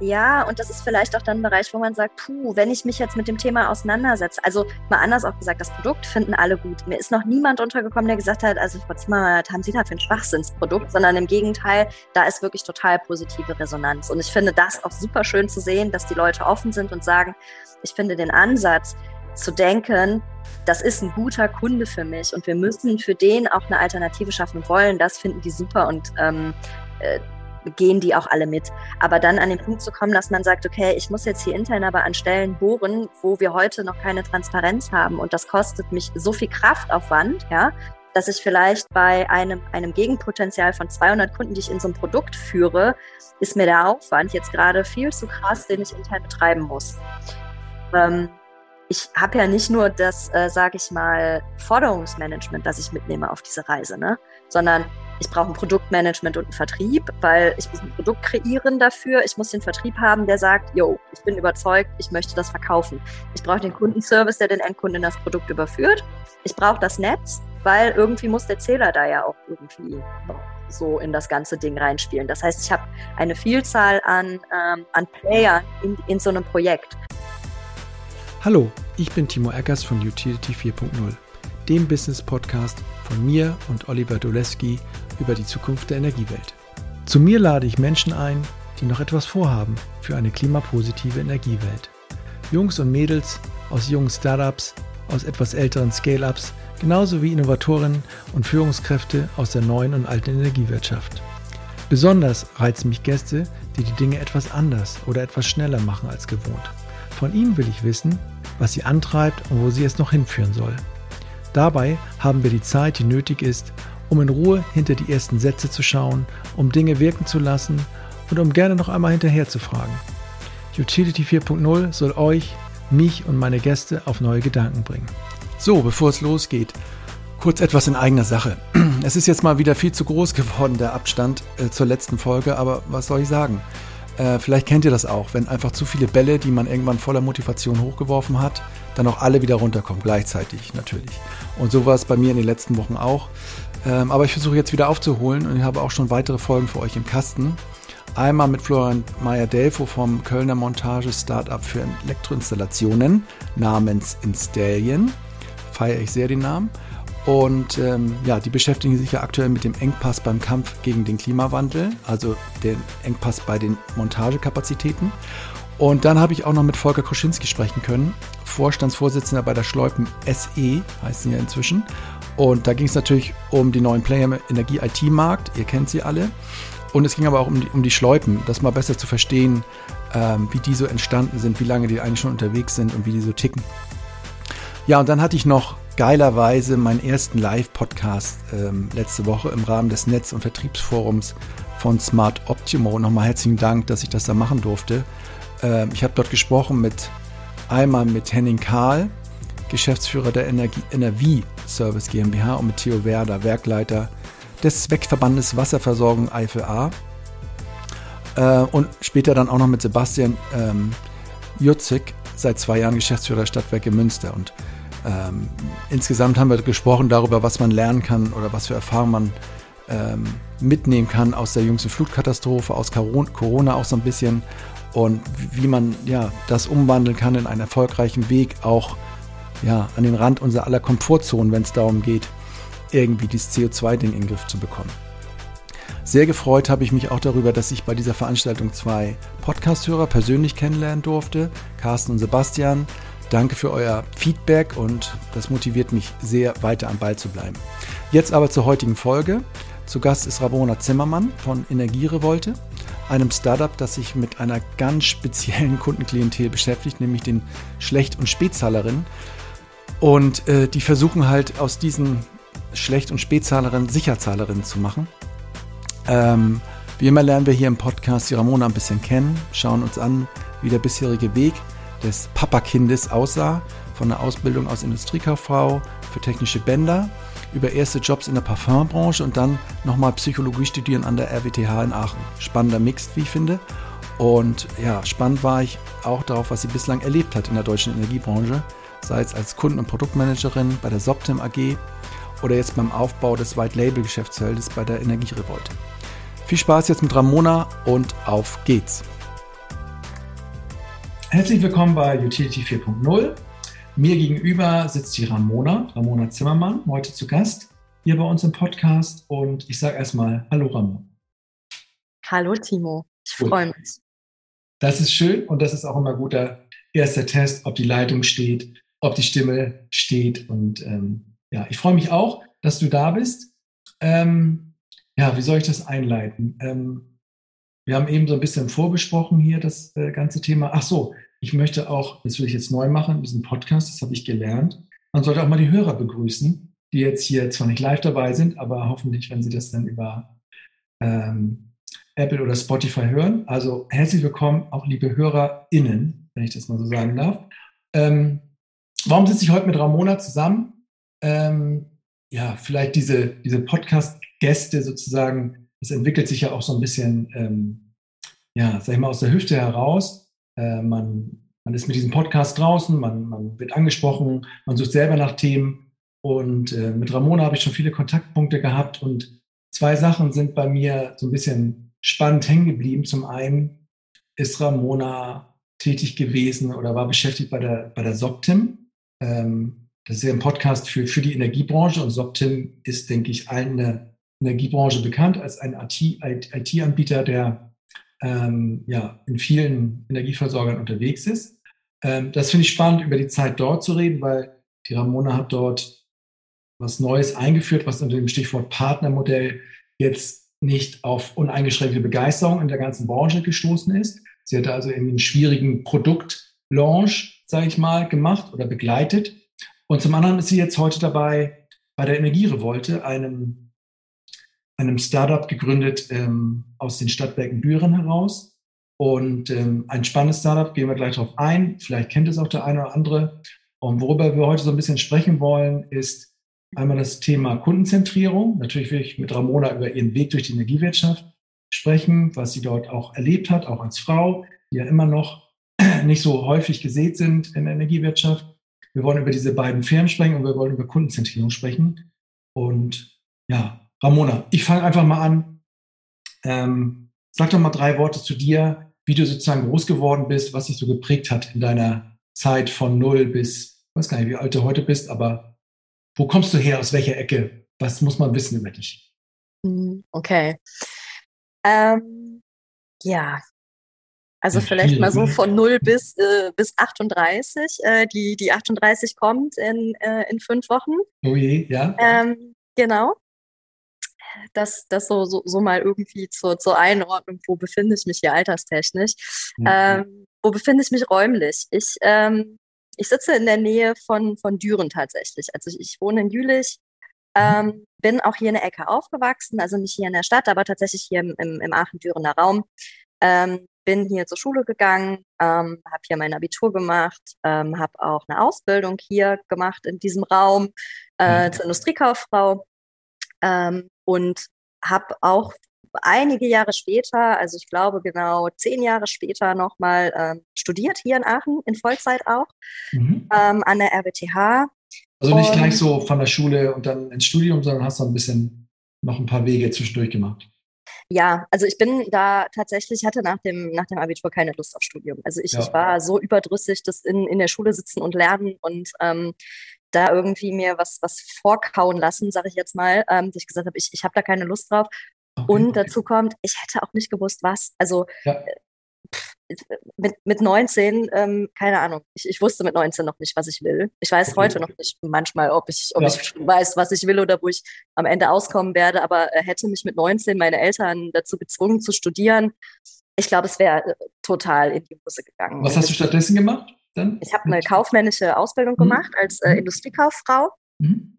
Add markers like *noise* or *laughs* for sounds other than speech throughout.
Ja, und das ist vielleicht auch dann ein Bereich, wo man sagt, puh, wenn ich mich jetzt mit dem Thema auseinandersetze, also mal anders auch gesagt, das Produkt finden alle gut. Mir ist noch niemand untergekommen, der gesagt hat, also Frau Zimmer, was haben Sie da für ein Schwachsinnsprodukt, sondern im Gegenteil, da ist wirklich total positive Resonanz. Und ich finde das auch super schön zu sehen, dass die Leute offen sind und sagen, ich finde den Ansatz zu denken, das ist ein guter Kunde für mich und wir müssen für den auch eine Alternative schaffen wollen, das finden die super und ähm, äh, gehen die auch alle mit. Aber dann an den Punkt zu kommen, dass man sagt, okay, ich muss jetzt hier intern aber an Stellen bohren, wo wir heute noch keine Transparenz haben und das kostet mich so viel Kraftaufwand, ja, dass ich vielleicht bei einem, einem Gegenpotenzial von 200 Kunden, die ich in so einem Produkt führe, ist mir der Aufwand jetzt gerade viel zu krass, den ich intern betreiben muss. Ähm, ich habe ja nicht nur das, äh, sage ich mal, Forderungsmanagement, das ich mitnehme auf diese Reise, ne? sondern ich brauche ein Produktmanagement und einen Vertrieb, weil ich muss ein Produkt kreieren dafür. Ich muss den Vertrieb haben, der sagt, yo, ich bin überzeugt, ich möchte das verkaufen. Ich brauche den Kundenservice, der den Endkunden in das Produkt überführt. Ich brauche das Netz, weil irgendwie muss der Zähler da ja auch irgendwie so in das ganze Ding reinspielen. Das heißt, ich habe eine Vielzahl an, ähm, an Playern in, in so einem Projekt. Hallo, ich bin Timo Eckers von Utility 4.0, dem Business-Podcast von mir und Oliver Doleski über die Zukunft der Energiewelt. Zu mir lade ich Menschen ein, die noch etwas vorhaben für eine klimapositive Energiewelt. Jungs und Mädels aus jungen Startups, aus etwas älteren Scale-ups, genauso wie Innovatoren und Führungskräfte aus der neuen und alten Energiewirtschaft. Besonders reizen mich Gäste, die die Dinge etwas anders oder etwas schneller machen als gewohnt. Von ihnen will ich wissen, was sie antreibt und wo sie es noch hinführen soll. Dabei haben wir die Zeit, die nötig ist, um in Ruhe hinter die ersten Sätze zu schauen, um Dinge wirken zu lassen und um gerne noch einmal hinterher zu fragen. Utility 4.0 soll euch, mich und meine Gäste auf neue Gedanken bringen. So, bevor es losgeht, kurz etwas in eigener Sache. *clears throat* Es ist jetzt mal wieder viel zu groß geworden, der Abstand äh, zur letzten Folge, aber was soll ich sagen? Äh, vielleicht kennt ihr das auch, wenn einfach zu viele Bälle, die man irgendwann voller Motivation hochgeworfen hat, dann auch alle wieder runterkommen, gleichzeitig natürlich. Und so war es bei mir in den letzten Wochen auch. Ähm, aber ich versuche jetzt wieder aufzuholen und ich habe auch schon weitere Folgen für euch im Kasten. Einmal mit Florian Meyer-Delfo vom Kölner Montage-Startup für Elektroinstallationen namens Installion. Feiere ich sehr den Namen. Und ähm, ja, die beschäftigen sich ja aktuell mit dem Engpass beim Kampf gegen den Klimawandel, also den Engpass bei den Montagekapazitäten. Und dann habe ich auch noch mit Volker Kruschinski sprechen können, Vorstandsvorsitzender bei der Schleupen SE, heißen ja inzwischen. Und da ging es natürlich um die neuen Player im Energie-IT-Markt, ihr kennt sie alle. Und es ging aber auch um die, um die Schleupen, das mal besser zu verstehen, ähm, wie die so entstanden sind, wie lange die eigentlich schon unterwegs sind und wie die so ticken. Ja, und dann hatte ich noch geilerweise meinen ersten Live-Podcast ähm, letzte Woche im Rahmen des Netz- und Vertriebsforums von Smart Optimo. Nochmal herzlichen Dank, dass ich das da machen durfte. Ähm, ich habe dort gesprochen mit einmal mit Henning Kahl, Geschäftsführer der Energie, NRW Service GmbH und mit Theo Werder, Werkleiter des Zweckverbandes Wasserversorgung Eifel A. Äh, und später dann auch noch mit Sebastian ähm, Jutzig, seit zwei Jahren Geschäftsführer der Stadtwerke Münster. Und ähm, insgesamt haben wir gesprochen darüber, was man lernen kann oder was für Erfahrungen man ähm, mitnehmen kann aus der jüngsten Flutkatastrophe, aus Corona auch so ein bisschen und wie man ja das umwandeln kann in einen erfolgreichen Weg auch ja an den Rand unserer aller Komfortzonen, wenn es darum geht, irgendwie dieses CO2-Ding in den Griff zu bekommen. Sehr gefreut habe ich mich auch darüber, dass ich bei dieser Veranstaltung zwei Podcast-Hörer persönlich kennenlernen durfte, Carsten und Sebastian. Danke für euer Feedback und das motiviert mich sehr, weiter am Ball zu bleiben. Jetzt aber zur heutigen Folge. Zu Gast ist Rabona Zimmermann von Energierevolte, einem Startup, das sich mit einer ganz speziellen *laughs* Kundenklientel beschäftigt, nämlich den Schlecht- und Spätzahlerinnen. Und äh, die versuchen halt aus diesen Schlecht- und Spätzahlerinnen Sicherzahlerinnen zu machen. Ähm, wie immer lernen wir hier im Podcast die Ramona ein bisschen kennen, schauen uns an, wie der bisherige Weg des Papakindes aussah, von der Ausbildung als Industriekauffrau für technische Bänder über erste Jobs in der Parfumbranche und dann nochmal Psychologie studieren an der RWTH in Aachen. Spannender Mix, wie ich finde. Und ja, spannend war ich auch darauf, was sie bislang erlebt hat in der deutschen Energiebranche, sei es als Kunden- und Produktmanagerin bei der Soptim AG oder jetzt beim Aufbau des White-Label-Geschäftsfeldes bei der Energierevolte. Viel Spaß jetzt mit Ramona und auf geht's! Herzlich willkommen bei Utility 4.0. Mir gegenüber sitzt die Ramona, Ramona Zimmermann, heute zu Gast hier bei uns im Podcast. Und ich sage erstmal Hallo Ramona. Hallo Timo, ich freue mich. Das ist schön und das ist auch immer ein guter erster Test, ob die Leitung steht, ob die Stimme steht. Und ähm, ja, ich freue mich auch, dass du da bist. Ähm, ja, wie soll ich das einleiten? Ähm, wir haben eben so ein bisschen vorbesprochen hier das äh, ganze Thema. Ach so, ich möchte auch, das will ich jetzt neu machen, diesen Podcast, das habe ich gelernt. Man sollte auch mal die Hörer begrüßen, die jetzt hier zwar nicht live dabei sind, aber hoffentlich, wenn sie das dann über ähm, Apple oder Spotify hören. Also herzlich willkommen, auch liebe HörerInnen, wenn ich das mal so sagen darf. Ähm, warum sitze ich heute mit Ramona zusammen? Ähm, ja, vielleicht diese, diese Podcast-Gäste sozusagen, das entwickelt sich ja auch so ein bisschen, ähm, ja, sag ich mal, aus der Hüfte heraus. Äh, man, man ist mit diesem Podcast draußen, man, man wird angesprochen, man sucht selber nach Themen. Und äh, mit Ramona habe ich schon viele Kontaktpunkte gehabt und zwei Sachen sind bei mir so ein bisschen spannend hängen geblieben. Zum einen ist Ramona tätig gewesen oder war beschäftigt bei der, bei der Soptim. Ähm, das ist ja ein Podcast für, für die Energiebranche und Soptim ist, denke ich, allen in der Energiebranche bekannt als ein IT-Anbieter, der ähm, ja, in vielen Energieversorgern unterwegs ist. Ähm, das finde ich spannend, über die Zeit dort zu reden, weil die Ramona hat dort was Neues eingeführt, was unter dem Stichwort Partnermodell jetzt nicht auf uneingeschränkte Begeisterung in der ganzen Branche gestoßen ist. Sie hatte also irgendwie einen schwierigen Produktlaunch, sage ich mal, gemacht oder begleitet. Und zum anderen ist sie jetzt heute dabei, bei der Energierevolte, einem, einem Startup gegründet ähm, aus den Stadtwerken Büren heraus. Und ähm, ein spannendes Startup, gehen wir gleich darauf ein. Vielleicht kennt es auch der eine oder andere. Und worüber wir heute so ein bisschen sprechen wollen, ist Einmal das Thema Kundenzentrierung. Natürlich will ich mit Ramona über ihren Weg durch die Energiewirtschaft sprechen, was sie dort auch erlebt hat, auch als Frau, die ja immer noch *clears throat* nicht so häufig gesät sind in der Energiewirtschaft. Wir wollen über diese beiden Firmen sprechen und wir wollen über Kundenzentrierung sprechen. Und ja, Ramona, ich fange einfach mal an. Ähm, sag doch mal drei Worte zu dir, wie du sozusagen groß geworden bist, was dich so geprägt hat in deiner Zeit von null bis, ich weiß gar nicht, wie alt du heute bist, aber wo kommst du her? Aus welcher Ecke? Was muss man wissen über dich? Hm, okay. Ähm, ja. Also vielleicht mal so von 0 bis, äh, bis 38. Äh, die, die 38 kommt in, äh, in fünf Wochen. Oh je, ja. Ähm, genau. Das, das so, so, so mal irgendwie zur, zur Einordnung, wo befinde ich mich hier alterstechnisch? Mhm. Ähm, wo befinde ich mich räumlich? Ich ähm, ich sitze in der Nähe von, von Düren tatsächlich. Also ich, ich wohne in Jülich, mhm. ähm, bin auch hier in der Ecke aufgewachsen, also nicht hier in der Stadt, aber tatsächlich hier im, im, im Aachen-Dürener Raum. Ähm, bin hier zur Schule gegangen, ähm, habe hier mein Abitur gemacht, ähm, habe auch eine Ausbildung hier gemacht in diesem Raum äh, mhm. zur Industriekauffrau ähm, und habe auch einige Jahre später, also ich glaube genau zehn Jahre später nochmal ähm, studiert hier in Aachen, in Vollzeit auch, mhm. ähm, an der RWTH. Also nicht und, gleich so von der Schule und dann ins Studium, sondern hast du ein bisschen noch ein paar Wege zwischendurch gemacht. Ja, also ich bin da tatsächlich, hatte nach dem, nach dem Abitur keine Lust auf Studium. Also ich, ja. ich war so überdrüssig, das in, in der Schule sitzen und lernen und ähm, da irgendwie mir was, was vorkauen lassen, sage ich jetzt mal, ähm, dass ich gesagt habe, ich, ich habe da keine Lust drauf. Okay, und okay. dazu kommt, ich hätte auch nicht gewusst, was. Also ja. Mit, mit 19, ähm, keine Ahnung, ich, ich wusste mit 19 noch nicht, was ich will. Ich weiß okay. heute noch nicht manchmal, ob ich, ob ja. ich weiß, was ich will oder wo ich am Ende auskommen werde, aber äh, hätte mich mit 19 meine Eltern dazu gezwungen zu studieren, ich glaube, es wäre äh, total in die Hose gegangen. Was hast du stattdessen gemacht? Dann? Ich habe eine kaufmännische Ausbildung mhm. gemacht als äh, mhm. Industriekauffrau. Mhm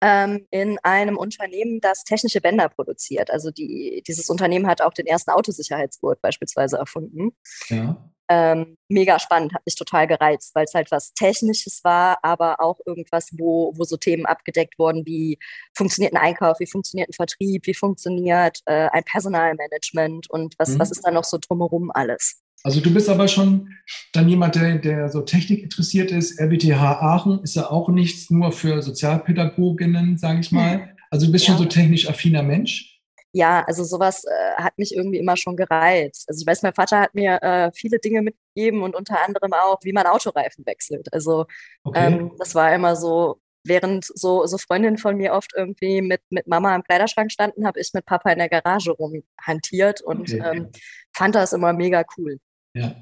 ähm, in einem Unternehmen, das technische Bänder produziert. Also die, dieses Unternehmen hat auch den ersten Autosicherheitsgurt beispielsweise erfunden. Ja. Ähm, mega spannend, hat mich total gereizt, weil es halt was Technisches war, aber auch irgendwas, wo, wo so Themen abgedeckt wurden, wie funktioniert ein Einkauf, wie funktioniert ein Vertrieb, wie funktioniert äh, ein Personalmanagement und was, mhm. was ist da noch so drumherum alles. Also du bist aber schon dann jemand, der, der so Technik interessiert ist. RWTH Aachen ist ja auch nichts nur für Sozialpädagoginnen, sage ich mal. *laughs* Also du bist ja. schon so technisch affiner Mensch. ja, also sowas äh, hat mich irgendwie immer schon gereizt. Also ich weiß, mein Vater hat mir äh, viele Dinge mitgegeben und unter anderem auch, wie man Autoreifen wechselt. Also okay. ähm, das war immer so, während so, so Freundinnen von mir oft irgendwie mit, mit Mama im Kleiderschrank standen, habe ich mit Papa in der Garage rumhantiert und okay. ähm, fand das immer mega cool. Ja.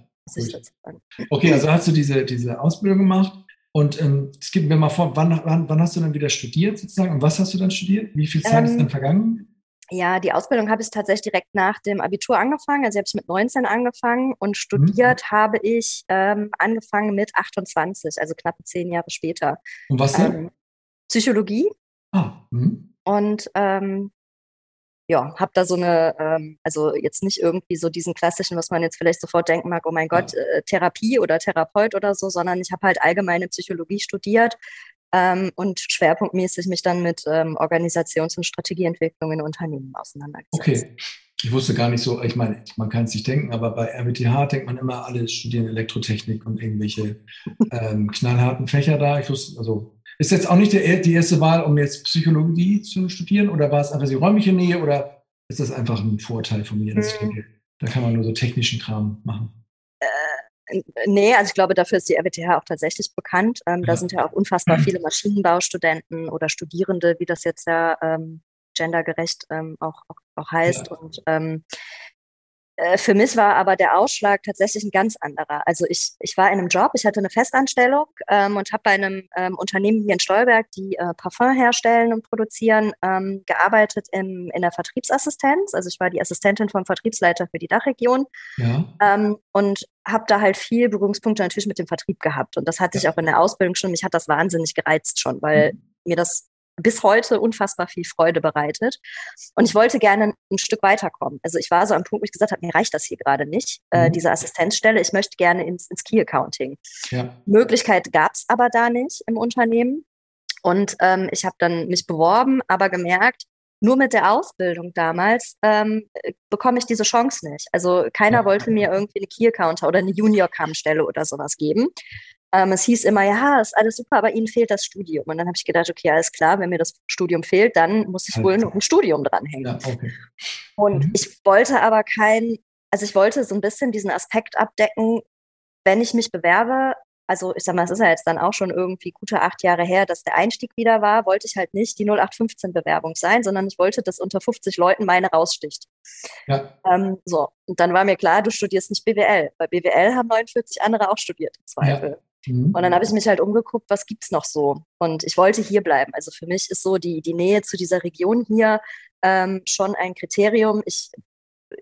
Okay, also hast du diese, diese Ausbildung gemacht und ähm, es gibt mir mal vor, wann, wann, wann, hast du dann wieder studiert sozusagen und was hast du dann studiert? Wie viel Zeit ähm, ist dann vergangen? Ja, die Ausbildung habe ich tatsächlich direkt nach dem Abitur angefangen. Also ich habe ich mit 19 angefangen und studiert mhm. habe ich ähm, angefangen mit 28, also knappe zehn Jahre später. Und was denn? Ähm, Psychologie. Ah, mhm. Und ähm, ja, habe da so eine, ähm, also jetzt nicht irgendwie so diesen klassischen, was man jetzt vielleicht sofort denken mag, oh mein Gott, äh, Therapie oder Therapeut oder so, sondern ich habe halt allgemeine Psychologie studiert, ähm, und schwerpunktmäßig mich dann mit ähm, Organisations- und Strategieentwicklung in Unternehmen auseinandergesetzt. Okay. Ich wusste gar nicht so, ich meine, man kann es sich denken, aber bei RWTH denkt man immer, alle studieren Elektrotechnik und irgendwelche ähm, knallharten Fächer da. Ich wusste, also ist jetzt auch nicht der, die erste Wahl, um jetzt Psychologie zu studieren oder war es einfach die räumliche Nähe oder ist das einfach ein Vorteil von mir, dass ich hm. denke, da kann man nur so technischen Kram machen? Nee, also ich glaube, dafür ist die RWTH auch tatsächlich bekannt. Ähm, ja. Da sind ja auch unfassbar *clears throat* viele Maschinenbaustudenten oder Studierende, wie das jetzt ja ähm, gendergerecht ähm, auch, auch, auch heißt. Ja. Und ähm, äh, für mich war aber der Ausschlag tatsächlich ein ganz anderer. Also ich, ich war in einem Job, ich hatte eine Festanstellung ähm, und habe bei einem ähm, Unternehmen hier in Stolberg, die äh, Parfum herstellen und produzieren, ähm, gearbeitet im, in der Vertriebsassistenz. Also ich war die Assistentin vom Vertriebsleiter für die Dachregion ja. ähm, und habe da halt viel Berührungspunkte natürlich mit dem Vertrieb gehabt. Und das hatte ja. ich auch in der Ausbildung schon. Mich hat das wahnsinnig gereizt schon, weil mhm. mir das bis heute unfassbar viel Freude bereitet. Und ich wollte gerne ein Stück weiterkommen. Also ich war so am Punkt, wo ich gesagt habe, mir reicht das hier gerade nicht, äh, mhm. äh, diese Assistenzstelle. Ich möchte gerne ins, ins Key Accounting. Ja. Möglichkeit gab es aber da nicht im Unternehmen. Und ähm, ich habe dann mich beworben, aber gemerkt, nur mit der Ausbildung damals ähm, bekomme ich diese Chance nicht. Also keiner wollte mir irgendwie eine Key Accounter oder eine Junior Cam Stelle oder sowas geben. Ähm, es hieß immer, ja, ist alles super, aber Ihnen fehlt das Studium. Und dann habe ich gedacht, okay, alles klar, wenn mir das Studium fehlt, dann muss ich wohl noch ein Studium dranhängen. Ja, okay. Und mhm. ich wollte aber kein, also ich wollte so ein bisschen diesen Aspekt abdecken, wenn ich mich bewerbe, also ich sag mal, es ist ja jetzt dann auch schon irgendwie gute acht Jahre her, dass der Einstieg wieder war, wollte ich halt nicht die 0815-Bewerbung sein, sondern ich wollte, dass unter 50 Leuten meine raussticht. Ja. Ähm, so, und dann war mir klar, du studierst nicht BWL. Bei BWL haben 49 andere auch studiert, im Zweifel. Ja. Mhm. Und dann habe ich mich halt umgeguckt, was gibt es noch so? Und ich wollte hier bleiben. Also für mich ist so die, die Nähe zu dieser Region hier ähm, schon ein Kriterium. Ich,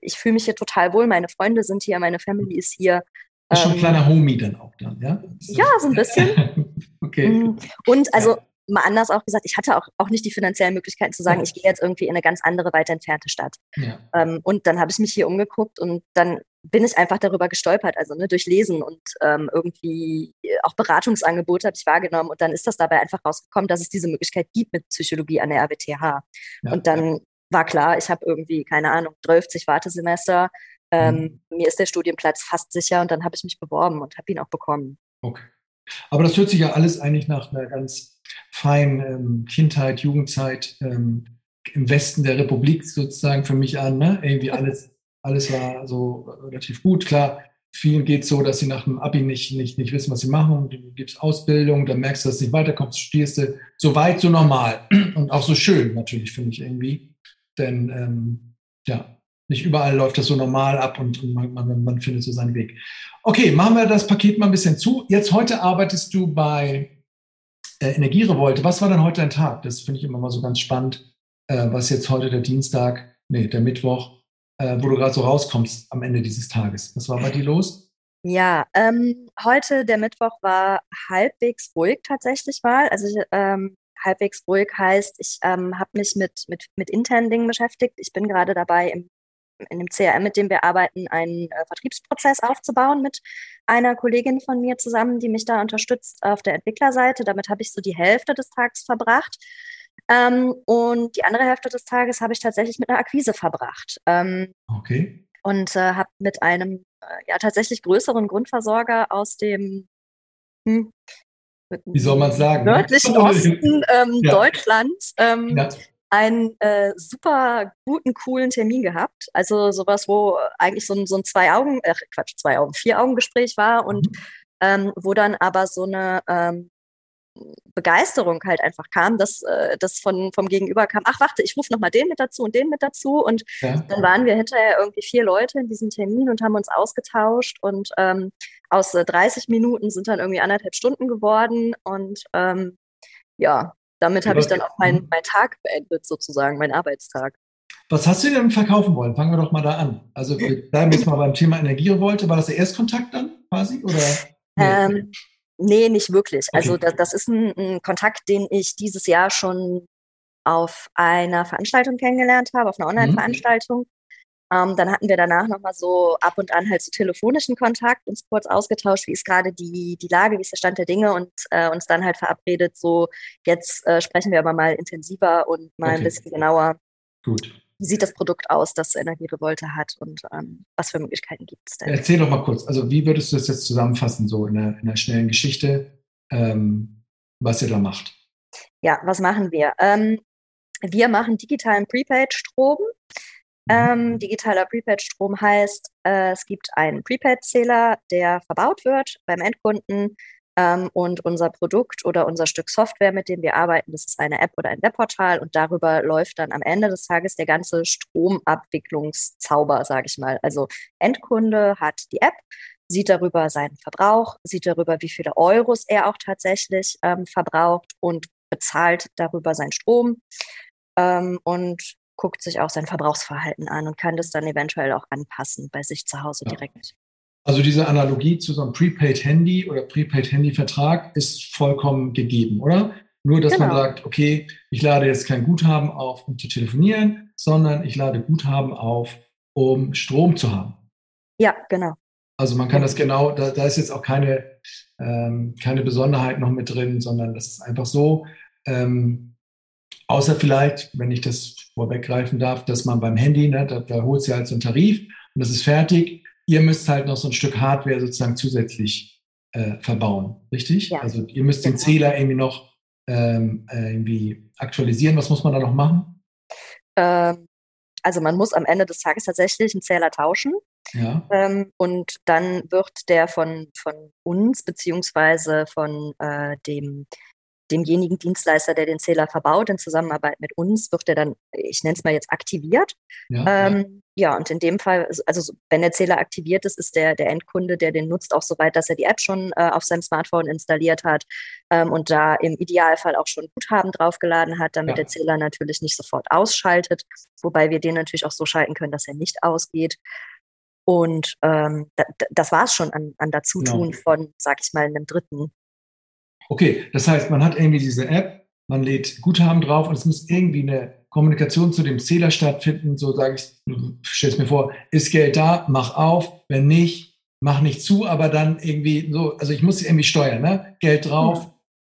ich fühle mich hier total wohl. Meine Freunde sind hier, meine Family ist hier. Ist schon ein ähm, kleiner Homie dann auch dann, ja? Ja, so ein bisschen. *laughs* okay. Mm. Und also mal anders auch gesagt, ich hatte auch, auch nicht die finanziellen Möglichkeiten zu sagen, ja. ich gehe jetzt irgendwie in eine ganz andere, weit entfernte Stadt. Ja. Ähm, und dann habe ich mich hier umgeguckt und dann bin ich einfach darüber gestolpert, also ne, durch Lesen und ähm, irgendwie auch Beratungsangebote habe ich wahrgenommen und dann ist das dabei einfach rausgekommen, dass es diese Möglichkeit gibt mit Psychologie an der RWTH. Ja, und dann war klar, ich habe irgendwie, keine Ahnung, 12 Wartesemester, ähm, mhm. mir ist der Studienplatz fast sicher und dann habe ich mich beworben und habe ihn auch bekommen. Okay. Aber das hört sich ja alles eigentlich nach einer ganz feinen ähm, Kindheit, Jugendzeit ähm, im Westen der Republik sozusagen für mich an. Ne? Irgendwie *laughs* alles alles war so relativ gut. Klar, vielen geht es so, dass sie nach dem Abi nicht, nicht, nicht wissen, was sie machen. Du gibst Ausbildung, dann merkst du, dass du nicht weiterkommst, studierst du so weit, so normal. *clears throat* Und auch so schön, natürlich, finde ich irgendwie. Denn ähm, ja, nicht überall läuft das so normal ab und, und man, man, man, findet so seinen Weg. Okay, machen wir das Paket mal ein bisschen zu. Jetzt heute arbeitest du bei äh, Energierevolte. Was war denn heute dein Tag? Das finde ich immer mal so ganz spannend, äh, was jetzt heute der Dienstag, nee, der Mittwoch, äh, wo du gerade so rauskommst am Ende dieses Tages. Was war bei dir los? Ja, ähm, heute, der Mittwoch, war halbwegs ruhig tatsächlich mal. Also ähm, halbwegs ruhig heißt, ich ähm, habe mich mit, mit, mit internen Dingen beschäftigt. Ich bin gerade dabei, im, in dem CRM, mit dem wir arbeiten, einen äh, Vertriebsprozess aufzubauen mit einer Kollegin von mir zusammen, die mich da unterstützt auf der Entwicklerseite. Damit habe ich so die Hälfte des Tages verbracht. Ähm, und die andere Hälfte des Tages habe ich tatsächlich mit einer Akquise verbracht. Ähm, okay. Und äh, habe mit einem äh, ja tatsächlich größeren Grundversorger aus dem hm, wie soll man sagen? Ne? Nördlichen Osten ähm, ja. Deutschlands ähm, ja. einen äh, super guten, coolen Termin gehabt. Also sowas, wo eigentlich so ein, so ein Zwei-Augen, äh, Quatsch, Zwei-Augen, Vier-Augen-Gespräch war und mhm. ähm, wo dann aber so eine ähm, Begeisterung halt einfach kam, dass äh, das von vom Gegenüber kam, ach warte, ich rufe nochmal den mit dazu und den mit dazu und ja. dann waren wir hinterher irgendwie vier Leute in diesem Termin und haben uns ausgetauscht und ähm, aus äh, 30 Minuten sind dann irgendwie anderthalb Stunden geworden und ähm, ja, damit habe ich dann auch meinen mein Tag beendet sozusagen, meinen Arbeitstag. Was hast du denn verkaufen wollen? Fangen wir doch mal da an. Also wir bleiben jetzt mal beim Thema Energierevolte. War das der Erstkontakt dann quasi? Oder? Nee. Ähm, Nee, nicht wirklich. Okay. Also das, das ist ein, ein, Kontakt, den ich dieses Jahr schon auf einer Veranstaltung kennengelernt habe, auf einer mhm. Online-Veranstaltung. Mhm. Ähm, dann hatten wir danach nochmal so ab und an halt so telefonischen Kontakt, uns kurz ausgetauscht, wie ist gerade die, die Lage, wie ist der Stand der Dinge und äh, uns dann halt verabredet, so jetzt äh, sprechen wir aber mal intensiver und mal okay. ein bisschen genauer. Gut wie sieht das Produkt aus, das Energierevolte hat und ähm, was für Möglichkeiten gibt es denn? Erzähl doch mal kurz, also wie würdest du das jetzt zusammenfassen, so in einer, in einer schnellen Geschichte, ähm, was ihr da macht? Ja, was machen wir? Ähm, wir machen digitalen Prepaid-Strom. Mhm. Ähm, digitaler Prepaid-Strom heißt, äh, es gibt einen Prepaid-Zähler, der verbaut wird beim Endkunden ähm, und unser Produkt oder unser Stück Software, mit dem wir arbeiten, das ist eine App oder ein Webportal und darüber läuft dann am Ende des Tages der ganze Stromabwicklungszauber, sage ich mal. Also Endkunde hat die App, sieht darüber seinen Verbrauch, sieht darüber, wie viele Euros er auch tatsächlich ähm, verbraucht und bezahlt darüber seinen Strom ähm, und guckt sich auch sein Verbrauchsverhalten an und kann das dann eventuell auch anpassen bei sich zu Hause ja. direkt. Also diese Analogie zu so einem Prepaid-Handy oder Prepaid-Handy-Vertrag ist vollkommen gegeben, oder? Nur, dass genau. man sagt, okay, ich lade jetzt kein Guthaben auf, um zu telefonieren, sondern ich lade Guthaben auf, um Strom zu haben. Ja, genau. Also man kann das genau, da, da ist jetzt auch keine, ähm, keine Besonderheit noch mit drin, sondern das ist einfach so. Ähm, außer vielleicht, wenn ich das vorweggreifen darf, dass man beim Handy, ne, da, da holt sie halt so einen Tarif und das ist fertig ihr müsst halt noch so ein Stück Hardware sozusagen zusätzlich äh, verbauen, richtig? Ja. Also ihr müsst den genau. Zähler irgendwie noch ähm, äh, irgendwie aktualisieren. Was muss man da noch machen? Ähm, also man muss am Ende des Tages tatsächlich einen Zähler tauschen. Ja. Ähm, und dann wird der von, von uns beziehungsweise von äh, dem demjenigen Dienstleister, der den Zähler verbaut, in Zusammenarbeit mit uns, wird er dann, ich nenne es mal jetzt, aktiviert. Ja, ähm, ja. ja, und in dem Fall, also wenn der Zähler aktiviert ist, ist der, der Endkunde, der den nutzt, auch so weit, dass er die App schon äh, auf seinem Smartphone installiert hat ähm, und da im Idealfall auch schon Guthaben draufgeladen hat, damit ja. der Zähler natürlich nicht sofort ausschaltet, wobei wir den natürlich auch so schalten können, dass er nicht ausgeht. Und ähm, da, das war es schon an, an Dazutun genau. von, sag ich mal, einem Dritten. Okay, das heißt, man hat irgendwie diese App, man lädt Guthaben drauf und es muss irgendwie eine Kommunikation zu dem Zähler stattfinden. So sage ich, stell es mir vor, ist Geld da, mach auf, wenn nicht, mach nicht zu, aber dann irgendwie so, also ich muss irgendwie steuern, ne? Geld drauf, ja.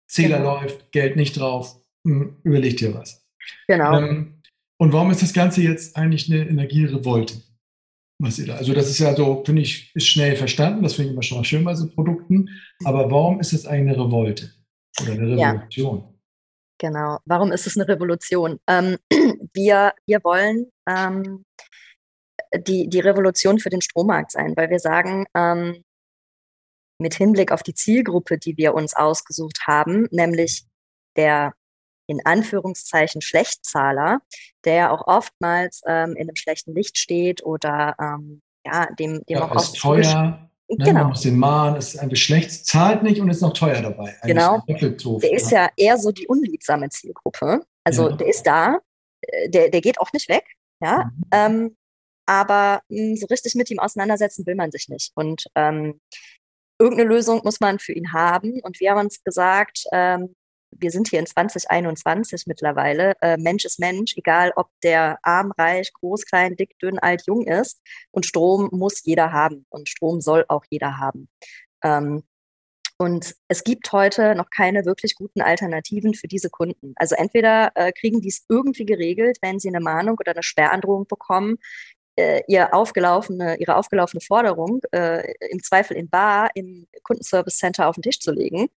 Zähler genau. läuft, Geld nicht drauf, hm, überleg dir was. Genau. Ähm, und warum ist das Ganze jetzt eigentlich eine Energierevolte? Was ihr da. Also das ist ja so, finde ich, ist schnell verstanden. Das finde ich immer schon mal schön bei so Produkten. Aber warum ist es eine Revolte oder eine Revolution? Ja. Genau. Warum ist es eine Revolution? Ähm, *clears throat* wir, wir wollen ähm, die, die Revolution für den Strommarkt sein, weil wir sagen, ähm, mit Hinblick auf die Zielgruppe, die wir uns ausgesucht haben, nämlich der in Anführungszeichen Schlechtzahler, der ja auch oftmals ähm, in einem schlechten Licht steht oder ähm, ja, dem, dem ja, auch ist teuer. Ne, genau. Man muss den mahnen, ist ein Geschlecht, zahlt nicht und ist noch teuer dabei. Genau. Der ist ja eher so die unliebsame Zielgruppe. Also ja. der ist da, äh, der, der geht auch nicht weg, ja. Mhm. Ähm, aber mh, hm, so richtig mit ihm auseinandersetzen will man sich nicht. Und ähm, irgendeine Lösung muss man für ihn haben. Und wir haben uns gesagt, ähm, wir sind hier in 2021 mittlerweile. Äh, Mensch ist Mensch, egal ob der arm, reich, groß, klein, dick, dünn, alt, jung ist. Und Strom muss jeder haben und Strom soll auch jeder haben. Ähm, und es gibt heute noch keine wirklich guten Alternativen für diese Kunden. Also entweder äh, kriegen die es irgendwie geregelt, wenn sie eine Mahnung oder eine Sperrandrohung bekommen, äh, ihr aufgelaufene, ihre aufgelaufene Forderung äh, im Zweifel in Bar im Kundenservice Center auf den Tisch zu legen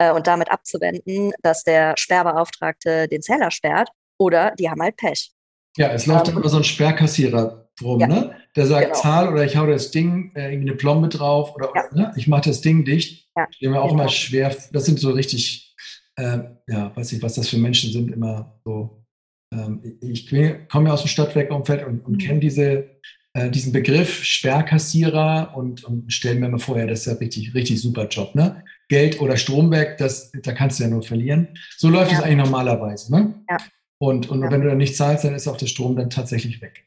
äh, und damit abzuwenden, dass der Sperrbeauftragte den Zähler sperrt. oder die haben halt Pech. Ja, es läuft ähm, dann immer so ein Sperrkassierer drum, ja, ne? Der sagt genau. Zahl oder ich hau das Ding, äh, irgendwie eine Plombe drauf oder ja. ne? ich mache das Ding dicht. Ja, Stehen auch genau. immer schwer. Das sind so richtig, äh, ja, weiß nicht, was das für Menschen sind, immer so. Ähm, ich komme ja aus dem Stadtwerkeumfeld und, und mhm. kenne diese, äh, diesen Begriff Sperrkassierer und, und stellen mir mal vor, ja, das ist ja richtig, richtig super Job, ne? Geld oder Strom weg, das, da kannst du ja nur verlieren. So läuft es eigentlich normalerweise, ne? Ja. Und, und ja. wenn du dann nicht zahlst, dann ist auch der Strom dann tatsächlich weg.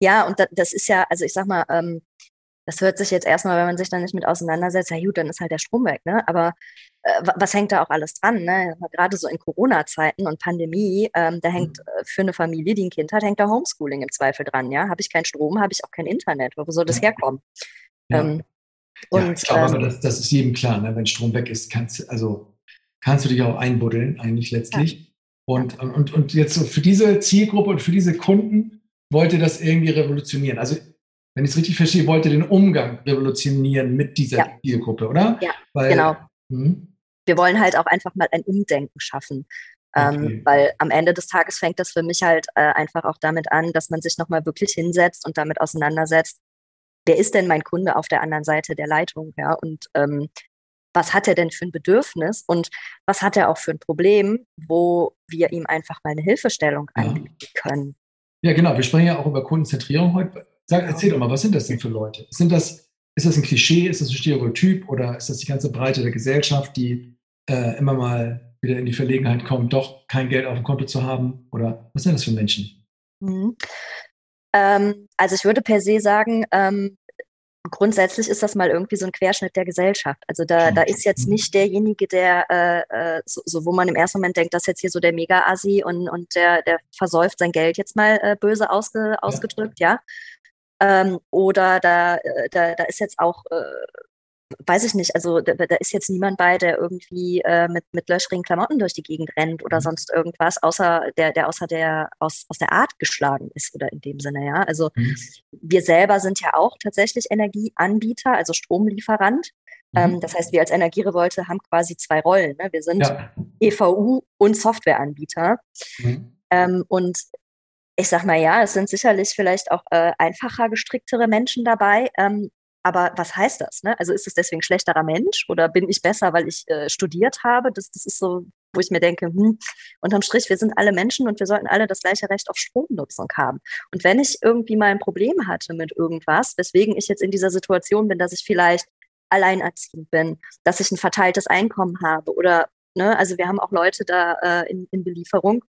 Ja, und das ist ja, also ich sag mal, ähm, das hört sich jetzt erstmal, wenn man sich da nicht mit auseinandersetzt, ja gut, dann ist halt der Strom weg, ne? Aber äh, was hängt da auch alles dran, ne? Gerade so in Corona-Zeiten und Pandemie, ähm, da hängt mhm. äh, für eine Familie, die ein Kind hat, hängt da Homeschooling im Zweifel dran, ja? Habe ich keinen Strom, habe ich auch kein Internet. Wo soll das herkommen? Ja. Ähm, und, ja, ich glaube ähm, aber, das, das, ist jedem klar, ne? wenn Strom weg ist, kannst, also, kannst du dich auch einbuddeln, eigentlich letztlich. Ja. Und, und, und jetzt so für diese Zielgruppe und für diese Kunden wollte das irgendwie revolutionieren. Also wenn ich es richtig verstehe, wollte den Umgang revolutionieren mit dieser ja. Zielgruppe, oder? Ja, Weil, genau. Mh. Wir wollen halt auch einfach mal ein Umdenken schaffen. Ähm, okay. Ähm, weil am Ende des Tages fängt das für mich halt äh, einfach auch damit an, dass man sich nochmal wirklich hinsetzt und damit auseinandersetzt, wer ist denn mein Kunde auf der anderen Seite der Leitung, ja, und ähm, was hat er denn für ein Bedürfnis und was hat er auch für ein Problem, wo wir ihm einfach mal eine Hilfestellung anbieten können. Ja, genau. Wir sprechen ja auch über Kundenzentrierung heute. Sag, erzähl doch mal, was sind das denn für Leute? Sind das, ist das ein Klischee, ist das ein Stereotyp oder ist das die ganze Breite der Gesellschaft, die äh, immer mal wieder in die Verlegenheit kommt, doch kein Geld auf dem Konto zu haben? Oder was sind das für Menschen? Mhm. Ähm, also ich würde per se sagen, ähm, grundsätzlich ist das mal irgendwie so ein Querschnitt der Gesellschaft. Also da, da ist jetzt mhm. nicht derjenige, der äh, äh, so, so, wo man im ersten Moment denkt, das ist jetzt hier so der Mega-Assi und, und der, der versäuft sein Geld jetzt mal äh, böse ausge, ausgedrückt, ja. Ähm, oder da, äh, da, da ist jetzt auch äh, weiß ich nicht, also da, da, ist jetzt niemand bei, der irgendwie äh, mit, mit löchrigen Klamotten durch die Gegend rennt oder mhm. sonst irgendwas, außer der, der außer der aus, aus der Art geschlagen ist oder in dem Sinne, ja. Also mhm. wir selber sind ja auch tatsächlich Energieanbieter, also Stromlieferant. Mhm. Ähm, das heißt, wir als Energierevolte haben quasi zwei Rollen. Ne? Wir sind ja. EVU und Softwareanbieter. Mhm. Ähm, und ich sag mal ja, es sind sicherlich vielleicht auch äh, einfacher gestricktere Menschen dabei, ähm, aber was heißt das? Ne? Also ist es deswegen schlechterer Mensch oder bin ich besser, weil ich äh, studiert habe? Das, das ist so, wo ich mir denke, hm, unterm Strich, wir sind alle Menschen und wir sollten alle das gleiche Recht auf Stromnutzung haben. Und wenn ich irgendwie mal ein Problem hatte mit irgendwas, weswegen ich jetzt in dieser Situation bin, dass ich vielleicht alleinerziehend bin, dass ich ein verteiltes Einkommen habe oder, ne, also wir haben auch Leute da äh, in, in Belieferung,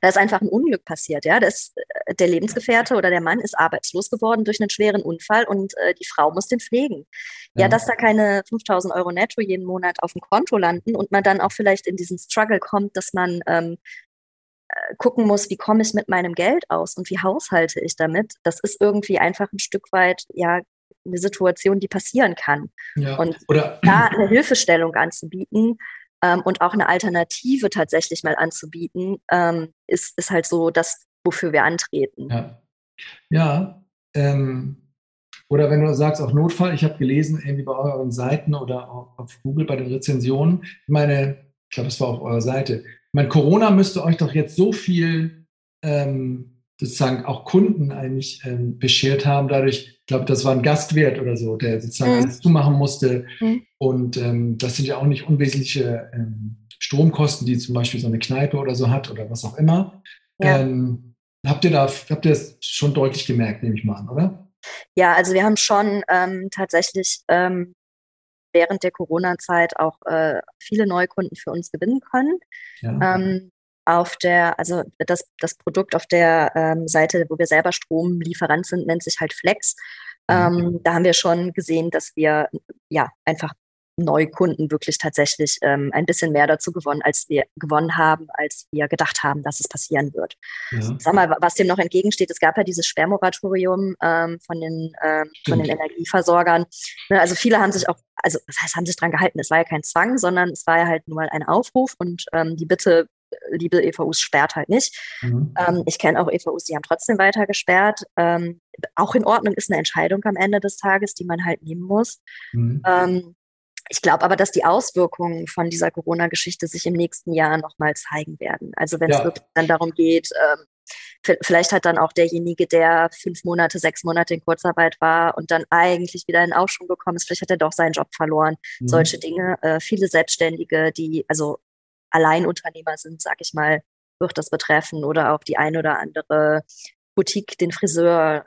da ist einfach ein Unglück passiert, ja. Das, äh, der Lebensgefährte oder der Mann ist arbeitslos geworden durch einen schweren Unfall und äh, die Frau muss den pflegen. Ja. ja, dass da keine 5000 Euro netto jeden Monat auf dem Konto landen und man dann auch vielleicht in diesen Struggle kommt, dass man ähm, äh, gucken muss, wie komme ich mit meinem Geld aus und wie haushalte ich damit. Das ist irgendwie einfach ein Stück weit, ja, eine Situation, die passieren kann. Ja. Und da eine Hilfestellung anzubieten, ähm, und auch eine Alternative tatsächlich mal anzubieten, ähm, ist, ist halt so das, wofür wir antreten. Ja, ja ähm, oder wenn du sagst, auf Notfall, ich habe gelesen, irgendwie bei euren Seiten oder auf Google bei den Rezensionen, meine, ich glaube, es war auf eurer Seite, ich meine, Corona müsste euch doch jetzt so viel ähm, sozusagen auch Kunden eigentlich ähm, beschert haben. Dadurch, ich glaube, das war ein Gastwert oder so, der sozusagen mhm. alles zumachen musste. Mhm. Und ähm, das sind ja auch nicht unwesentliche ähm, Stromkosten, die zum Beispiel so eine Kneipe oder so hat oder was auch immer. Ja. Ähm, habt ihr da, habt ihr das schon deutlich gemerkt, nehme ich mal an, oder? Ja, also wir haben schon ähm, tatsächlich ähm, während der Corona-Zeit auch äh, viele Neukunden für uns gewinnen können. Ja. Ähm, auf der, also das, das Produkt auf der ähm, Seite, wo wir selber Stromlieferant sind, nennt sich halt Flex. Mhm. Ähm, da haben wir schon gesehen, dass wir ja einfach Neukunden wirklich tatsächlich ähm, ein bisschen mehr dazu gewonnen, als wir gewonnen haben, als wir gedacht haben, dass es passieren wird. Ja. Sag mal, was dem noch entgegensteht, es gab ja dieses Sperrmoratorium ähm, von, den, ähm, von den Energieversorgern. Ne, also viele haben sich auch, also das heißt, haben sich dran gehalten. Es war ja kein Zwang, sondern es war ja halt nur mal ein Aufruf und ähm, die Bitte liebe EVUs sperrt halt nicht. Mhm. Ähm, ich kenne auch EVUs, die haben trotzdem weiter gesperrt. Ähm, auch in Ordnung ist eine Entscheidung am Ende des Tages, die man halt nehmen muss. Mhm. Ähm, ich glaube aber, dass die Auswirkungen von dieser Corona-Geschichte sich im nächsten Jahr nochmal zeigen werden. Also wenn es ja. wirklich dann darum geht, ähm, vielleicht hat dann auch derjenige, der fünf Monate, sechs Monate in Kurzarbeit war und dann eigentlich wieder in Aufschwung gekommen ist, vielleicht hat er doch seinen Job verloren. Mhm. Solche Dinge. Äh, viele Selbstständige, die also Alleinunternehmer sind, sag ich mal, wird das betreffen oder auch die ein oder andere Boutique, den Friseur,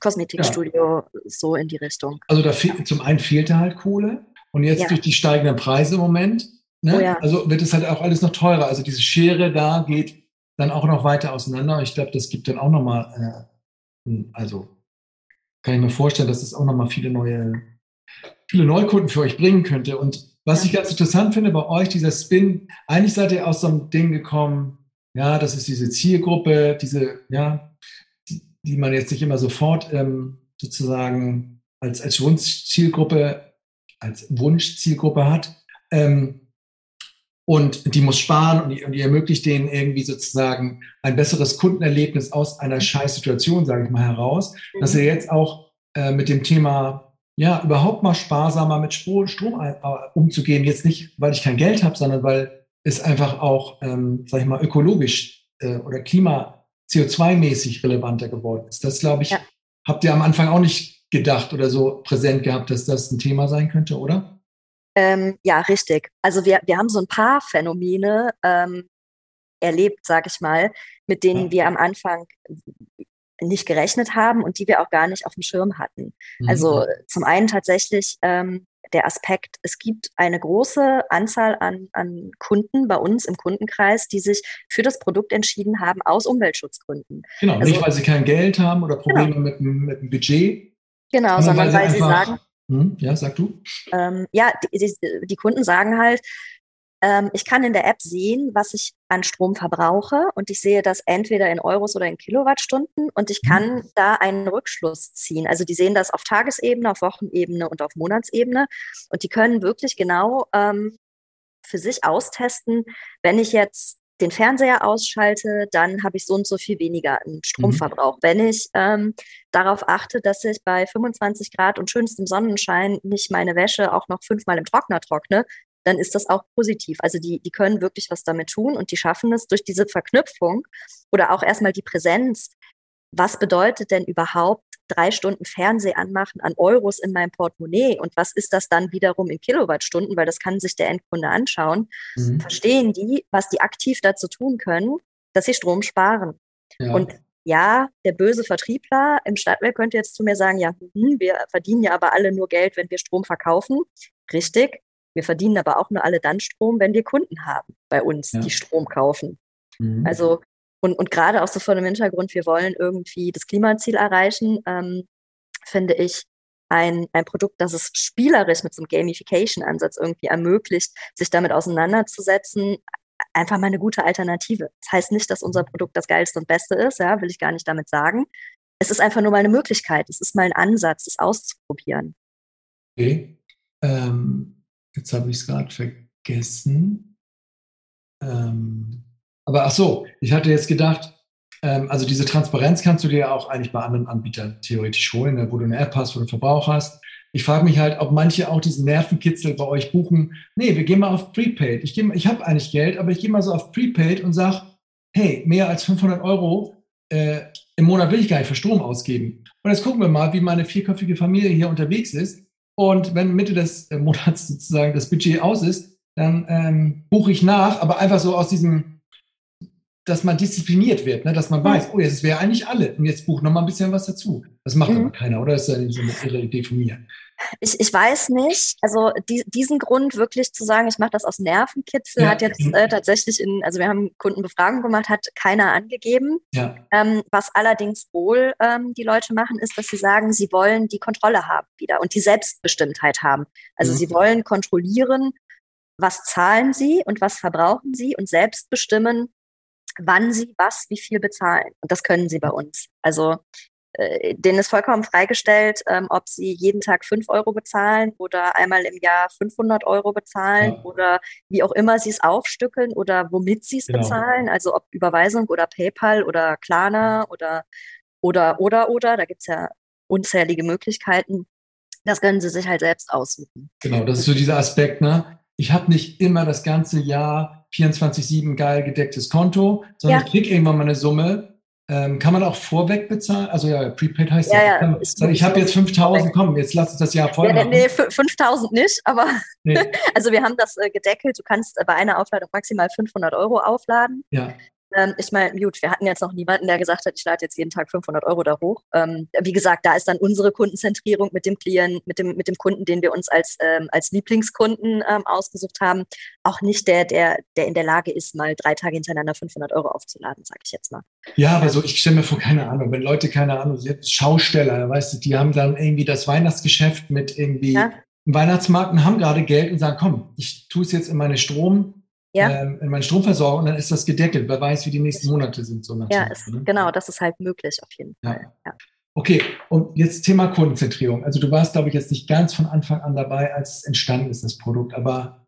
Kosmetikstudio, ja. so in die Richtung. Also da zum einen fehlte halt Kohle und jetzt ja. durch die steigenden Preise im Moment, ne? oh ja. also wird es halt auch alles noch teurer. Also diese Schere da geht dann auch noch weiter auseinander. Ich glaube, das gibt dann auch nochmal, äh, also kann ich mir vorstellen, dass das auch nochmal viele neue, viele Neukunden für euch bringen könnte. Und was ich ganz interessant finde bei euch, dieser Spin, eigentlich seid ihr aus so einem Ding gekommen, ja, das ist diese Zielgruppe, diese, ja, die man jetzt nicht immer sofort ähm, sozusagen als, als Wunschzielgruppe, als Wunschzielgruppe hat. Ähm, und die muss sparen und die, und die ermöglicht denen irgendwie sozusagen ein besseres Kundenerlebnis aus einer Scheißsituation, sage ich mal, heraus, mhm. dass er jetzt auch äh, mit dem Thema ja überhaupt mal sparsamer mit Strom, Strom äh, umzugehen, jetzt nicht, weil ich kein Geld habe, sondern weil es einfach auch, ähm, sag ich mal, ökologisch äh, oder Klima CO2-mäßig relevanter geworden ist. Das, glaube ich, ja. habt ihr am Anfang auch nicht gedacht oder so präsent gehabt, dass das ein Thema sein könnte, oder? Ähm, ja, richtig. Also wir, wir haben so ein paar Phänomene ähm, erlebt, sage ich mal, mit denen ja. wir am Anfang nicht gerechnet haben und die wir auch gar nicht auf dem Schirm hatten. Mhm. Also zum einen tatsächlich ähm, der Aspekt, es gibt eine große Anzahl an, an Kunden bei uns im Kundenkreis, die sich für das Produkt entschieden haben aus Umweltschutzgründen. Genau, also, nicht weil sie kein Geld haben oder Probleme genau. mit, mit dem Budget. Genau, sondern weil, sie, weil sie sagen, hm, ja, sag du. Ähm, ja, die, die, die, Kunden sagen halt, ähm, ich kann in der App sehen, was ich an Strom verbrauche und ich sehe das entweder in Euros oder in Kilowattstunden und ich kann mhm. da einen Rückschluss ziehen. Also die sehen das auf Tagesebene, auf Wochenebene und auf Monatsebene und die können wirklich genau ähm, für sich austesten, wenn ich jetzt den Fernseher ausschalte, dann habe ich so und so viel weniger an Stromverbrauch. Mhm. Wenn ich ähm, darauf achte, dass ich bei 25 Grad und schönstem Sonnenschein nicht meine Wäsche auch noch fünfmal im Trockner trockne, dann ist das auch positiv. Also die, die können wirklich was damit tun und die schaffen es durch diese Verknüpfung oder auch erstmal die Präsenz. Was bedeutet denn überhaupt drei Stunden Fernseh anmachen an Euros in meinem Portemonnaie und was ist das dann wiederum in Kilowattstunden, weil das kann sich der Endkunde anschauen, mhm. verstehen die, was die aktiv dazu tun können, dass sie Strom sparen. Ja. Und ja, der böse Vertriebler im Stadtwerk könnte jetzt zu mir sagen, ja, hm, wir verdienen ja aber alle nur Geld, wenn wir Strom verkaufen. Richtig, wir verdienen aber auch nur alle dann Strom, wenn wir Kunden haben bei uns, ja. die Strom kaufen. Mhm. Also, und, und gerade auch so vor dem Hintergrund, wir wollen irgendwie das Klimaziel erreichen, ähm, finde ich ein, ein Produkt, das es spielerisch mit so einem Gamification-Ansatz irgendwie ermöglicht, sich damit auseinanderzusetzen, einfach mal eine gute Alternative. Das heißt nicht, dass unser Produkt das geilste und beste ist, ja, will ich gar nicht damit sagen. Es ist einfach nur mal eine Möglichkeit, es ist mal ein Ansatz, es auszuprobieren. Okay. Ähm, Jetzt habe ich es gerade vergessen. Ähm, aber ach so, ich hatte jetzt gedacht, ähm, also diese Transparenz kannst du dir ja auch eigentlich bei anderen Anbietern theoretisch holen, ne, wo du eine App hast, wo du Verbrauch hast. Ich frage mich halt, ob manche auch diesen Nervenkitzel bei euch buchen. Nee, wir gehen mal auf Prepaid. Ich, ich habe eigentlich Geld, aber ich gehe mal so auf Prepaid und sage, hey, mehr als 500 Euro äh, im Monat will ich gar nicht für Strom ausgeben. Und jetzt gucken wir mal, wie meine vierköpfige Familie hier unterwegs ist. Und wenn Mitte des äh, Monats sozusagen das Budget aus ist, dann ähm, buche ich nach, aber einfach so aus diesem, dass man diszipliniert wird, ne? dass man weiß, oh, jetzt wäre eigentlich alle und jetzt bucht noch mal ein bisschen was dazu. Das macht mhm. aber keiner, oder? Das ist ja so eine irre Idee von mir. Ich, ich weiß nicht, also die, diesen Grund wirklich zu sagen, ich mache das aus Nervenkitzel, ja. hat jetzt äh, tatsächlich in, also wir haben Kundenbefragung gemacht, hat keiner angegeben. Ja. Ähm, was allerdings wohl ähm, die Leute machen, ist, dass sie sagen, sie wollen die Kontrolle haben wieder und die Selbstbestimmtheit haben. Also mhm. sie wollen kontrollieren, was zahlen sie und was verbrauchen sie und selbst bestimmen, wann sie was, wie viel bezahlen. Und das können sie bei uns. Also äh, denen ist vollkommen freigestellt, ähm, ob sie jeden Tag fünf Euro bezahlen oder einmal im Jahr 500 Euro bezahlen ja. oder wie auch immer sie es aufstückeln oder womit sie es genau. bezahlen, also ob Überweisung oder PayPal oder Klarna oder oder oder oder, da gibt es ja unzählige Möglichkeiten. Das können sie sich halt selbst aussuchen. Genau, das ist so dieser Aspekt, ne? Ich habe nicht immer das ganze Jahr 24-7 geil gedecktes Konto, sondern ja. ich kriege irgendwann mal eine Summe. Ähm, kann man auch vorweg bezahlen? Also ja, Prepaid heißt ja. ja, ja ich, ich habe jetzt 5000, komm, jetzt lass uns das Jahr voll ja, Nee, 5000 nicht, aber nee. *laughs* also wir haben das äh, gedeckelt. Du kannst äh, bei einer Aufladung maximal 500 Euro aufladen. Ja. Ähm, ich meine, gut, wir hatten jetzt noch niemanden, der gesagt hat, ich lade jetzt jeden Tag 500 Euro da hoch. Ähm, wie gesagt, da ist dann unsere Kundenzentrierung mit dem Klienten, mit dem, mit dem Kunden, den wir uns als, ähm, als Lieblingskunden ähm, ausgesucht haben, auch nicht der, der, der in der Lage ist, mal drei Tage hintereinander 500 Euro aufzuladen, sage ich jetzt mal. Ja, aber so, ich stelle mir vor, keine Ahnung, wenn Leute, keine Ahnung, Schausteller, weißt du, die haben dann irgendwie das Weihnachtsgeschäft mit irgendwie ja. Weihnachtsmarkt und haben gerade Geld und sagen, komm, ich tue es jetzt in meine Strom, ja. ähm, in meine Stromversorgung und dann ist das gedeckelt. Wer weiß, wie die nächsten Monate sind. So ja, ist, ne? genau, das ist halt möglich auf jeden Fall. Ja. Okay, und jetzt Thema Kundenzentrierung. Also du warst, glaube ich, jetzt nicht ganz von Anfang an dabei, als es entstanden ist, das Produkt. Aber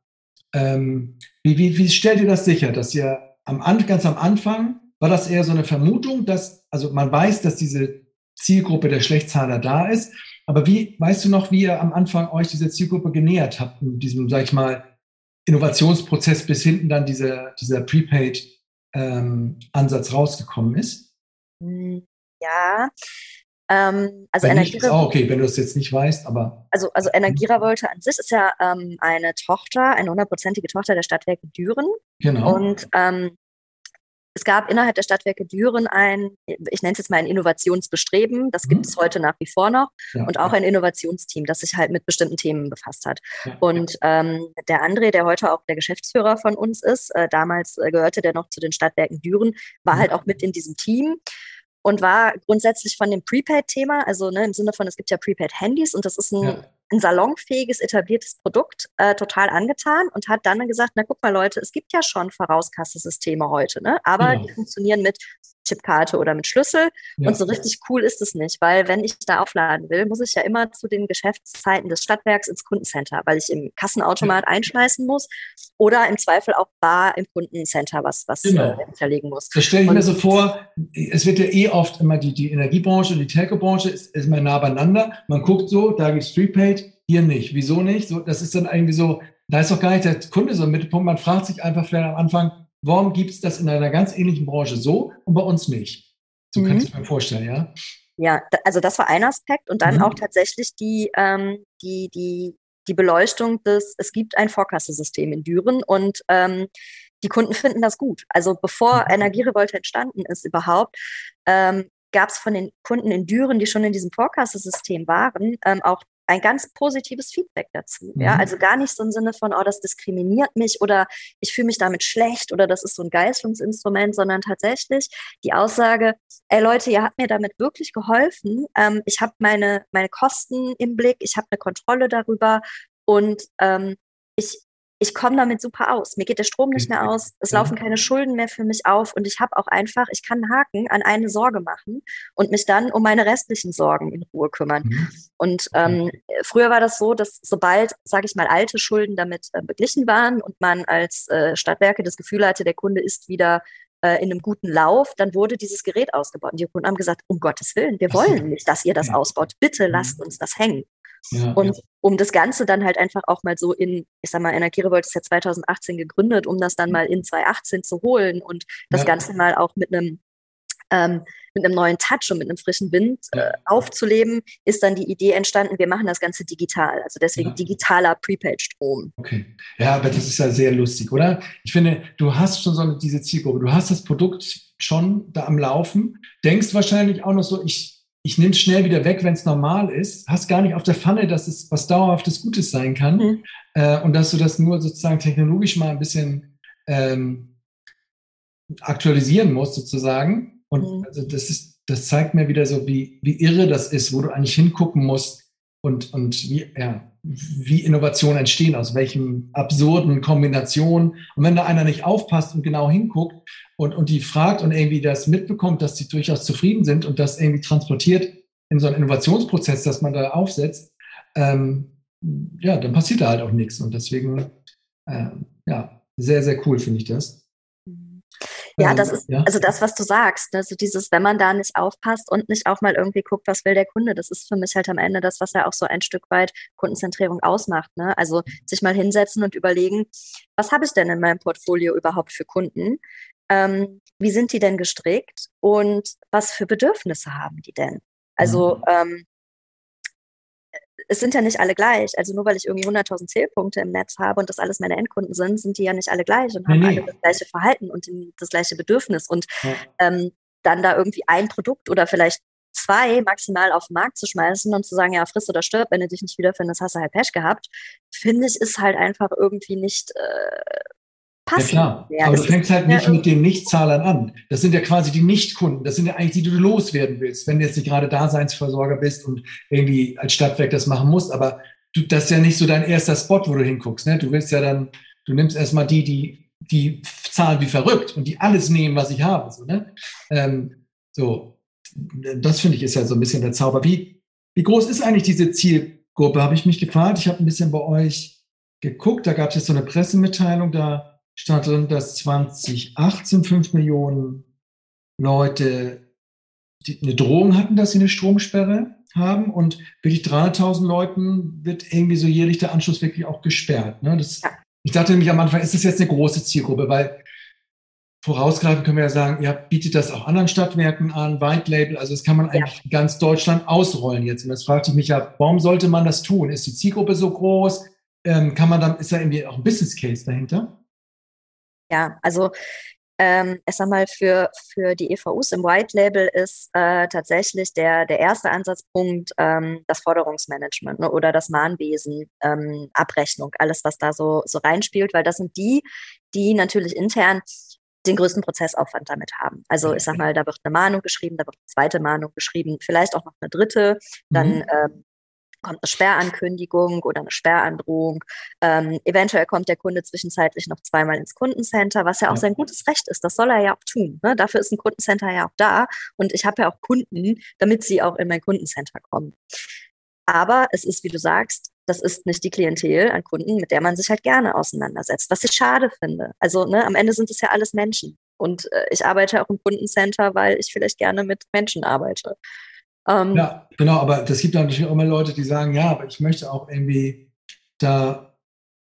ähm, wie, wie, wie stellt ihr das sicher, dass ihr am, ganz am Anfang, war das eher so eine Vermutung, dass, also man weiß, dass diese Zielgruppe der Schlechtzahler da ist, aber wie, weißt du noch, wie ihr am Anfang euch diese Zielgruppe genähert habt, in diesem, sag ich mal, Innovationsprozess bis hinten dann dieser, dieser Prepaid-Ansatz ähm, rausgekommen ist? Hm, ja. Ähm, also Energira, oh, okay, wenn du es jetzt nicht weißt, aber. Also, also Energira wollte an sich ist ja ähm, eine Tochter, eine hundertprozentige Tochter der Stadtwerke Düren. Genau. Und ähm, es gab innerhalb der Stadtwerke Düren ein, ich nenne es jetzt mal ein Innovationsbestreben, das gibt mhm. es heute nach wie vor noch, ja, und auch ja. ein Innovationsteam, das sich halt mit bestimmten Themen befasst hat. Ja, und ähm, der André, der heute auch der Geschäftsführer von uns ist, äh, damals äh, gehörte der noch zu den Stadtwerken Düren, war mhm. halt auch mit in diesem Team und war grundsätzlich von dem Prepaid-Thema, also ne, im Sinne von, es gibt ja Prepaid-Handys und das ist ein ein salonfähiges, etabliertes Produkt äh, total angetan und hat dann gesagt, na guck mal Leute, es gibt ja schon Vorauskassesysteme heute, ne? aber genau. die funktionieren mit Chipkarte oder mit Schlüssel ja. und so richtig cool ist es nicht, weil wenn ich da aufladen will, muss ich ja immer zu den Geschäftszeiten des Stadtwerks ins Kundencenter, weil ich im Kassenautomat ja. einschmeißen muss oder im Zweifel auch bar im Kundencenter was, was genau. äh, hinterlegen muss. Das stelle ich und, mir so vor, es wird ja eh oft immer die, die Energiebranche und die Telco-Branche ist, ist immer nah beieinander. Man guckt so, da gibt es Welt, hier nicht. Wieso nicht? So, das ist dann irgendwie so, da ist doch gar nicht der Kunde so im Mittelpunkt. Man fragt sich einfach vielleicht am Anfang, warum gibt es das in einer ganz ähnlichen Branche so und bei uns nicht? So mhm. kannst du dir vorstellen, ja? Ja, also das war ein Aspekt und dann mhm. auch tatsächlich die, ähm, die, die, die Beleuchtung des, es gibt ein Vorkassesystem in Düren und ähm, die Kunden finden das gut. Also bevor mhm. Energierevolte entstanden ist überhaupt, ähm, gab es von den Kunden in Düren, die schon in diesem Vorkassesystem waren, ähm, auch ein ganz positives Feedback dazu. Mhm. Ja, also gar nicht so im Sinne von, oh, das diskriminiert mich oder ich fühle mich damit schlecht oder das ist so ein Geißlungsinstrument, sondern tatsächlich die Aussage, ey Leute, ihr habt mir damit wirklich geholfen. Ähm, ich habe meine, meine Kosten im Blick, ich habe eine Kontrolle darüber und ähm, ich, ich komme damit super aus. Mir geht der Strom nicht mehr aus, es laufen keine Schulden mehr für mich auf und ich habe auch einfach, ich kann einen Haken an eine Sorge machen und mich dann um meine restlichen Sorgen in Ruhe kümmern. Mhm. Und ähm, früher war das so, dass sobald, sage ich mal, alte Schulden damit äh, beglichen waren und man als äh, Stadtwerke das Gefühl hatte, der Kunde ist wieder äh, in einem guten Lauf, dann wurde dieses Gerät ausgebaut. Und die Kunden haben gesagt, um Gottes Willen, wir wollen nicht, dass ihr das ausbaut. Bitte lasst mhm. uns das hängen. Ja, und ja. um das Ganze dann halt einfach auch mal so in, ich sag mal, Energierevolt ist ja 2018 gegründet, um das dann mhm. mal in 2018 zu holen und das ja. Ganze mal auch mit einem ähm, mit einem neuen Touch und mit einem frischen Wind äh, aufzuleben, ist dann die Idee entstanden, wir machen das Ganze digital. Also deswegen digitaler Prepaid-Strom. Okay. Ja, aber das ist ja sehr lustig, oder? Ich finde, du hast schon so eine, diese Zielgruppe, du hast das Produkt schon da am Laufen, denkst wahrscheinlich auch noch so, ich ich nehme es schnell wieder weg, wenn es normal ist, hast gar nicht auf der Pfanne, dass es was dauerhaftes Gutes sein kann mhm. äh, und dass du das nur sozusagen technologisch mal ein bisschen ähm, aktualisieren musst sozusagen. Und mhm. also das ist, das zeigt mir wieder so, wie, wie irre das ist, wo du eigentlich hingucken musst und, und wie, ja, wie Innovationen entstehen, aus welchen absurden Kombinationen. Und wenn da einer nicht aufpasst und genau hinguckt und, und die fragt und irgendwie das mitbekommt, dass sie durchaus zufrieden sind und das irgendwie transportiert in so einen Innovationsprozess, dass man da aufsetzt, ähm, ja, dann passiert da halt auch nichts. Und deswegen, äh, ja, sehr, sehr cool finde ich das. Ja, das ist ja. also das, was du sagst. Ne? So dieses, wenn man da nicht aufpasst und nicht auch mal irgendwie guckt, was will der Kunde, das ist für mich halt am Ende das, was ja auch so ein Stück weit Kundenzentrierung ausmacht. Ne? Also sich mal hinsetzen und überlegen, was habe ich denn in meinem Portfolio überhaupt für Kunden? Ähm, wie sind die denn gestrickt und was für Bedürfnisse haben die denn? Also mhm. ähm, es sind ja nicht alle gleich. Also nur weil ich irgendwie 100.000 Zählpunkte im Netz habe und das alles meine Endkunden sind, sind die ja nicht alle gleich und haben nee, nee. alle das gleiche Verhalten und das gleiche Bedürfnis. Und ja. ähm, dann da irgendwie ein Produkt oder vielleicht zwei maximal auf den Markt zu schmeißen und zu sagen, ja, friss oder stirb, wenn du dich nicht wiederfindest, hast du halt Pech gehabt, finde ich, ist halt einfach irgendwie nicht äh, passend. Ja klar, ja, aber du fängst halt nicht mit den Nichtzahlern an. Das sind ja quasi die Nichtkunden. Das sind ja eigentlich die, die du loswerden willst, wenn du jetzt nicht gerade Daseinsversorger bist und irgendwie als Stadtwerk das machen musst. Aber du, das ist ja nicht so dein erster Spot, wo du hinguckst. Ne? Du willst ja dann, du nimmst erstmal die, die, die zahlen wie verrückt und die alles nehmen, was ich habe. So, ne? Ähm, so. das finde ich ist ja so ein bisschen der Zauber. Wie, wie groß ist eigentlich diese Zielgruppe, habe ich mich gefragt. Ich habe ein bisschen bei euch geguckt, da gab es jetzt so eine Pressemitteilung, da stand drin, dass 2018 5 Millionen Leute eine Drohung hatten, dass sie eine Stromsperre haben und wirklich 300.000 Leuten wird irgendwie so jährlich der Anschluss wirklich auch gesperrt. Ne? Das, ich dachte nämlich am Anfang, ist das jetzt eine große Zielgruppe, weil vorausgreifend können wir ja sagen, ihr bietet das auch anderen Stadtwerken an, White Label, also das kann man eigentlich ja. ganz Deutschland ausrollen jetzt. Und das fragte ich mich ja, warum sollte man das tun? Ist die Zielgruppe so groß? Ähm, kann man dann, ist da irgendwie auch ein Business Case dahinter? Ja, also ähm, ich sag mal, für, für die EVUs im White Label ist äh, tatsächlich der, der erste Ansatzpunkt ähm, das Forderungsmanagement ne, oder das Mahnwesen, ähm, Abrechnung, alles, was da so, so reinspielt, weil das sind die, die natürlich intern den größten Prozessaufwand damit haben. Also ich sag mal, da wird eine Mahnung geschrieben, da wird eine zweite Mahnung geschrieben, vielleicht auch noch eine dritte, dann mhm. ähm, kommt eine Sperrankündigung oder eine Sperrandrohung. Ähm, eventuell kommt der Kunde zwischenzeitlich noch zweimal ins Kundencenter, was ja auch ja. sein gutes Recht ist. Das soll er ja auch tun. Ne? Dafür ist ein Kundencenter ja auch da. Und ich habe ja auch Kunden, damit sie auch in mein Kundencenter kommen. Aber es ist, wie du sagst, das ist nicht die Klientel an Kunden, mit der man sich halt gerne auseinandersetzt, was ich schade finde. Also ne, am Ende sind es ja alles Menschen. Und äh, ich arbeite auch im Kundencenter, weil ich vielleicht gerne mit Menschen arbeite. Ähm, ja, genau, aber das gibt natürlich auch immer Leute, die sagen, ja, aber ich möchte auch irgendwie da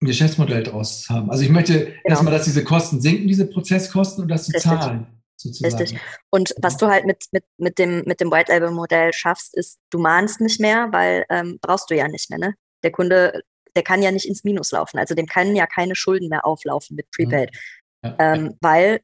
ein Geschäftsmodell draus haben. Also ich möchte genau. erstmal, dass diese Kosten sinken, diese Prozesskosten und dass sie Richtig. zahlen. Sozusagen. Richtig. Und was du halt mit, mit, mit dem, mit dem White Label Modell schaffst, ist, du mahnst nicht mehr, weil ähm, brauchst du ja nicht mehr. Ne? Der Kunde, der kann ja nicht ins Minus laufen. Also dem können ja keine Schulden mehr auflaufen mit Prepaid. Ja. Ähm, weil,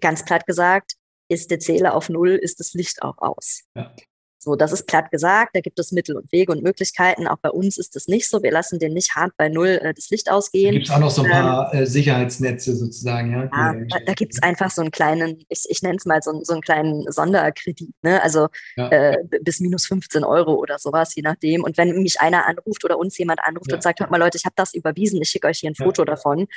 ganz platt gesagt, ist der Zähler auf Null, ist das Licht auch aus. Ja. So, das ist platt gesagt. Da gibt es Mittel und Wege und Möglichkeiten. Auch bei uns ist das nicht so. Wir lassen den nicht hart bei Null äh, das Licht ausgehen. Gibt es auch noch so ein paar ähm, äh, Sicherheitsnetze sozusagen, ja? ja da, da gibt es einfach so einen kleinen, ich, ich nenne es mal so, so einen kleinen Sonderkredit, ne? Also ja. äh, bis minus 15 Euro oder sowas, je nachdem. Und wenn mich einer anruft oder uns jemand anruft ja. und sagt, hört mal Leute, ich habe das überwiesen, ich schicke euch hier ein Foto davon,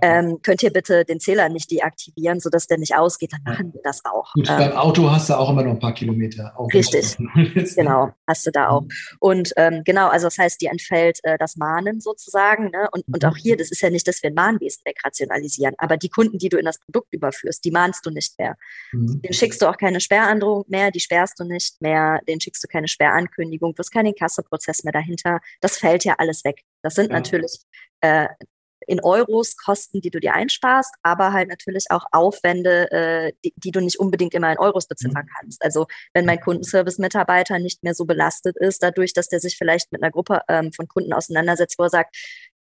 ähm, könnt ihr bitte den Zähler nicht deaktivieren, sodass der nicht ausgeht, dann machen wir das auch. Gut, ähm, beim Auto hast du auch immer noch ein paar Kilometer. Richtig. *laughs* genau, hast du da auch. Mhm. Und ähm, genau, also das heißt, dir entfällt äh, das Mahnen sozusagen. Ne? Und, und auch hier, mhm. das ist ja nicht, dass wir ein Mahnwesen wegrationalisieren, aber die Kunden, die du in das Produkt überführst, die mahnst du nicht mehr. Mhm. Den schickst du auch keine Sperrandrohung mehr, die sperrst du nicht mehr, den schickst du keine Sperrankündigung, du hast keinen Kasseprozess mehr dahinter. Das fällt ja alles weg. Das sind ja. natürlich äh, in Euros Kosten, die du dir einsparst, aber halt natürlich auch Aufwände, äh, die, die, du nicht unbedingt immer in Euros beziffern mhm. kannst. Also wenn mein Kundenservice-Mitarbeiter nicht mehr so belastet ist, dadurch, dass der sich vielleicht mit einer Gruppe ähm, von Kunden auseinandersetzt, wo er sagt,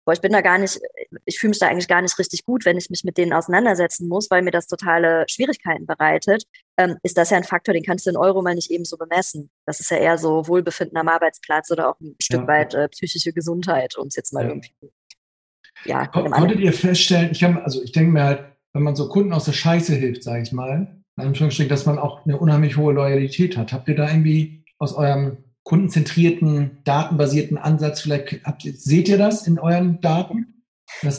boah, ich bin da gar nicht, ich fühle mich da eigentlich gar nicht richtig gut, wenn ich mich mit denen auseinandersetzen muss, weil mir das totale Schwierigkeiten bereitet, ähm, ist das ja ein Faktor, den kannst du in Euro mal nicht eben so bemessen. Das ist ja eher so Wohlbefinden am Arbeitsplatz oder auch ein Stück ja. weit äh, psychische Gesundheit, um es jetzt mal ja. irgendwie ja. Konntet ihr feststellen, ich habe, also ich denke mir halt, wenn man so Kunden aus der Scheiße hilft, sage ich mal, dass man auch eine unheimlich hohe Loyalität hat. Habt ihr da irgendwie aus eurem kundenzentrierten, datenbasierten Ansatz, vielleicht habt, seht ihr das in euren Daten?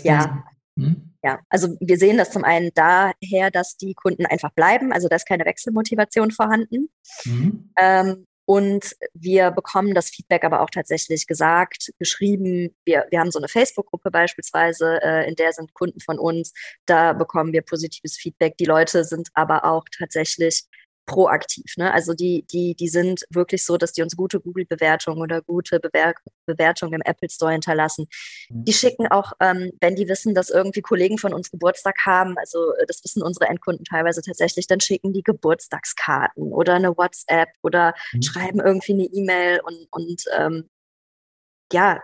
ja. Die, hm? Ja, also wir sehen das zum einen daher, dass die Kunden einfach bleiben, also da ist keine Wechselmotivation vorhanden. Mhm. Ähm, Und wir bekommen das Feedback aber auch tatsächlich gesagt, geschrieben. Wir, wir haben so eine Facebook-Gruppe beispielsweise, äh, in der sind Kunden von uns. Da bekommen wir positives Feedback. Die Leute sind aber auch tatsächlich proaktiv. Ne? Also die, die, die sind wirklich so, dass die uns gute Google-Bewertungen oder gute Bewer Bewertungen im Apple Store hinterlassen. Mhm. Die schicken auch, ähm, wenn die wissen, dass irgendwie Kollegen von uns Geburtstag haben, also äh, das wissen unsere Endkunden teilweise tatsächlich, dann schicken die Geburtstagskarten oder eine WhatsApp oder mhm. schreiben irgendwie eine E-Mail und, und ähm, ja,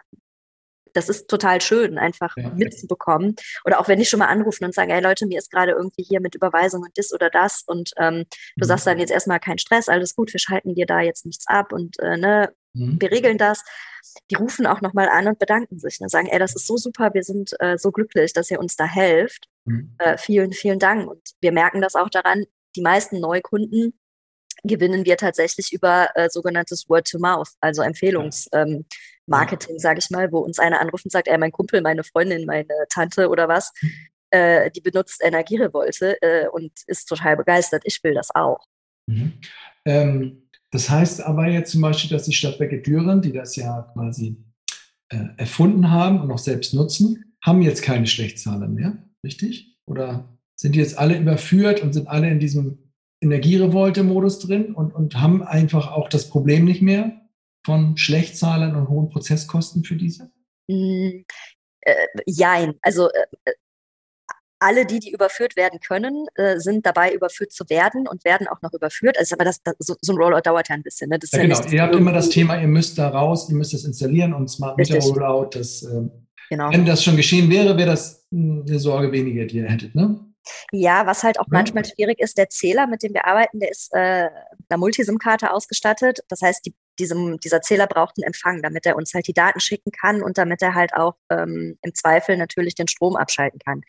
das ist total schön, einfach ja. mitzubekommen. Oder auch wenn die schon mal anrufen und sagen, hey Leute, mir ist gerade irgendwie hier mit Überweisung und das oder das und ähm, du mhm. sagst dann jetzt erstmal kein Stress, alles gut, wir schalten dir da jetzt nichts ab und äh, ne, mhm. wir regeln das. Die rufen auch nochmal an und bedanken sich. Ne, sagen, ey, das ist so super, wir sind äh, so glücklich, dass ihr uns da helft. Mhm. Äh, vielen, vielen Dank. Und wir merken das auch daran, die meisten Neukunden gewinnen wir tatsächlich über äh, sogenanntes Word-to-Mouth, also Empfehlungsmarketing, ähm, sage ich mal, wo uns einer anruft und sagt, ey, mein Kumpel, meine Freundin, meine Tante oder was, äh, die benutzt Energierevolte äh, und ist total begeistert. Ich will das auch. Mhm. Ähm, das heißt aber jetzt zum Beispiel, dass die Stadtwerke Düren, die das ja quasi äh, erfunden haben und auch selbst nutzen, haben jetzt keine Schlechtzahler mehr, richtig? Oder sind die jetzt alle überführt und sind alle in diesem Energierevolte-Modus drin und, und haben einfach auch das Problem nicht mehr von Schlechtzahlern und hohen Prozesskosten für diese? Mm, äh, jein. Also äh, äh, alle, die, die überführt werden können, äh, sind dabei, überführt zu werden und werden auch noch überführt. Also, aber das, das so, so, ein Rollout dauert ja ein bisschen. Ne? Ja, genau, ihr habt immer das Thema, ihr müsst da raus, ihr müsst das installieren und Smart Meter Rollout, das, äh, genau. wenn das schon geschehen wäre, wäre das hm, eine Sorge weniger, die ihr hättet, ne? Ja, was halt auch ja. manchmal schwierig ist, der Zähler, mit dem wir arbeiten, der ist äh, einer Multisim-Karte ausgestattet. Das heißt, die, diesem, dieser Zähler braucht einen Empfang, damit er uns halt die Daten schicken kann und damit er halt auch ähm, im Zweifel natürlich den Strom abschalten kann.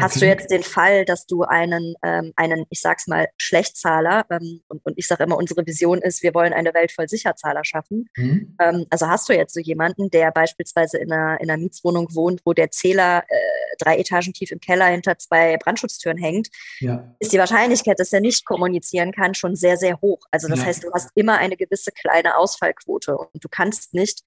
Hast okay. du jetzt den Fall, dass du einen, ähm, einen ich sag's mal, Schlechtzahler, ähm, und, und ich sage immer, unsere Vision ist, wir wollen eine Welt voll Sicherzahler schaffen. Mhm. Ähm, also hast du jetzt so jemanden, der beispielsweise in einer, in einer Mietswohnung wohnt, wo der Zähler äh, drei Etagen tief im Keller hinter zwei Brandschutztüren hängt, ja. ist die Wahrscheinlichkeit, dass er nicht kommunizieren kann, schon sehr, sehr hoch. Also das ja. heißt, du hast immer eine gewisse kleine Ausfallquote und du kannst nicht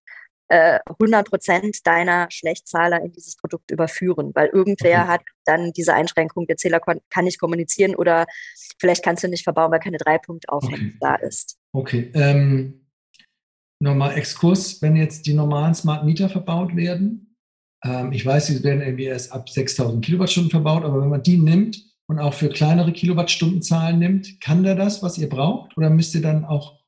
100 äh, Prozent deiner Schlechtzahler in dieses Produkt überführen, weil irgendwer okay. hat dann diese Einschränkung, der Zähler kann nicht kommunizieren oder vielleicht kannst du nicht verbauen, weil keine Dreipunktaufhängung okay. da ist. Okay. Ähm, nochmal Exkurs, wenn jetzt die normalen Smart Meter verbaut werden. Ähm, ich weiß, sie werden irgendwie erst ab 6000 Kilowattstunden verbaut, aber wenn man die nimmt und auch für kleinere Kilowattstundenzahlen nimmt, kann der das, was ihr braucht? Oder müsst ihr dann auch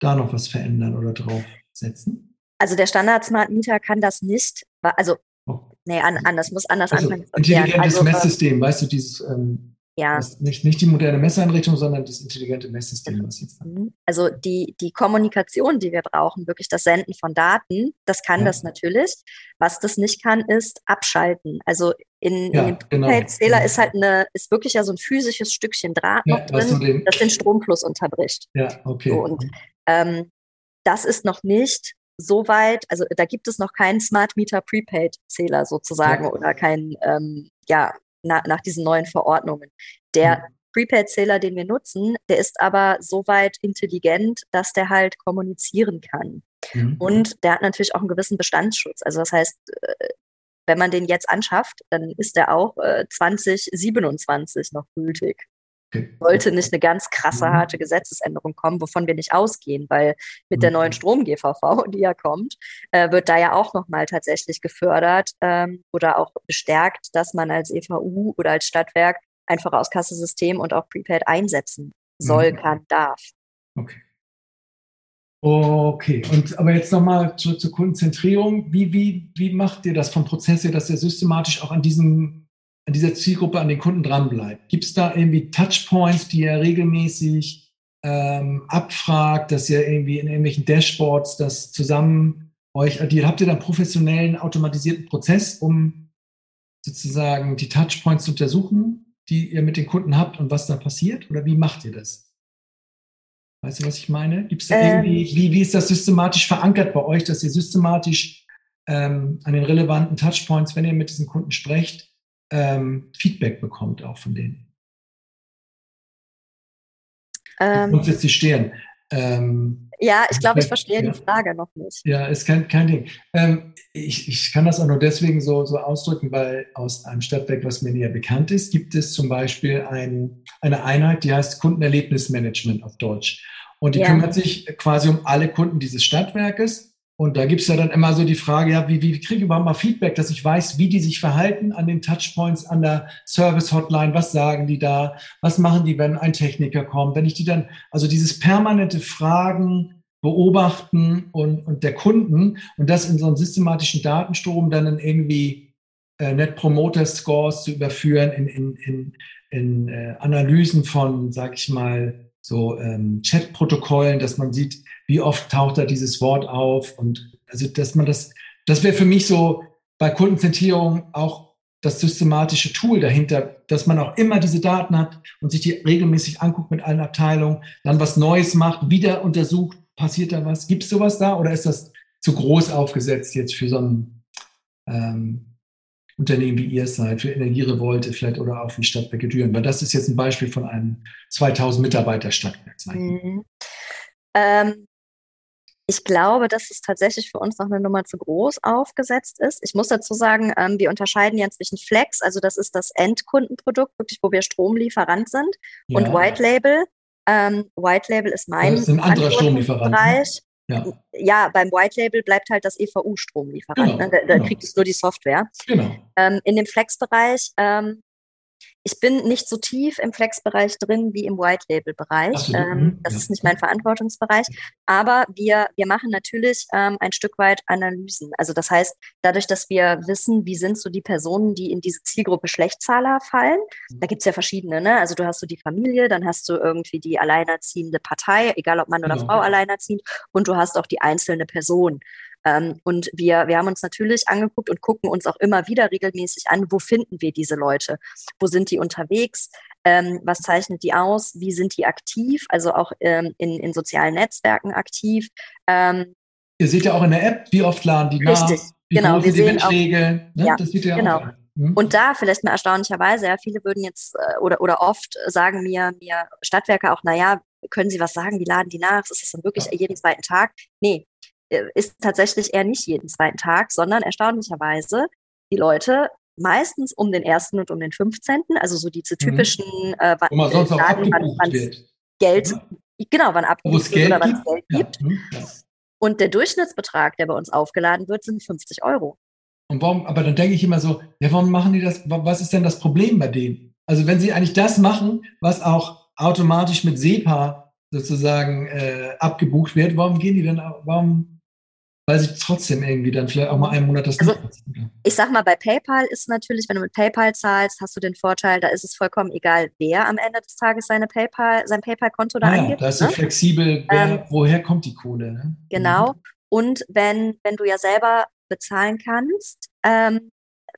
da noch was verändern oder draufsetzen? Also der Standard Smart Meter kann das nicht. Also, oh. nee, an, anders, muss anders also, anfangen. Intelligentes also, Messsystem, weißt du, dieses, ähm, ja. nicht, nicht die moderne Messeinrichtung, sondern das intelligente Messsystem, was jetzt mhm. Also die, die Kommunikation, die wir brauchen, wirklich das Senden von Daten, das kann ja. das natürlich. Was das nicht kann, ist abschalten. Also in, ja, in dem genau. Prepaid-Zähler ist halt eine, ist wirklich ja so ein physisches Stückchen Draht noch drin, das den Stromfluss unterbricht. Ja, okay. So, und ähm, das ist noch nicht so weit, also da gibt es noch keinen Smart Meter Prepaid Zähler sozusagen ja. oder keinen, ähm, ja, na, nach diesen neuen Verordnungen. Der mhm. Prepaid-Zähler, den wir nutzen, der ist aber so weit intelligent, dass der halt kommunizieren kann. Mhm. Und der hat natürlich auch einen gewissen Bestandsschutz. Also das heißt, äh, wenn man den jetzt anschafft, dann ist der auch äh, 2027 noch gültig. Sollte nicht eine ganz krasse, mhm. harte Gesetzesänderung kommen, wovon wir nicht ausgehen, weil mit der neuen mhm. Strom-GVV, die ja kommt, äh, wird da ja auch nochmal tatsächlich gefördert ähm, oder auch bestärkt, dass man als EVU oder als Stadtwerk einfach aus Kassensystem und auch Prepaid einsetzen soll, mhm. kann, darf. Okay. Okay, und aber jetzt nochmal zur, zur Kundenzentrierung. Wie, wie, wie macht ihr das vom Prozess her, dass ihr systematisch auch an diesem an dieser Zielgruppe, an den Kunden dranbleibt? Gibt es da irgendwie Touchpoints, die ihr regelmäßig ähm, abfragt, dass ihr irgendwie in irgendwelchen Dashboards das zusammen euch addiert? Habt ihr da einen professionellen, automatisierten Prozess, um sozusagen die Touchpoints zu untersuchen, die ihr mit den Kunden habt und was da passiert? Oder wie macht ihr das? Weißt du, was ich meine? Gibt es da ähm, irgendwie, wie, wie ist das systematisch verankert bei euch, dass ihr systematisch ähm, an den relevanten Touchpoints, wenn ihr mit diesen Kunden sprecht, ähm, Feedback bekommt auch von denen? Ähm, grundsätzlich stehen. Ähm, Ja, ich glaube, ich verstehe ja. die Frage noch nicht. Ja, ist kein, kein Ding. Ähm, ich, ich kann das auch nur deswegen so, so ausdrücken, weil aus einem Stadtwerk, was mir näher bekannt ist, gibt es zum Beispiel ein, eine Einheit, die heißt Kundenerlebnismanagement auf Deutsch. Und die ja. kümmert sich quasi um alle Kunden dieses Stadtwerkes und da gibt es ja dann immer so die Frage, ja, wie, wie kriege ich überhaupt mal Feedback, dass ich weiß, wie die sich verhalten an den Touchpoints, an der Service-Hotline, was sagen die da, was machen die, wenn ein Techniker kommt, wenn ich die dann, also dieses permanente Fragen, Beobachten und, und der Kunden und das in so einem systematischen Datenstrom dann in irgendwie äh, Net Promoter Scores zu überführen, in, in, in, in äh, Analysen von, sag ich mal, so ähm, Chat-Protokollen, dass man sieht, wie oft taucht da dieses Wort auf und also, dass man das, das wäre für mich so bei Kundenzentrierung auch das systematische Tool dahinter, dass man auch immer diese Daten hat und sich die regelmäßig anguckt mit allen Abteilungen, dann was Neues macht, wieder untersucht, passiert da was? Gibt es sowas da oder ist das zu groß aufgesetzt jetzt für so ein ähm, Unternehmen wie ihr seid, für Energierevolte vielleicht oder auch wie Stadtwerke Düren? Weil das ist jetzt ein Beispiel von einem 2000 Mitarbeiter Stadtwerk. Mhm. Ähm, ich glaube, dass es tatsächlich für uns noch eine Nummer zu groß aufgesetzt ist. Ich muss dazu sagen, ähm, wir unterscheiden ja zwischen Flex, also das ist das Endkundenprodukt, wirklich, wo wir Stromlieferant sind, ja. und White Label. Ähm, White Label ist mein das ist ein anderer Stromlieferant. Ne? Bereich. Ja. ja, beim White Label bleibt halt das EVU-Stromlieferant. Genau, ne? Da, da genau. kriegt es nur die Software. Genau. Ähm, in dem Flex-Bereich ähm, ich bin nicht so tief im Flex-Bereich drin wie im White-Label-Bereich. Ähm, mhm, das ja. ist nicht mein Verantwortungsbereich. Aber wir, wir machen natürlich ähm, ein Stück weit Analysen. Also das heißt, dadurch, dass wir wissen, wie sind so die Personen, die in diese Zielgruppe Schlechtzahler fallen, da gibt's ja verschiedene. Ne? Also du hast so die Familie, dann hast du irgendwie die alleinerziehende Partei, egal ob Mann oder genau. Frau alleinerziehend, und du hast auch die einzelne Person. Ähm, und wir, wir haben uns natürlich angeguckt und gucken uns auch immer wieder regelmäßig an, wo finden wir diese Leute? Wo sind die unterwegs? Ähm, was zeichnet die aus? Wie sind die aktiv? Also auch ähm, in, in sozialen Netzwerken aktiv. Ähm, Ihr seht ja auch in der App, wie oft laden die nach? Richtig, wie genau. Wir sehen auch, ne? ja, das sieht ja genau. auch. Hm? Und da vielleicht mal erstaunlicherweise, ja, viele würden jetzt äh, oder, oder oft sagen mir, mir Stadtwerke auch, naja, können Sie was sagen, wie laden die nach? Ist das dann wirklich jeden zweiten Tag? Nee, ist tatsächlich eher nicht jeden zweiten Tag, sondern erstaunlicherweise die Leute meistens um den ersten und um den 15., also so diese mhm. typischen mhm. äh, Wo man sonst Laden, wann, wann Geld, ja. genau, wann abgebucht wird oder wann es Geld gibt. Mhm. Ja. Und der Durchschnittsbetrag, der bei uns aufgeladen wird, sind 50 Euro. Und warum, aber dann denke ich immer so, ja, warum machen die das? Was ist denn das Problem bei denen? Also wenn sie eigentlich das machen, was auch automatisch mit SEPA sozusagen äh, abgebucht wird, warum gehen die dann, warum weil sie trotzdem irgendwie dann vielleicht auch mal einen Monat das also, Ich sag mal, bei PayPal ist natürlich, wenn du mit PayPal zahlst, hast du den Vorteil, da ist es vollkommen egal, wer am Ende des Tages seine PayPal, sein PayPal-Konto da ah, angibt. Ja, da ist ne? so flexibel, wer, ähm, woher kommt die Kohle. Ne? Genau. Mhm. Und wenn, wenn du ja selber bezahlen kannst, ähm,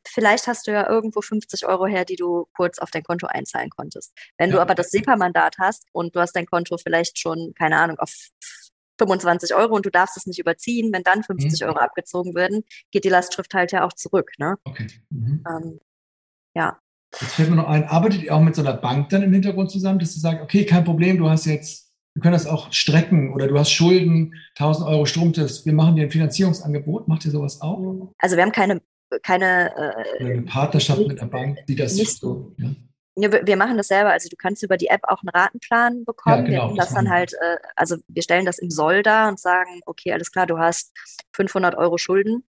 vielleicht hast du ja irgendwo 50 Euro her, die du kurz auf dein Konto einzahlen konntest. Wenn ja. du aber das SEPA-Mandat hast und du hast dein Konto vielleicht schon, keine Ahnung, auf 25 Euro und du darfst es nicht überziehen. Wenn dann 50 mhm. Euro abgezogen werden, geht die Lastschrift halt ja auch zurück. Ne? Okay. Mhm. Ähm, ja. Jetzt fällt mir noch ein, arbeitet ihr auch mit so einer Bank dann im Hintergrund zusammen, dass du sagst, okay, kein Problem, du hast jetzt, wir können das auch strecken oder du hast Schulden, 1000 Euro Stromtipps, wir machen dir ein Finanzierungsangebot. Macht ihr sowas auch? Also wir haben keine, keine äh, eine Partnerschaft mit einer Bank, die das nicht so. Ja. Wir machen das selber. Also du kannst über die App auch einen Ratenplan bekommen. Ja, genau, wir das dann halt, äh, also wir stellen das im Soll dar und sagen, okay, alles klar, du hast 500 Euro Schulden.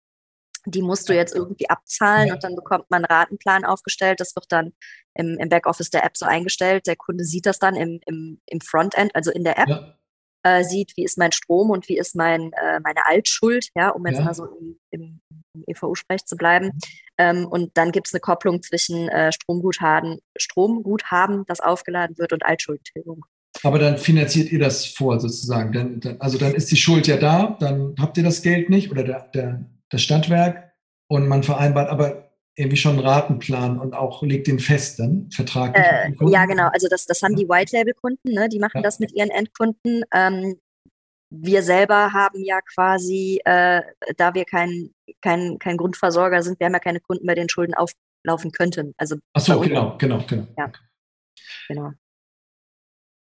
Die musst du jetzt irgendwie abzahlen ja. und dann bekommt man einen Ratenplan aufgestellt. Das wird dann im, im Backoffice der App so eingestellt. Der Kunde sieht das dann im, im, im Frontend, also in der App. Ja äh, sieht, wie ist mein Strom und wie ist mein, äh, meine Altschuld, ja, um jetzt ja. mal so im, im, im EVU-Sprech zu bleiben. Mhm. Ähm, und dann gibt es eine Kopplung zwischen äh, Stromguthaben, Stromguthaben, das aufgeladen wird, und Altschuldtilgung. Aber dann finanziert ihr das vor sozusagen. Dann, dann, also dann ist die Schuld ja da, dann habt ihr das Geld nicht oder der, der, das Stadtwerk und man vereinbart, aber irgendwie schon einen Ratenplan und auch legt den fest dann, Vertrag. Äh, ja, genau. Also das, das haben die White-Label-Kunden, ne? die machen ja. das mit ihren Endkunden. Ähm, wir selber haben ja quasi, äh, da wir kein, kein, kein Grundversorger sind, wir haben ja keine Kunden, bei denen Schulden auflaufen könnten. Also Ach so, genau, genau, genau. Ja, genau.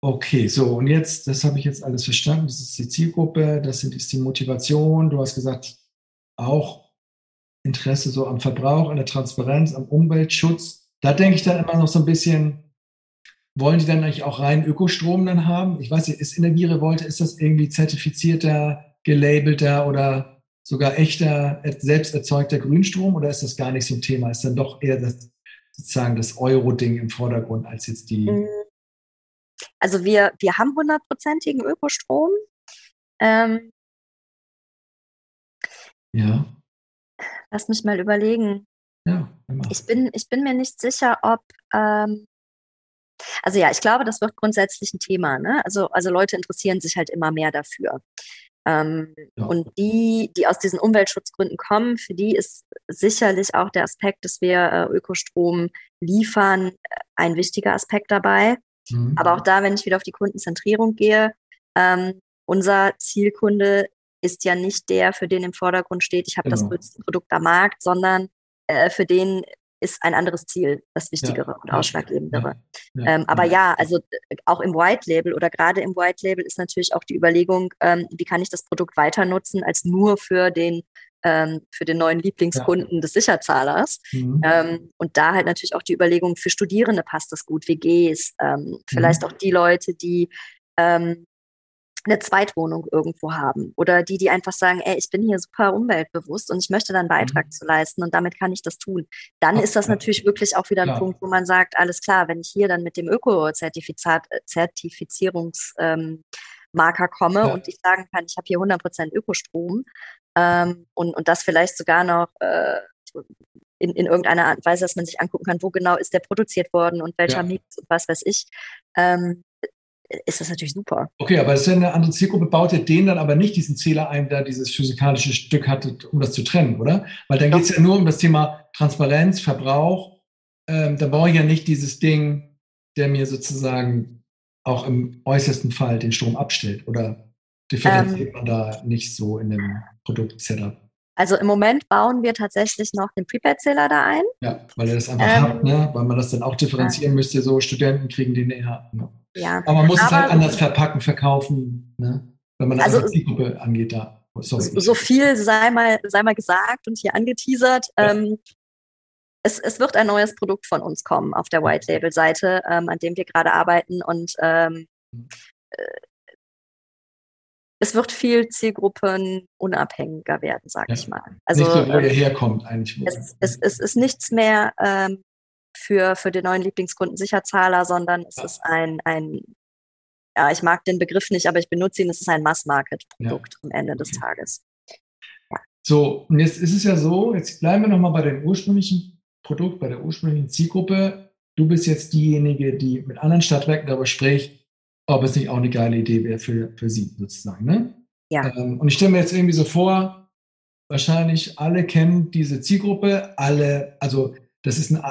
Okay, so und jetzt, das habe ich jetzt alles verstanden. Das ist die Zielgruppe, das ist die Motivation. Du hast gesagt, auch Interesse so am Verbrauch, an der Transparenz, am Umweltschutz. Da denke ich dann immer noch so ein bisschen, wollen die dann eigentlich auch rein Ökostrom dann haben? Ich weiß nicht, ist Energierevolte, ist das irgendwie zertifizierter, gelabelter oder sogar echter, selbst erzeugter Grünstrom oder ist das gar nicht so ein Thema? Ist dann doch eher das, sozusagen das Euro-Ding im Vordergrund als jetzt die mhm. Also wir, wir haben hundertprozentigen Ökostrom. Ähm, ja. Lass mich mal überlegen. Ja, ich bin, ich bin mir nicht sicher, ob. Ähm, also ja, ich glaube, das wird grundsätzlich ein Thema. Ne? Also, also Leute interessieren sich halt immer mehr dafür. Ähm, ja. Und die, die aus diesen Umweltschutzgründen kommen, für die ist sicherlich auch der Aspekt, dass wir äh, Ökostrom liefern, ein wichtiger Aspekt dabei. Mhm. Aber auch da, wenn ich wieder auf die Kundenzentrierung gehe, ähm, unser Zielkunde ist ja nicht der, für den im Vordergrund steht, ich habe genau. das größte Produkt am Markt, sondern äh, für den ist ein anderes Ziel das Wichtigere ja, und Ausschlaggebendere. Ja, ja, ähm, aber ja, also auch im White Label oder gerade im White Label ist natürlich auch die Überlegung, ähm, wie kann ich das Produkt weiter nutzen als nur für den ähm, für den neuen Lieblingskunden des Sicherzahlers. Mhm. Ähm, und da halt natürlich auch die Überlegung, für Studierende passt das gut, WGs, ähm, vielleicht mhm. auch die Leute, die ähm, eine Zweitwohnung irgendwo haben oder die, die einfach sagen, ey, ich bin hier super umweltbewusst und ich möchte da einen Beitrag mhm. zu leisten und damit kann ich das tun. Dann Ach, ist das natürlich wirklich auch wieder ein ja. Punkt, wo man sagt, alles klar, wenn ich hier dann mit dem Öko-Zertifizierungsmarker ähm, komme ja. und ich sagen kann, ich habe hier 100% Ökostrom ähm, und, und das vielleicht sogar noch äh, in, in irgendeiner Art und Weise, dass man sich angucken kann, wo genau ist der produziert worden und welcher ja. Mix und was weiß ich, ähm, ist das natürlich super. Okay, aber es ist ja eine andere Zielgruppe, baut ihr den dann aber nicht diesen Zähler ein, der dieses physikalische Stück hatte, um das zu trennen, oder? Weil dann geht es ja nur um das Thema Transparenz, Verbrauch. Ähm, da brauche ich ja nicht dieses Ding, der mir sozusagen auch im äußersten Fall den Strom abstellt. Oder differenziert ähm, man da nicht so in dem Produkt-Setup? Also im Moment bauen wir tatsächlich noch den Prepaid-Zähler da ein. Ja, weil ihr das einfach ähm, habt, ne? weil man das dann auch differenzieren ja. müsste. So Studenten kriegen den eher. Ne? Ja. Aber man muss Aber, es halt anders verpacken, verkaufen, ne? wenn man also, die Gruppe angeht da. Oh, sorry. So viel sei mal, sei mal gesagt und hier angeteasert. Ja. Ähm, es, es wird ein neues Produkt von uns kommen auf der White Label Seite, ähm, an dem wir gerade arbeiten und ähm, äh, es wird viel Zielgruppen unabhängiger werden, sage ja. ich mal. Also, nicht so, wo ähm, herkommt eigentlich. Es, es, es, ist nichts mehr ähm, für, für den neuen Lieblingskunden Sicherzahler, sondern es ist ein, ein, ja, ich mag den Begriff nicht, aber ich benutze ihn, es ist ein Mass-Market-Produkt ja. am Ende des Tages. So, und jetzt ist es ja so, jetzt bleiben wir nochmal bei dem ursprünglichen Produkt, bei der ursprünglichen Zielgruppe. Du bist jetzt diejenige, die mit anderen Stadtwerken darüber spricht, ob es nicht auch eine geile Idee wäre für, für sie sozusagen. Ne? Ja. Ähm, und ich stelle mir jetzt irgendwie so vor, wahrscheinlich alle kennen diese Zielgruppe, alle, also das ist ein,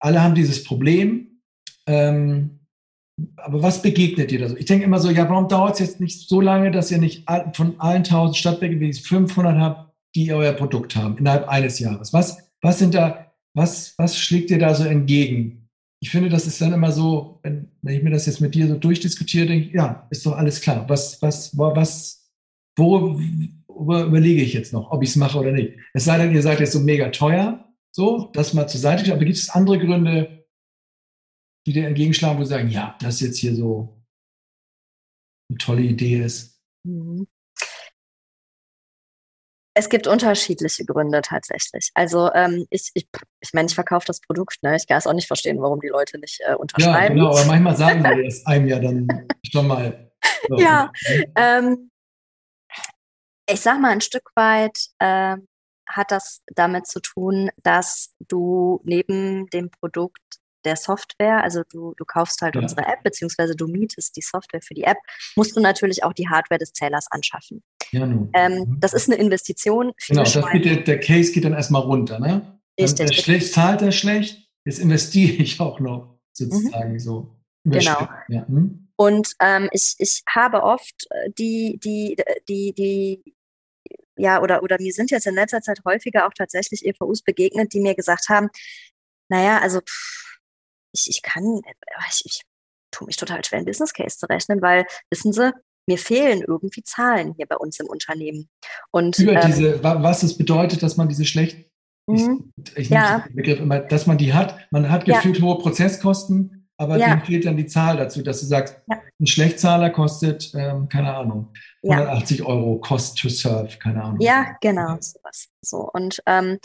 alle haben dieses Problem. Ähm, aber was begegnet dir da so? Ich denke immer so, ja, warum dauert es jetzt nicht so lange, dass ihr nicht von allen 1000 Stadtwerken wie 500 habt, die euer Produkt haben, innerhalb eines Jahres? Was, was sind da, was, was schlägt dir da so entgegen? ich finde, das ist dann immer so, wenn, wenn ich mir das jetzt mit dir so durchdiskutiere, denke ich, ja, ist doch alles klar. Was, was, was, worüber überlege ich jetzt noch, ob ich es mache oder nicht? Es sei denn, ihr seid jetzt so mega teuer, so, das mal zur Seite. Aber gibt es andere Gründe, die dir entgegenschlagen, wo sie sagen, ja, das jetzt hier so eine tolle Idee ist? Mhm. Es gibt unterschiedliche Gründe tatsächlich. Also ähm, ich, ich, ich meine, ich verkaufe das Produkt, ne? Ich kann es auch nicht verstehen, warum die Leute nicht äh, unterschreiben. Ja, genau, aber manchmal *laughs* sagen sie das einem ja dann schon mal. So. Ja, ähm, ich sag mal, ein Stück weit äh, hat das damit zu tun, dass du neben dem Produkt der Software, also du, du kaufst halt ja. unsere App, beziehungsweise du mietest die Software für die App, musst du natürlich auch die Hardware des Zählers anschaffen. Ja. Ähm, mhm. das ist eine Investition. Genau, der, der Case geht dann erstmal runter, ne? Richtig. Der schlecht, zahlt er schlecht, jetzt investiere ich auch noch sozusagen mhm. so. Genau. Ja. Hm? Und ähm, ich, ich habe oft äh, die, die, die, die, ja, oder, oder mir sind jetzt in letzter Zeit häufiger auch tatsächlich EVUs begegnet, die mir gesagt haben, naja, also ich, ich kann, ich, ich tue mich total schwer, einen Business Case zu rechnen, weil, wissen Sie, mir fehlen irgendwie Zahlen hier bei uns im Unternehmen. Und, Über ähm, diese, was es bedeutet, dass man diese schlecht, ich, mhm. ich ja. den Begriff immer, dass man die hat. Man hat gefühlt ja. hohe Prozesskosten, aber ja. dem fehlt dann die Zahl dazu, dass du sagst, ja. ein Schlechtzahler kostet, ähm, keine Ahnung, 180 Euro Cost to Serve, keine Ahnung. Ja, genau, sowas. So, und ähm,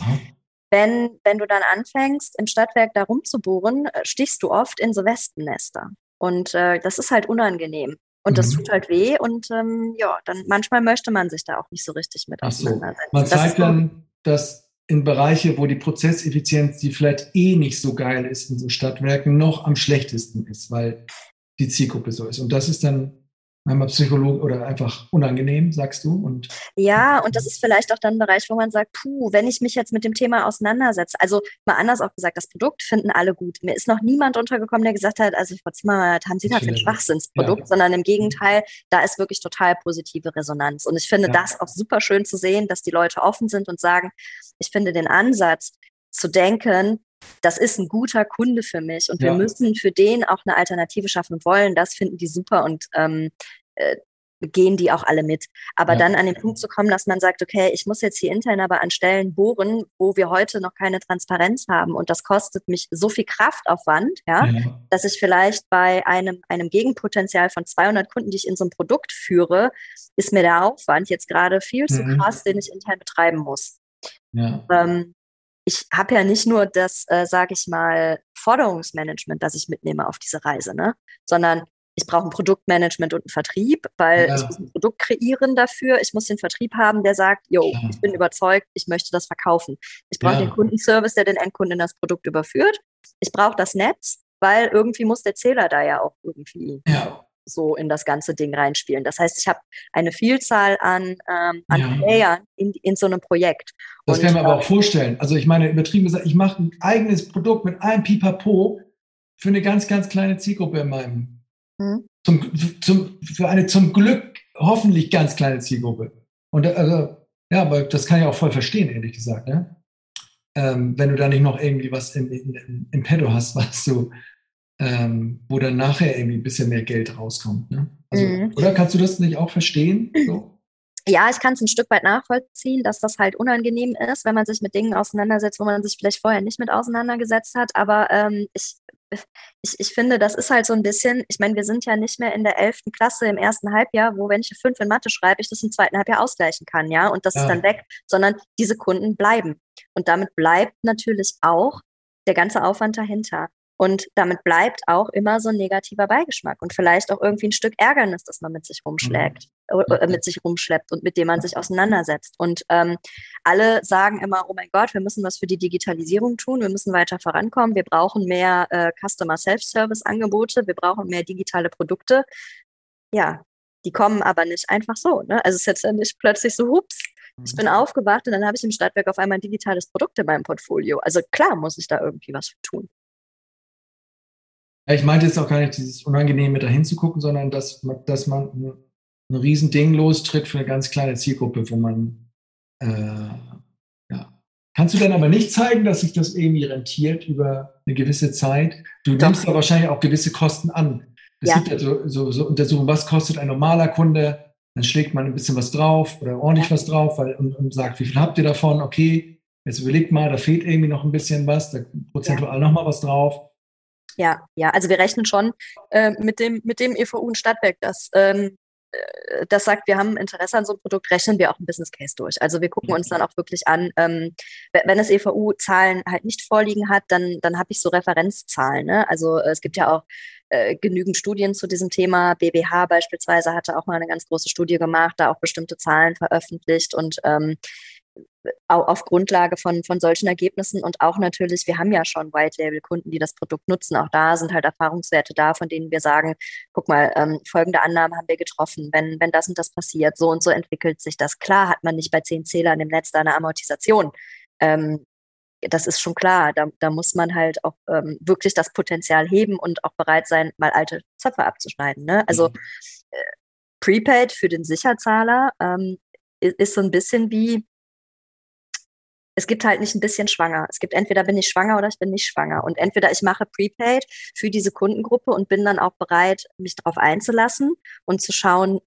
wenn, wenn du dann anfängst, im Stadtwerk da rumzubohren, äh, stichst du oft in so Wespennester. Und äh, das ist halt unangenehm. Und das mhm. tut halt weh und ähm, ja, dann manchmal möchte man sich da auch nicht so richtig mit auseinandersetzen. So. Man zeigt dann, dass in Bereiche, wo die Prozesseffizienz, die vielleicht eh nicht so geil ist in so Stadtwerken, noch am schlechtesten ist, weil die Zielgruppe so ist. Und das ist dann manchmal Psychologe oder einfach unangenehm, sagst du? Und ja, und das ist vielleicht auch dann ein Bereich, wo man sagt, puh, wenn ich mich jetzt mit dem Thema auseinandersetze, also mal anders auch gesagt, das Produkt finden alle gut. Mir ist noch niemand untergekommen, der gesagt hat, also Frau Zimmer, haben Sie da für ein Schwachsinnsprodukt, ja. sondern im Gegenteil, da ist wirklich total positive Resonanz. Und ich finde ja. das auch super schön zu sehen, dass die Leute offen sind und sagen, ich finde den Ansatz zu denken, das ist ein guter Kunde für mich und ja. wir müssen für den auch eine Alternative schaffen und wollen. Das finden die super und ähm, äh, gehen die auch alle mit. Aber ja. dann an den Punkt zu kommen, dass man sagt, okay, ich muss jetzt hier intern aber an Stellen bohren, wo wir heute noch keine Transparenz haben und das kostet mich so viel Kraftaufwand, ja, ja. dass ich vielleicht bei einem, einem Gegenpotenzial von 200 Kunden, die ich in so einem Produkt führe, ist mir der Aufwand jetzt gerade viel zu mhm. krass, den ich intern betreiben muss. Ja. Ähm, ich habe ja nicht nur das, äh, sage ich mal, Forderungsmanagement, das ich mitnehme auf diese Reise, ne? sondern ich brauche ein Produktmanagement und einen Vertrieb, weil ja. ich muss ein Produkt kreieren dafür. Ich muss den Vertrieb haben, der sagt, yo, ja. ich bin überzeugt, ich möchte das verkaufen. Ich brauche ja. den Kundenservice, der den Endkunden in das Produkt überführt. Ich brauche das Netz, weil irgendwie muss der Zähler da ja auch irgendwie so in das ganze Ding reinspielen. Das heißt, ich habe eine Vielzahl an, ähm, an ja. Playern in, in so einem Projekt. Das Und, kann man aber auch ähm, vorstellen. Also ich meine, übertrieben gesagt, ich mache ein eigenes Produkt mit einem Pipapo für eine ganz, ganz kleine Zielgruppe in meinem, hm. zum, zum, für eine zum Glück hoffentlich ganz kleine Zielgruppe. Und also, ja, aber das kann ich auch voll verstehen, ehrlich gesagt. Ne? Ähm, wenn du da nicht noch irgendwie was im, im, im Pedo hast, *laughs* was du ähm, wo dann nachher irgendwie ein bisschen mehr Geld rauskommt. Ne? Also, mhm. Oder kannst du das nicht auch verstehen? So? Ja, ich kann es ein Stück weit nachvollziehen, dass das halt unangenehm ist, wenn man sich mit Dingen auseinandersetzt, wo man sich vielleicht vorher nicht mit auseinandergesetzt hat. Aber ähm, ich, ich, ich finde, das ist halt so ein bisschen, ich meine, wir sind ja nicht mehr in der 11. Klasse im ersten Halbjahr, wo, wenn ich fünf in Mathe schreibe, ich das im zweiten Halbjahr ausgleichen kann, ja, und das ja. ist dann weg, sondern diese Kunden bleiben. Und damit bleibt natürlich auch der ganze Aufwand dahinter. Und damit bleibt auch immer so ein negativer Beigeschmack und vielleicht auch irgendwie ein Stück Ärgernis, das man mit sich rumschlägt, mhm. äh, mit sich rumschleppt und mit dem man sich auseinandersetzt. Und ähm, alle sagen immer, oh mein Gott, wir müssen was für die Digitalisierung tun, wir müssen weiter vorankommen, wir brauchen mehr äh, Customer Self-Service-Angebote, wir brauchen mehr digitale Produkte. Ja, die kommen aber nicht einfach so. Ne? Also es ist jetzt nicht plötzlich so, hups, ich bin mhm. aufgewacht und dann habe ich im Stadtwerk auf einmal ein digitales Produkt in meinem Portfolio. Also klar muss ich da irgendwie was tun. Ja, ich meinte jetzt auch gar nicht dieses Unangenehme da hinzugucken, sondern dass, dass man ein, ein Riesending lostritt für eine ganz kleine Zielgruppe, wo man äh, ja. Kannst du dann aber nicht zeigen, dass sich das irgendwie rentiert über eine gewisse Zeit? Du Doch. nimmst da wahrscheinlich auch gewisse Kosten an. Es ja. gibt ja so, so, so Untersuchungen, was kostet ein normaler Kunde? Dann schlägt man ein bisschen was drauf oder ordentlich was drauf weil, und, und sagt, wie viel habt ihr davon? Okay, jetzt überlegt mal, da fehlt irgendwie noch ein bisschen was, da prozentual ja. noch mal was drauf ja, ja. Also wir rechnen schon äh, mit dem mit dem EVU und Stadtwerk, das ähm, äh, das sagt, wir haben Interesse an so einem Produkt, rechnen wir auch ein Business Case durch. Also wir gucken uns dann auch wirklich an, ähm, wenn das EVU-Zahlen halt nicht vorliegen hat, dann, dann habe ich so Referenzzahlen. Ne? Also es gibt ja auch äh, genügend Studien zu diesem Thema. BBH beispielsweise hatte auch mal eine ganz große Studie gemacht, da auch bestimmte Zahlen veröffentlicht und ähm, auf Grundlage von, von solchen Ergebnissen und auch natürlich, wir haben ja schon White-Label-Kunden, die das Produkt nutzen. Auch da sind halt Erfahrungswerte da, von denen wir sagen, guck mal, ähm, folgende Annahmen haben wir getroffen. Wenn, wenn das und das passiert, so und so entwickelt sich das. Klar hat man nicht bei zehn Zählern im Netz da eine Amortisation. Ähm, das ist schon klar. Da, da muss man halt auch ähm, wirklich das Potenzial heben und auch bereit sein, mal alte Zöpfe abzuschneiden. Ne? Also mhm. äh, Prepaid für den Sicherzahler ähm, ist, ist so ein bisschen wie, es gibt halt nicht ein bisschen schwanger. Es gibt entweder bin ich schwanger oder ich bin nicht schwanger. Und entweder ich mache Prepaid für diese Kundengruppe und bin dann auch bereit, mich darauf einzulassen und zu schauen,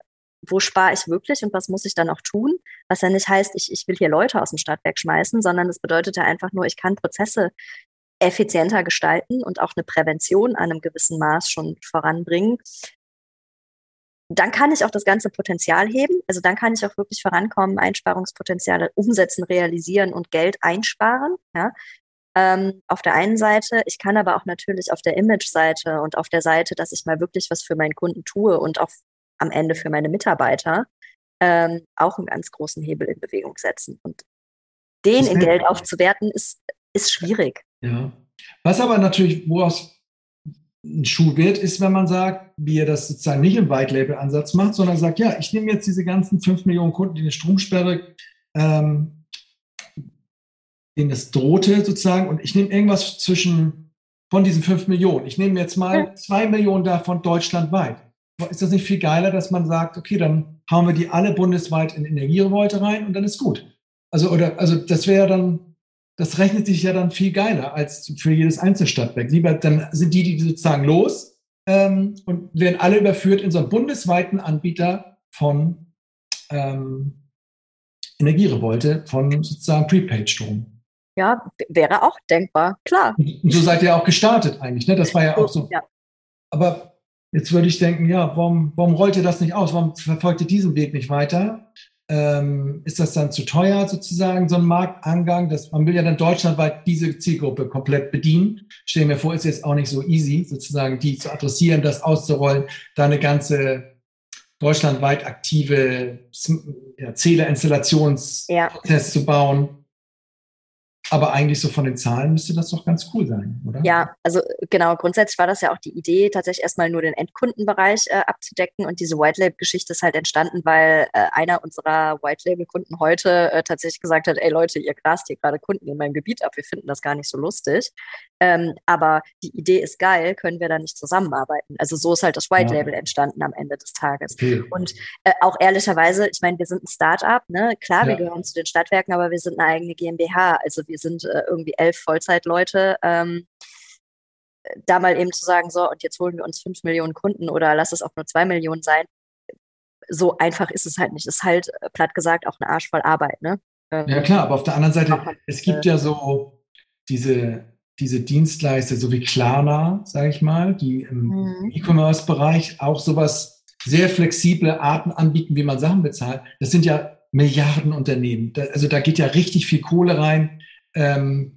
wo spare ich wirklich und was muss ich dann auch tun? Was ja nicht heißt, ich, ich will hier Leute aus dem Stadtwerk schmeißen, sondern es bedeutet ja einfach nur, ich kann Prozesse effizienter gestalten und auch eine Prävention an einem gewissen Maß schon voranbringen, dann kann ich auch das ganze Potenzial heben. Also dann kann ich auch wirklich vorankommen, Einsparungspotenziale umsetzen, realisieren und Geld einsparen. Ja. Ähm, auf der einen Seite, ich kann aber auch natürlich auf der Image-Seite und auf der Seite, dass ich mal wirklich was für meinen Kunden tue und auch am Ende für meine Mitarbeiter, ähm, auch einen ganz großen Hebel in Bewegung setzen. Und den in Geld aufzuwerten, ist, ist schwierig. Ja. Was aber natürlich, woraus ein Schuh wird, ist, wenn man sagt, wie er das sozusagen nicht im White Label Ansatz macht, sondern sagt, ja, ich nehme jetzt diese ganzen 5 Millionen Kunden, die eine Stromsperre, ähm, denen es drohte sozusagen, und ich nehme irgendwas zwischen von diesen 5 Millionen. Ich nehme jetzt mal 2 Millionen davon deutschlandweit. Ist das nicht viel geiler, dass man sagt, okay, dann hauen wir die alle bundesweit in Energierevolte rein und dann ist gut. Also, oder, also das wäre dann das rechnet sich ja dann viel geiler als für jedes Einzelstadtwerk. Lieber, dann sind die, die sozusagen los ähm, und werden alle überführt in so einen bundesweiten Anbieter von ähm, Energierevolte, von sozusagen Prepaid-Strom. Ja, wäre auch denkbar, klar. Und so seid ihr auch gestartet eigentlich, ne? Das war ja auch so. Ja. Aber jetzt würde ich denken, ja, warum, warum rollt ihr das nicht aus? Warum verfolgt ihr diesen Weg nicht weiter? Ähm, ist das dann zu teuer sozusagen, so ein Marktangang? Das, man will ja dann deutschlandweit diese Zielgruppe komplett bedienen. Stell mir vor, ist jetzt auch nicht so easy, sozusagen die zu adressieren, das auszurollen, da eine ganze deutschlandweit aktive ja, Zählerinstallationsprozess ja. zu bauen. Aber eigentlich so von den Zahlen müsste das doch ganz cool sein, oder? Ja, also genau, grundsätzlich war das ja auch die Idee, tatsächlich erstmal nur den Endkundenbereich äh, abzudecken. Und diese White Label-Geschichte ist halt entstanden, weil äh, einer unserer White Label-Kunden heute äh, tatsächlich gesagt hat, ey Leute, ihr grast hier gerade Kunden in meinem Gebiet ab, wir finden das gar nicht so lustig. Ähm, aber die Idee ist geil, können wir da nicht zusammenarbeiten? Also so ist halt das White Label entstanden am Ende des Tages. Okay. Und äh, auch ehrlicherweise, ich meine, wir sind ein Start-up, ne? Klar, ja. wir gehören zu den Stadtwerken, aber wir sind eine eigene GmbH. Also wir sind äh, irgendwie elf Vollzeitleute. Ähm, da mal eben zu sagen, so, und jetzt holen wir uns fünf Millionen Kunden oder lass es auch nur zwei Millionen sein. So einfach ist es halt nicht. Es ist halt, äh, platt gesagt, auch eine Arsch voll Arbeit, ne? Ähm, ja, klar, aber auf der anderen Seite, es gibt äh, ja so diese diese Dienstleister, so wie Klarna, sage ich mal, die im mhm. E-Commerce-Bereich auch sowas sehr flexible Arten anbieten, wie man Sachen bezahlt, das sind ja Milliardenunternehmen. Da, also da geht ja richtig viel Kohle rein. Ähm,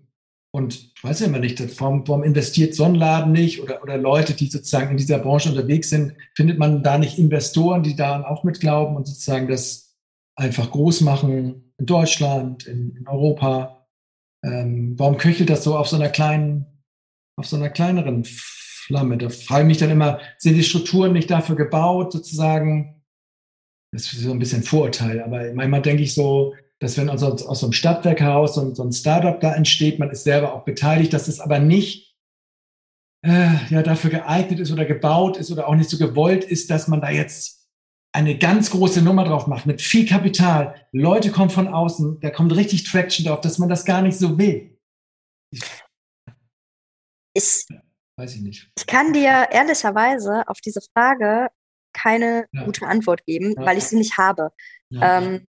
und ich weiß ja immer nicht, warum, warum investiert so ein Laden nicht oder, oder Leute, die sozusagen in dieser Branche unterwegs sind, findet man da nicht Investoren, die daran auch mitglauben und sozusagen das einfach groß machen in Deutschland, in, in Europa? ähm, warum köchelt das so auf so einer kleinen, auf so einer kleineren Flamme? Da frage ich mich dann immer, sind die Strukturen nicht dafür gebaut, sozusagen? Das ist so ein bisschen Vorurteil, aber manchmal denke ich so, dass wenn aus, aus so einem Stadtwerk heraus so, so ein Startup da entsteht, man ist selber auch beteiligt, dass es aber nicht äh, ja, dafür geeignet ist oder gebaut ist oder auch nicht so gewollt ist, dass man da jetzt eine ganz große Nummer drauf macht, mit viel Kapital, Leute kommen von außen, da kommt richtig Traction drauf, dass man das gar nicht so will. Ich, weiß ich nicht. Ich kann dir ehrlicherweise auf diese Frage keine ja. gute Antwort geben, ja. weil ich sie nicht habe. Ja. Ähm,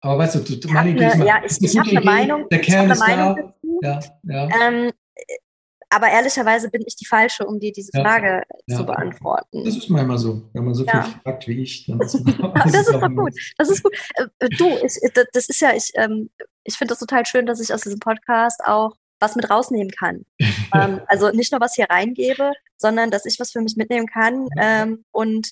aber weißt du, du meine Idee ist mal, ja, ich, ich habe eine Meinung. Der Kern ist Meinung da. Dazu. Ja, ja. Ähm, aber ehrlicherweise bin ich die Falsche, um dir diese Frage ja, zu beantworten. Das ist manchmal so. Wenn man so viel fragt wie ich, dann ist *laughs* *laughs* das, ist doch gut. Das ist gut. Äh, äh, du, ich, das ist ja, ich, ähm, ich finde das total schön, dass ich aus diesem Podcast auch was mit rausnehmen kann. *laughs* ähm, also nicht nur was hier reingebe, sondern dass ich was für mich mitnehmen kann ähm, und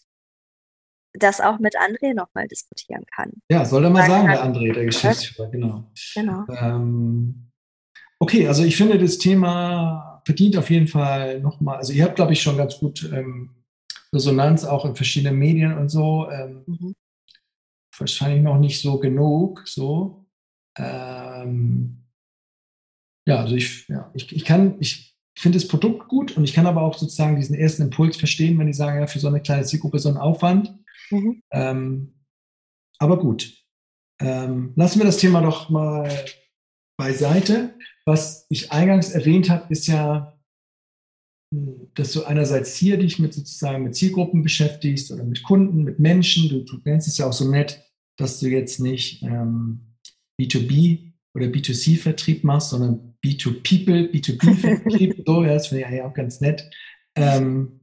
das auch mit André nochmal diskutieren kann. Ja, soll er mal sagen, der André, der Geschäftsführer, genau. Genau. Ähm, okay, also ich finde das Thema verdient auf jeden Fall nochmal, also ihr habt, glaube ich, schon ganz gut ähm, Resonanz auch in verschiedenen Medien und so. Ähm, mhm. Wahrscheinlich noch nicht so genug, so. Ähm, ja, also ich, ja, ich, ich kann, ich finde das Produkt gut und ich kann aber auch sozusagen diesen ersten Impuls verstehen, wenn die sagen, ja, für so eine kleine Zielgruppe so ein Aufwand. Mhm. Ähm, aber gut. ähm, lassen wir das Thema doch mal beiseite. Was ich eingangs erwähnt habe, ist ja, hm, dass du einerseits hier dich mit sozusagen mit Zielgruppen beschäftigst oder mit Kunden, mit Menschen. Du, du nennst es ja auch so nett, dass du jetzt nicht ähm, B2B oder B2C-Vertrieb machst, sondern B2People, B2B-Vertrieb. *laughs* so, ja, das finde ich eigentlich auch ganz nett. Ähm,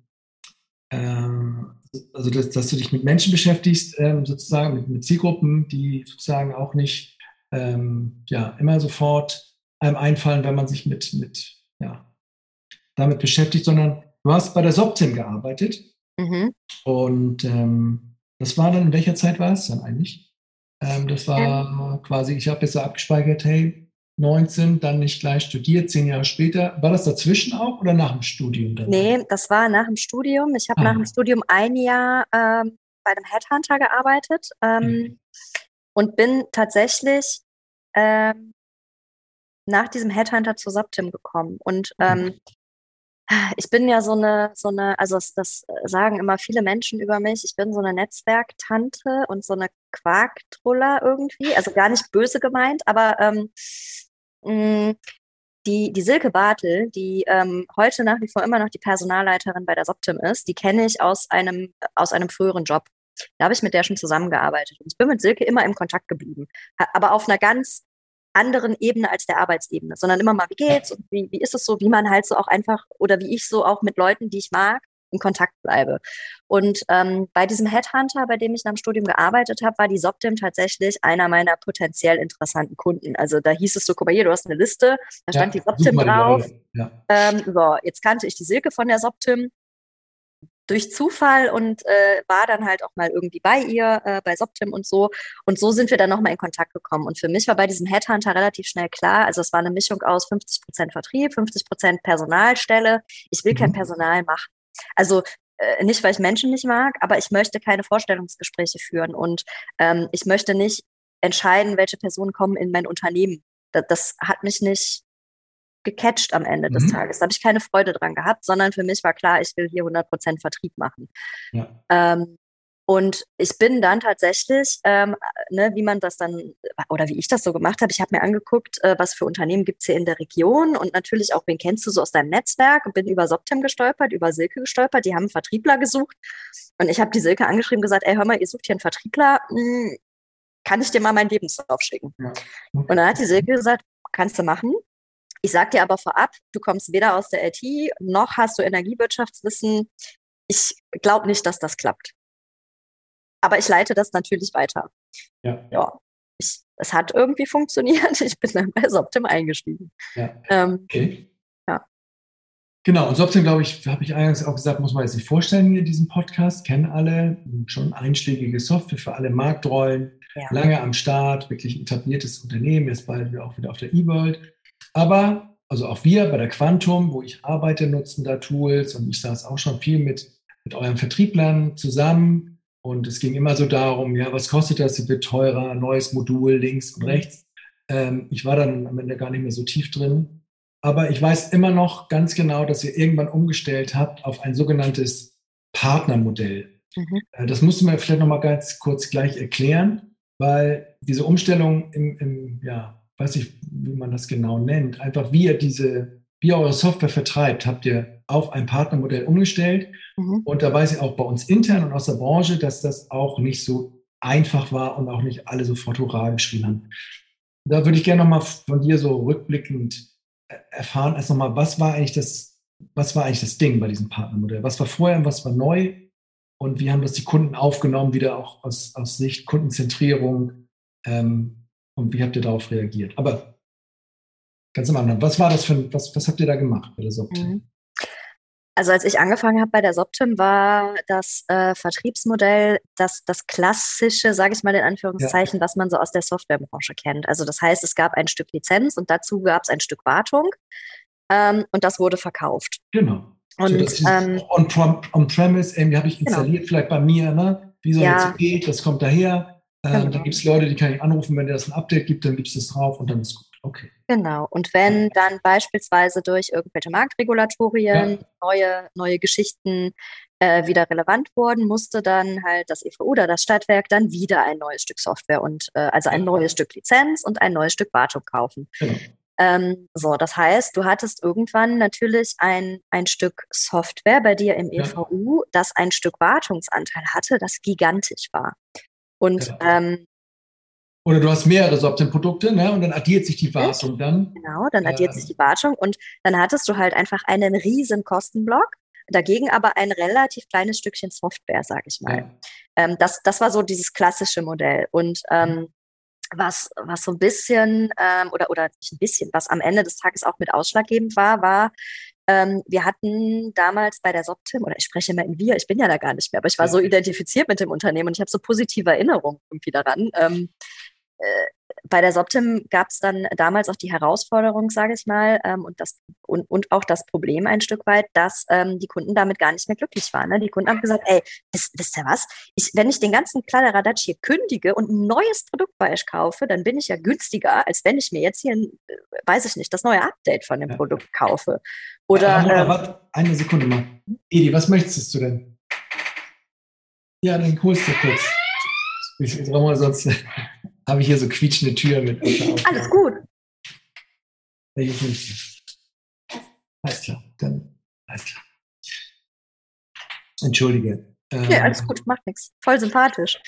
ähm, also, dass, dass, du dich mit Menschen beschäftigst, ähm, sozusagen mit, mit, Zielgruppen, die sozusagen auch nicht ähm, ja, immer sofort einem einfallen, wenn man sich mit, mit ja, damit beschäftigt, sondern du hast bei der Soptim gearbeitet. Mhm. Und ähm, das war dann, in welcher Zeit war es dann eigentlich? Ähm, das war ähm. quasi, ich habe jetzt so abgespeichert, hey, 19, dann nicht gleich studiert, zehn Jahre später. War das dazwischen auch oder nach dem Studium? Dann? Nee, das war nach dem Studium. Ich habe ah. nach dem Studium ein Jahr ähm, bei einem Headhunter gearbeitet ähm, mhm. und bin tatsächlich ähm, nach diesem Headhunter zu Subtim gekommen. Und mhm. ähm, ich bin ja so eine, so eine, also das, das, sagen immer viele Menschen über mich, ich bin so eine Netzwerktante und so eine Quarktruller irgendwie, also gar nicht böse gemeint, aber ähm, mm, die, die Silke Bartel, die ähm, heute nach wie vor immer noch die Personalleiterin bei der Soptim ist, die kenne ich aus einem, aus einem früheren Job. Da habe ich mit der schon zusammengearbeitet. Und ich bin mit Silke immer im Kontakt geblieben. Aber auf einer ganz anderen Ebene als der Arbeitsebene, sondern immer mal, wie geht's und wie, wie ist es so, wie man halt so auch einfach oder wie ich so auch mit Leuten, die ich mag, in Kontakt bleibe. Und ähm, bei diesem Headhunter, bei dem ich nach dem Studium gearbeitet habe, war die Soptim tatsächlich einer meiner potenziell interessanten Kunden. Also da hieß es so, guck mal hier, du hast eine Liste, da stand ja, die Soptim drauf. Ja. Ähm, so, jetzt kannte ich die Silke von der Soptim durch Zufall und äh, war dann halt auch mal irgendwie bei ihr, äh, bei Soptim und so. Und so sind wir dann nochmal in Kontakt gekommen. Und für mich war bei diesem Headhunter relativ schnell klar, also es war eine Mischung aus 50 Prozent Vertrieb, 50 Prozent Personalstelle. Ich will mhm. kein Personal machen. Also äh, nicht, weil ich Menschen nicht mag, aber ich möchte keine Vorstellungsgespräche führen und ähm, ich möchte nicht entscheiden, welche Personen kommen in mein Unternehmen. Das, das hat mich nicht gecatcht am Ende mhm. des Tages. Da habe ich keine Freude dran gehabt, sondern für mich war klar, ich will hier 100% Vertrieb machen. Ja. Ähm, und ich bin dann tatsächlich, ähm, ne, wie man das dann, oder wie ich das so gemacht habe, ich habe mir angeguckt, äh, was für Unternehmen gibt es hier in der Region und natürlich auch, wen kennst du so aus deinem Netzwerk und bin über Soptem gestolpert, über Silke gestolpert, die haben einen Vertriebler gesucht und ich habe die Silke angeschrieben und gesagt, ey, hör mal, ihr sucht hier einen Vertriebler, hm, kann ich dir mal meinen Lebenslauf schicken? Ja. Und dann hat die Silke gesagt, kannst du machen. Ich sag dir aber vorab, du kommst weder aus der IT noch hast du Energiewirtschaftswissen. Ich glaube nicht, dass das klappt. Aber ich leite das natürlich weiter. Ja. ja. Ich, es hat irgendwie funktioniert. *laughs* Ich bin dann bei Soptim eingestiegen. Ja. Ähm, okay. Ja. Genau, und Soptim, glaube ich, habe ich eingangs auch gesagt, muss man jetzt nicht vorstellen hier diesen Podcast, kennen alle, schon einschlägige Software für alle Marktrollen, ja. lange am Start, wirklich etabliertes Unternehmen, jetzt bald auch wieder auf der E-World. Aber, also auch wir bei der Quantum, wo ich arbeite, nutzen da Tools und ich saß auch schon viel mit, mit euren Vertrieblern zusammen. Und es ging immer so darum, ja, was kostet das? Es wird teurer, neues Modul links und rechts. Ähm, ich war dann am Ende gar nicht mehr so tief drin. Aber ich weiß immer noch ganz genau, dass ihr irgendwann umgestellt habt auf ein sogenanntes Partnermodell. Mhm. Äh, das musst du mir vielleicht noch mal ganz kurz gleich erklären, weil diese Umstellung im, im ja, weiß ich, wie man das genau nennt, einfach wie ihr diese, wie ihr eure Software vertreibt, habt ihr auf ein Partnermodell umgestellt. Mhm. Und da weiß ich auch bei uns intern und aus der Branche, dass das auch nicht so einfach war und auch nicht alle sofort Hurra geschrien haben. Da würde ich gerne nochmal von dir so rückblickend erfahren, erst nochmal, was war eigentlich das, was war eigentlich das Ding bei diesem Partnermodell? Was war vorher und was war neu? Und wie haben das die Kunden aufgenommen, wieder auch aus, aus Sicht Kundenzentrierung? Ähm, und wie habt ihr darauf reagiert? Aber ganz am Anfang, was war das für was, was habt ihr da gemacht bei der Soptim? Mhm. Also als ich angefangen habe bei der Soptim, war das äh, Vertriebsmodell das, das klassische, sage ich mal in Anführungszeichen, ja. was man so aus der Softwarebranche kennt. Also das heißt, es gab ein Stück Lizenz und dazu gab es ein Stück Wartung ähm, und das wurde verkauft. Genau. Und so, ähm, on-premise, on irgendwie habe ich genau. installiert, genau. vielleicht bei mir, ne? wie soll ja. jetzt geht, das kommt daher, ähm, Da gibt es Leute, die kann ich anrufen, wenn das ein Update gibt, dann gibt es das drauf und dann ist gut. Okay. Genau. Und wenn dann beispielsweise durch irgendwelche Marktregulatorien ja. neue, neue Geschichten äh, wieder relevant wurden, musste dann halt das EVU oder das Stadtwerk dann wieder ein neues Stück Software und äh, also ein neues Stück Lizenz und ein neues Stück Wartung kaufen. Genau. Ähm, so, das heißt, du hattest irgendwann natürlich ein, ein Stück Software bei dir im EVU, ja. das ein Stück Wartungsanteil hatte, das gigantisch war. Und genau. ähm, oder du hast mehrere Soptim-Produkte, ne? Und dann addiert sich die Wartung dann. Genau, dann addiert äh, sich die Wartung und dann hattest du halt einfach einen riesen Kostenblock, dagegen aber ein relativ kleines Stückchen Software, sag ich mal. Ja. Ähm, das, das war so dieses klassische Modell. Und ähm, was, was so ein bisschen, ähm, oder, oder nicht ein bisschen, was am Ende des Tages auch mit ausschlaggebend war, war, ähm, wir hatten damals bei der Soptim, oder ich spreche immer in wir, ich bin ja da gar nicht mehr, aber ich war so identifiziert mit dem Unternehmen und ich habe so positive Erinnerungen irgendwie daran. Ähm, äh, bei der Soptim gab es dann damals auch die Herausforderung, sage ich mal, ähm, und, das, und, und auch das Problem ein Stück weit, dass ähm, die Kunden damit gar nicht mehr glücklich waren. Ne? Die Kunden haben gesagt, ey, wisst, wisst ihr was? Ich, wenn ich den ganzen Kladderadatsch hier kündige und ein neues Produkt bei euch kaufe, dann bin ich ja günstiger, als wenn ich mir jetzt hier, ein, äh, weiß ich nicht, das neue Update von dem ja. Produkt kaufe. Oder, ja, Ramona, ähm, warte, eine Sekunde mal. Edi, was möchtest du denn? Ja, dann holst du kurz. Ich, Ramona, sonst habe ich hier so quietschende Türen mit. *laughs* Alles gut. Nicht? Alles klar, dann alles klar. Entschuldige. Ähm, ja, alles gut, macht nichts. Voll sympathisch.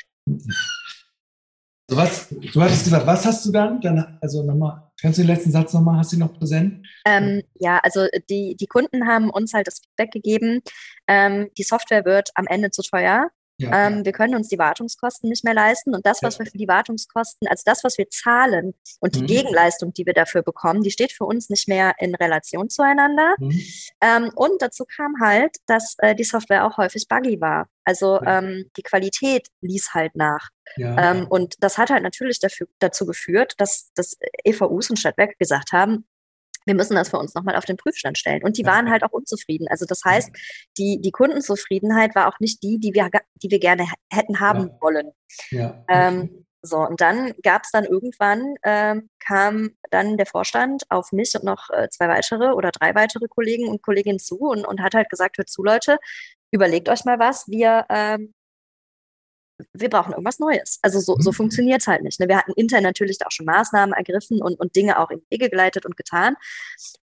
So was, du hattest gesagt, was hast du dann? dann also nochmal, kannst du den letzten Satz nochmal, hast du ihn noch präsent? Ähm, ja, also die, die Kunden haben uns halt das Feedback gegeben, ähm, die Software wird am Ende zu teuer. Ja, ähm, wir können uns die Wartungskosten nicht mehr leisten und das, was ja. wir für die Wartungskosten, also das, was wir zahlen und die mhm. Gegenleistung, die wir dafür bekommen, die steht für uns nicht mehr in Relation zueinander. Mhm. Ähm, und dazu kam halt, dass äh, die Software auch häufig buggy war. Also ähm, die Qualität ließ halt nach. Ja, ähm, und das hat halt natürlich dafür, dazu geführt, dass, dass EVUs und Stadtwerke gesagt haben, wir müssen das für uns nochmal auf den Prüfstand stellen. Und die waren halt auch unzufrieden. Also das heißt, die, die Kundenzufriedenheit war auch nicht die, die wir, die wir gerne hätten haben ja. wollen. Ja. Ähm, so, und dann gab es dann irgendwann, ähm, kam dann der Vorstand auf mich und noch äh, zwei weitere oder drei weitere Kollegen und Kolleginnen zu und, und hat halt gesagt, hört zu, Leute, überlegt euch mal was, wir ähm, wir brauchen irgendwas Neues. Also so, so mhm. funktioniert es halt nicht. Ne? Wir hatten intern natürlich auch schon Maßnahmen ergriffen und, und Dinge auch in die Wege geleitet und getan.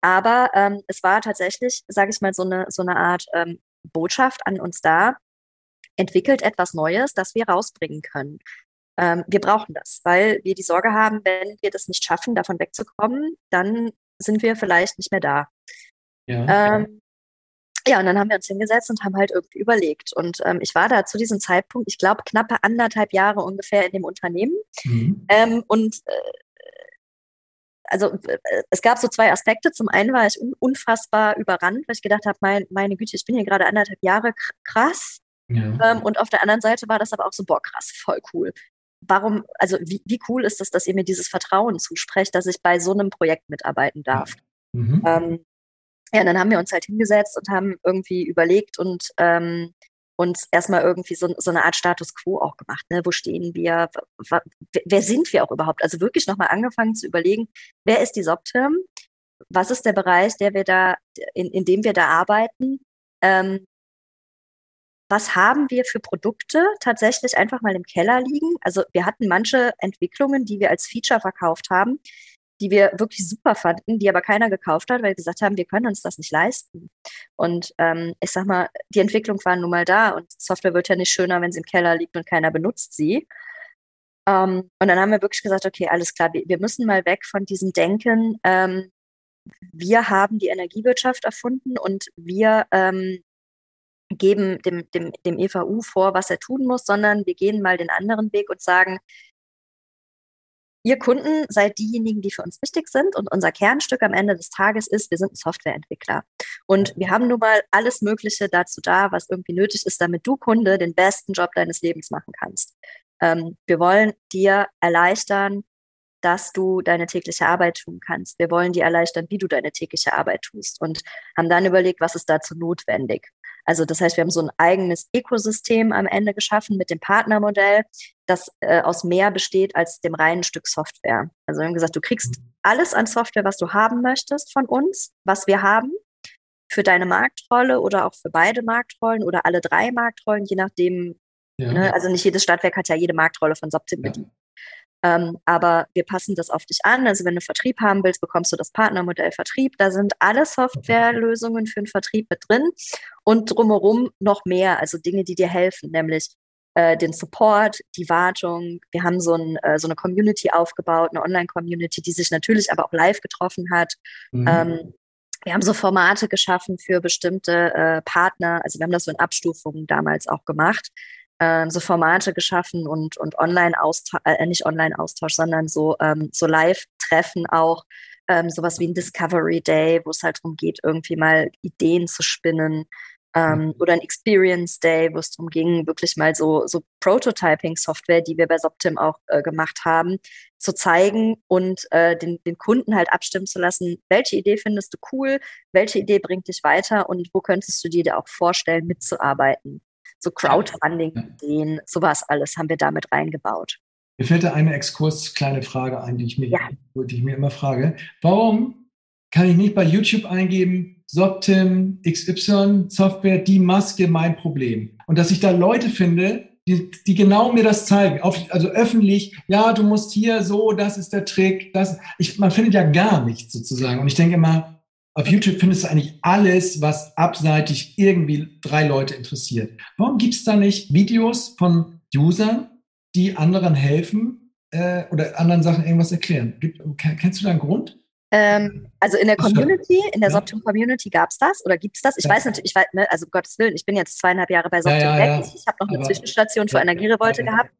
Aber ähm, es war tatsächlich, sage ich mal, so eine, so eine Art ähm, Botschaft an uns da, entwickelt etwas Neues, das wir rausbringen können. Ähm, wir brauchen das, weil wir die Sorge haben, wenn wir das nicht schaffen, davon wegzukommen, dann sind wir vielleicht nicht mehr da. Ja, ähm, ja, und dann haben wir uns hingesetzt und haben halt irgendwie überlegt. Und ähm, ich war da zu diesem Zeitpunkt, ich glaube, knappe anderthalb Jahre ungefähr in dem Unternehmen. Mhm. Ähm, und äh, also äh, es gab so zwei Aspekte. Zum einen war ich un unfassbar überrannt, weil ich gedacht habe, mein, meine Güte, ich bin hier gerade anderthalb Jahre krass. Ja. Ähm, und auf der anderen Seite war das aber auch so, boah, krass, voll cool. Warum, also wie, wie cool ist es, dass ihr mir dieses Vertrauen zusprecht, dass ich bei so einem Projekt mitarbeiten darf? Mhm. Ähm, ja, dann haben wir uns halt hingesetzt und haben irgendwie überlegt und ähm, uns erstmal irgendwie so, so eine Art Status quo auch gemacht. Ne? Wo stehen wir? Wer sind wir auch überhaupt? Also wirklich nochmal angefangen zu überlegen, wer ist die Soptim? Was ist der Bereich, der wir da, in, in dem wir da arbeiten? Ähm, was haben wir für Produkte tatsächlich einfach mal im Keller liegen? Also wir hatten manche Entwicklungen, die wir als Feature verkauft haben, die wir wirklich super fanden, die aber keiner gekauft hat, weil wir gesagt haben, wir können uns das nicht leisten. Und ähm, ich sag mal, die Entwicklung war nun mal da und Software wird ja nicht schöner, wenn sie im Keller liegt und keiner benutzt sie. Ähm, und dann haben wir wirklich gesagt, okay, alles klar, wir, wir müssen mal weg von diesem Denken, ähm, wir haben die Energiewirtschaft erfunden und wir ähm, geben dem, dem, dem EVU vor, was er tun muss, sondern wir gehen mal den anderen Weg und sagen, ihr Kunden seid diejenigen, die für uns wichtig sind. Und unser Kernstück am Ende des Tages ist, wir sind ein Softwareentwickler. Und wir haben nun mal alles Mögliche dazu da, was irgendwie nötig ist, damit du Kunde den besten Job deines Lebens machen kannst. Ähm, wir wollen dir erleichtern, dass du deine tägliche Arbeit tun kannst. Wir wollen dir erleichtern, wie du deine tägliche Arbeit tust und haben dann überlegt, was ist dazu notwendig. Also das heißt, wir haben so ein eigenes Ökosystem am Ende geschaffen mit dem Partnermodell, das äh, aus mehr besteht als dem reinen Stück Software. Also wir haben gesagt, du kriegst alles an Software, was du haben möchtest von uns, was wir haben, für deine Marktrolle oder auch für beide Marktrollen oder alle drei Marktrollen, je nachdem. Ja. Ne? Also nicht jedes Stadtwerk hat ja jede Marktrolle von Soptim bedient. Ähm, aber wir passen das auf dich an. Also wenn du Vertrieb haben willst, bekommst du das Partnermodell Vertrieb. Da sind alle Softwarelösungen für den Vertrieb mit drin und drumherum noch mehr, also Dinge, die dir helfen, nämlich äh, den Support, die Wartung. Wir haben so, ein, äh, so eine Community aufgebaut, eine Online-Community, die sich natürlich aber auch live getroffen hat. Mhm. Ähm, wir haben so Formate geschaffen für bestimmte äh, Partner. Also wir haben das so in Abstufungen damals auch gemacht ähm, so Formate geschaffen und, und Online-Austausch, äh, nicht Online-Austausch, sondern so, ähm, so Live-Treffen auch, ähm, sowas wie ein Discovery Day, wo es halt darum geht, irgendwie mal Ideen zu spinnen. Ähm, mhm. oder ein Experience Day, wo es darum ging, wirklich mal so, so Prototyping-Software, die wir bei Soptim auch äh, gemacht haben, zu zeigen und äh, den, den Kunden halt abstimmen zu lassen, welche Idee findest du cool, welche Idee bringt dich weiter und wo könntest du dir da auch vorstellen, mitzuarbeiten so Crowdfunding-Ideen, sowas alles haben wir damit reingebaut. Mir fällt da eine Exkurs kleine Frage ein, die ich mir, ja. die ich mir immer frage. Warum kann ich nicht bei YouTube eingeben, Soptim XY Software, die Maske, mein Problem? Und dass ich da Leute finde, die, die genau mir das zeigen, auf, also öffentlich, ja, du musst hier so, das ist der Trick, das, ich, man findet ja gar nichts sozusagen. Und ich denke immer, auf YouTube findest du eigentlich alles, was abseitig irgendwie drei Leute interessiert. Warum gibt es da nicht Videos von Usern, die anderen helfen äh, oder anderen Sachen irgendwas erklären? Gibt, kennst du da einen Grund? Ähm, also in der Community, in der ja. Soptim Community gab es das oder gibt es das? Ich ja. weiß natürlich, ich weiß, ne, also Gottes Willen, ich bin jetzt zweieinhalb Jahre bei Soptim ja, weg. Ich, ich habe noch eine Aber, Zwischenstation für Energierevolte gehabt.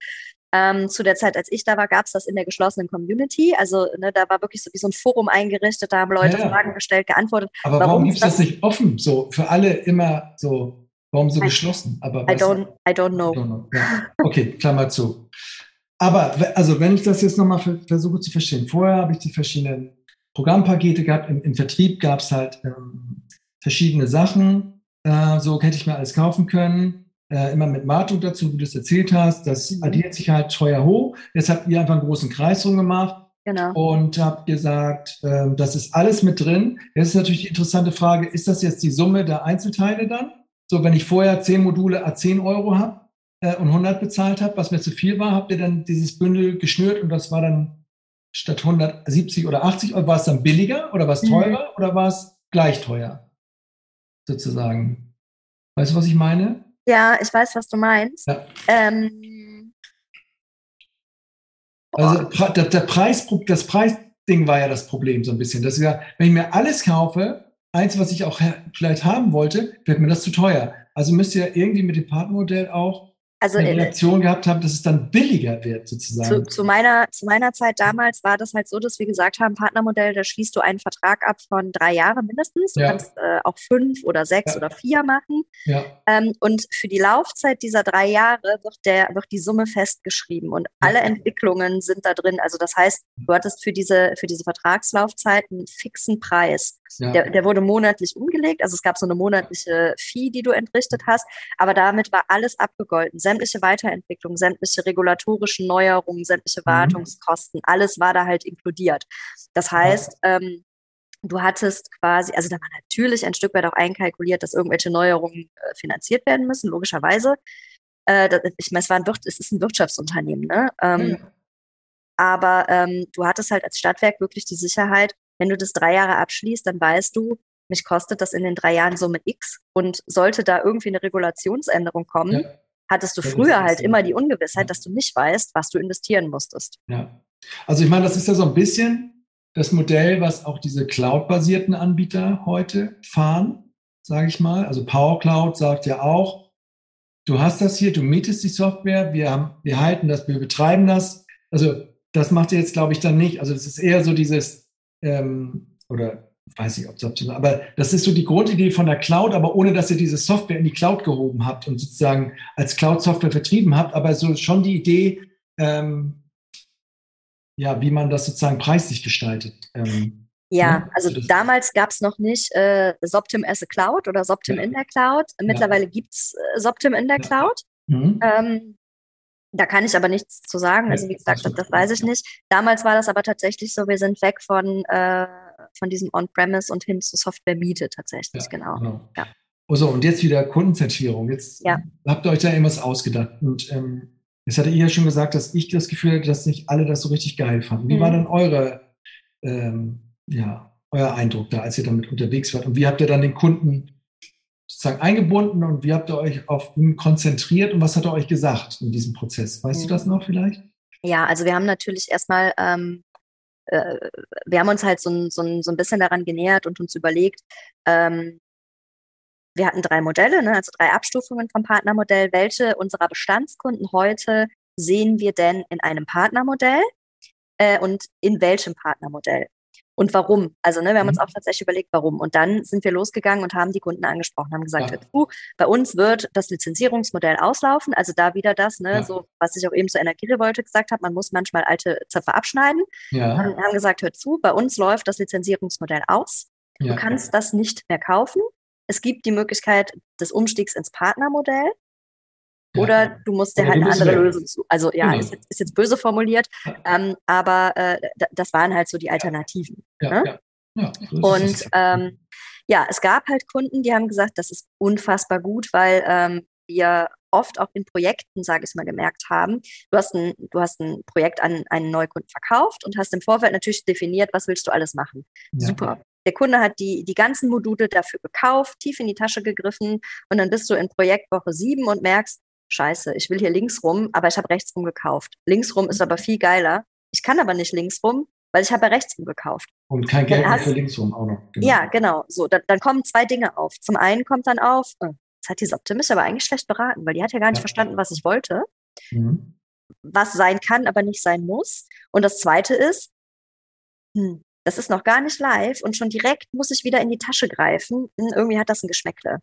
Ähm, zu der Zeit, als ich da war, gab es das in der geschlossenen Community. Also ne, da war wirklich so wie so ein Forum eingerichtet, da haben Leute ja, ja. Fragen gestellt, geantwortet. Aber warum, warum gibt es das nicht offen, so für alle immer so, warum so I, geschlossen? Aber I don't, I don't know. I don't know. Ja. Okay, Klammer zu. Aber also wenn ich das jetzt nochmal versuche zu verstehen, vorher habe ich die verschiedenen Programmpakete gehabt, im, im Vertrieb gab es halt ähm, verschiedene Sachen, äh, so hätte ich mir alles kaufen können äh, immer mit Wartung dazu, wie du es erzählt hast. Das mhm. addiert sich halt teuer hoch. Jetzt habt ihr einfach einen großen Kreis drum gemacht. Genau. Und habt gesagt, äh, das ist alles mit drin. Jetzt ist natürlich die interessante Frage, ist das jetzt die Summe der Einzelteile dann? So, wenn ich vorher 10 Module a 10 Euro habe äh, und 100 bezahlt habe, was mir zu viel war, habt ihr dann dieses Bündel geschnürt und das war dann statt 170 oder 80 Euro, war es dann billiger oder war es mhm. teurer mhm. oder war es gleich teuer? Sozusagen. Weißt du, was ich meine? Ja, ich weiß, was du meinst. Ja. Ähm, also der, der, Preis, das Preisding war ja das Problem so ein bisschen. Dass ja, wenn ich mir alles kaufe, eins, was ich auch vielleicht haben wollte, wird mir das zu teuer. Also müsst ihr irgendwie mit dem Partnermodell auch also eine Reaktion gehabt haben, dass es dann billiger wird sozusagen. Zu, zu, meiner, zu meiner Zeit damals war das halt so, dass wir gesagt haben, Partnermodell, da schließt du einen Vertrag ab von drei Jahren mindestens. Du ja. kannst äh, auch fünf oder sechs ja. oder vier machen. Ja. Ähm, und für die Laufzeit dieser drei Jahre wird, der, wird die Summe festgeschrieben und alle Entwicklungen sind da drin. Also das heißt, du hattest für diese, für diese Vertragslaufzeit einen fixen Preis. Der, der wurde monatlich umgelegt, also es gab so eine monatliche Fee, die du entrichtet hast, aber damit war alles abgegolten sämtliche Weiterentwicklung, sämtliche regulatorische Neuerungen, sämtliche mhm. Wartungskosten, mhm. alles war da halt inkludiert. Das heißt, ähm, du hattest quasi, also da war natürlich ein Stück weit auch einkalkuliert, dass irgendwelche Neuerungen äh, finanziert werden müssen, logischerweise. Äh, das, ich meine, es, war ein es ist ein Wirtschaftsunternehmen, ne? Ähm, mhm. Aber ähm, du hattest halt als Stadtwerk wirklich die Sicherheit, wenn du das drei Jahre abschließt, dann weißt du, mich kostet das in den drei Jahren Summe X. Und sollte da irgendwie eine Regulationsänderung kommen, ja hattest du früher halt immer die Ungewissheit, dass du nicht weißt, was du investieren musstest. Ja. Also ich meine, das ist ja so ein bisschen das Modell, was auch diese Cloud-basierten Anbieter heute fahren, sage ich mal. Also Power Cloud sagt ja auch, du hast das hier, du mietest die Software, wir, haben, wir halten das, wir betreiben das. Also das macht ihr jetzt, glaube ich, dann nicht. Also es ist eher so dieses, ähm, oder weiß ich, ob es optional, aber das ist so die Grundidee von der Cloud, aber ohne, dass ihr diese Software in die Cloud gehoben habt und sozusagen als Cloud-Software vertrieben habt, aber so schon die Idee, ähm, ja, wie man das sozusagen preislich gestaltet. Ähm, ja, ne? also damals gab es noch nicht äh, Soptim as a Cloud oder Soptim ja. in der Cloud. Mittlerweile ja. gibt es äh, Soptim in der ja. Cloud. Mhm. Ähm, da kann ich aber nichts zu sagen. Also wie gesagt, das, weiß ich nicht. Damals war das aber tatsächlich so, wir sind weg von äh, von diesem On-Premise und hin zu Software-Miete tatsächlich, Ja, genau. genau. Ja. Also, und jetzt wieder Kundenzentrierung. Jetzt Ja. habt ihr euch da irgendwas ausgedacht. Und ähm, jetzt hatte ihr ja schon gesagt, dass ich das Gefühl hatte, dass nicht alle das so richtig geil fanden. Wie Mhm. war dann eure, ähm, ja, euer Eindruck da, als ihr damit unterwegs wart? Und wie habt ihr dann den Kunden sozusagen eingebunden und wie habt ihr euch auf ihn konzentriert und was hat er euch gesagt in diesem Prozess? Weißt Mhm. du das noch vielleicht? Ja, also wir haben natürlich erstmal, ähm, äh, wir haben uns halt so ein, so, so ein bisschen daran genähert und uns überlegt, ähm, wir hatten drei Modelle, ne, also drei Abstufungen vom Partnermodell. Welche unserer Bestandskunden heute sehen wir denn in einem Partnermodell äh, und in welchem Partnermodell? Und warum? Also ne, wir haben uns Mhm. auch tatsächlich überlegt, warum. Und dann sind wir losgegangen und haben die Kunden angesprochen, haben gesagt, Ja. hör zu, bei uns wird das Lizenzierungsmodell auslaufen. Also da wieder das, ne, Ja. so was ich auch eben zur Energierevolte gesagt habe, man muss manchmal alte Zöpfe abschneiden. Ja, Wir haben gesagt, hör zu, bei uns läuft das Lizenzierungsmodell aus. Du kannst das nicht mehr kaufen. Es gibt die Möglichkeit des Umstiegs ins Partnermodell. Ja. Oder du musst dir halt eine andere. Lösung zu. Also ja, Genau. ist, jetzt, ist jetzt böse formuliert, Ja. ähm, aber äh, das waren halt so die Alternativen. ja, ne? ja. ja Und ähm, ja, es gab halt Kunden, die haben gesagt, das ist unfassbar gut, weil ähm, wir oft auch in Projekten, sage ich mal, gemerkt haben, du hast ein, du hast ein Projekt an einen Neukunden verkauft und hast im Vorfeld natürlich definiert, was willst du alles machen. Ja. Super. Der Kunde hat die, die ganzen Module dafür gekauft, tief in die Tasche gegriffen und dann bist du in Projektwoche sieben und merkst, scheiße, ich will hier links rum, aber ich habe rechts rum gekauft. Links rum ist aber viel geiler. Ich kann aber nicht links rum, weil ich habe ja rechts rum gekauft. Und kein Geld mehr für linksrum auch noch. Genau. Ja, genau. So, dann, dann kommen zwei Dinge auf. Zum einen kommt dann auf, äh, jetzt hat die Sopte mich aber eigentlich schlecht beraten, weil die hat ja gar nicht Ja. verstanden, was ich wollte, Mhm. was sein kann, aber nicht sein muss. Und das zweite ist, hm, das ist noch gar nicht live und schon direkt muss ich wieder in die Tasche greifen. Hm, irgendwie hat das ein Geschmäckle.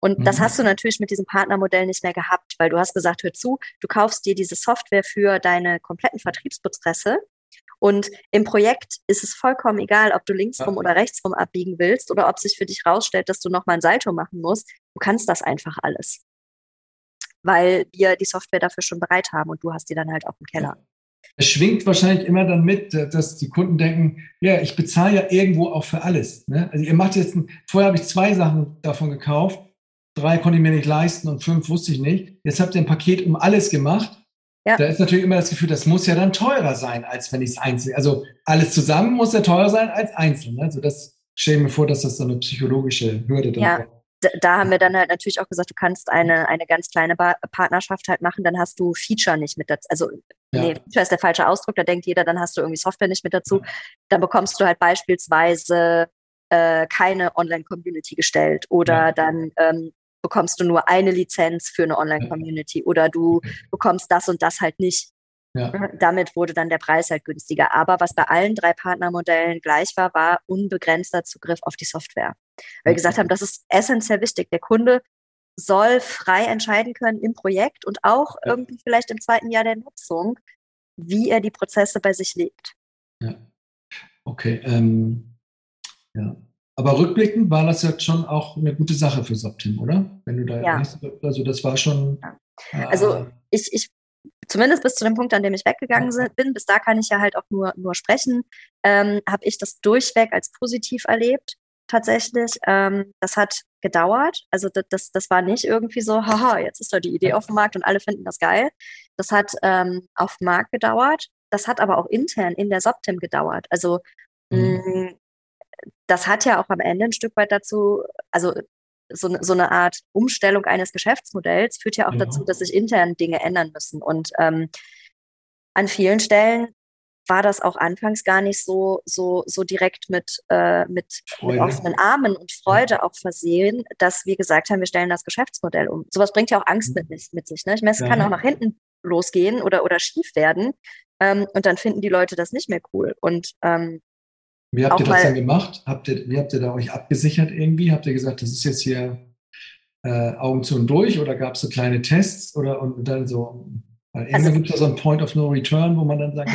Und das Mhm. hast du natürlich mit diesem Partnermodell nicht mehr gehabt, weil du hast gesagt, hör zu, du kaufst dir diese Software für deine kompletten Vertriebsprozesse und im Projekt ist es vollkommen egal, ob du linksrum Ja. oder rechtsrum abbiegen willst oder ob sich für dich rausstellt, dass du nochmal ein Salto machen musst. Du kannst das einfach alles. Weil wir die Software dafür schon bereit haben und du hast die dann halt auch im Keller. Es schwingt wahrscheinlich immer dann mit, dass die Kunden denken, ja, ich bezahle ja irgendwo auch für alles. Ne? Also ihr macht jetzt, ein, vorher habe ich zwei Sachen davon gekauft, drei konnte ich mir nicht leisten und fünf wusste ich nicht. Jetzt habt ihr ein Paket um alles gemacht. Ja. Da ist natürlich immer das Gefühl, das muss ja dann teurer sein, als wenn ich es einzeln. Also alles zusammen muss ja teurer sein als einzeln. Ne? Also das stelle ich mir vor, dass das so eine psychologische Hürde dann Ja. ist. Da, haben wir dann halt natürlich auch gesagt, du kannst eine, eine ganz kleine ba Partnerschaft halt machen, dann hast du Feature nicht mit dazu. Also, Ja. nee, Feature ist der falsche Ausdruck, da denkt jeder, dann hast du irgendwie Software nicht mit dazu. Dann bekommst du halt beispielsweise äh, keine Online-Community gestellt oder Ja. dann ähm, bekommst du nur eine Lizenz für eine Online-Community oder du bekommst das und das halt nicht. Ja. Damit wurde dann der Preis halt günstiger. Aber was bei allen drei Partnermodellen gleich war, war unbegrenzter Zugriff auf die Software. Weil wir gesagt haben, das ist essentiell wichtig. Der Kunde soll frei entscheiden können im Projekt und auch Ja. irgendwie vielleicht im zweiten Jahr der Nutzung, wie er die Prozesse bei sich lebt. Ja. Okay. Ähm, ja. Aber rückblickend war das jetzt schon auch eine gute Sache für Soptim, oder? Wenn du da Ja. also das war schon. Ja. äh, Also ich, ich, zumindest bis zu dem Punkt, an dem ich weggegangen Ja. bin, bis da kann ich ja halt auch nur, nur sprechen, ähm, habe ich das durchweg als positiv erlebt. Tatsächlich, ähm, das hat gedauert. Also das, das, das war nicht irgendwie so, haha, jetzt ist da die Idee auf dem Markt und alle finden das geil. Das hat ähm, auf dem Markt gedauert. Das hat aber auch intern in der Soptim gedauert. Also Mhm. mh, das hat ja auch am Ende ein Stück weit dazu, also so, so eine Art Umstellung eines Geschäftsmodells führt ja auch Ja. dazu, dass sich intern Dinge ändern müssen. Und ähm, an vielen Stellen war das auch anfangs gar nicht so, so, so direkt mit, äh, mit, mit offenen Armen und Freude auch versehen, dass wir gesagt haben, wir stellen das Geschäftsmodell um. Sowas bringt ja auch Angst Mhm. mit, mit sich. Ne? Ich meine, es Ja. kann auch nach hinten losgehen oder, oder schief werden. Ähm, und dann finden die Leute das nicht mehr cool. Und ähm, Wie habt ihr das dann gemacht? Habt ihr, wie habt ihr da euch abgesichert irgendwie? Habt ihr gesagt, das ist jetzt hier äh, Augen zu und durch oder gab es so kleine Tests oder und dann so, weil irgendwann Also- gibt es ja so einen Point of No Return, wo man dann sagt,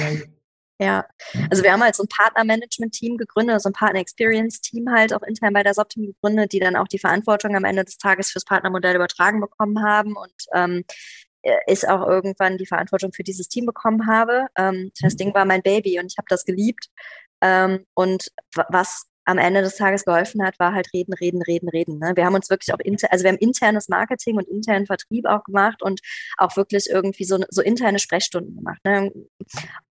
ja, also wir haben halt so ein Partnermanagement-Team gegründet, so ein Partner-Experience-Team halt auch intern bei der Soptim gegründet, die dann auch die Verantwortung am Ende des Tages fürs Partnermodell übertragen bekommen haben und ähm, äh, ich auch irgendwann die Verantwortung für dieses Team bekommen habe. Ähm, das. Ding war mein Baby und ich habe das geliebt. Ähm, und was am Ende des Tages geholfen hat, war halt reden, reden, reden, reden. Ne? Wir haben uns wirklich auch inter, also wir haben internes Marketing und internen Vertrieb auch gemacht und auch wirklich irgendwie so, so interne Sprechstunden gemacht. Ne?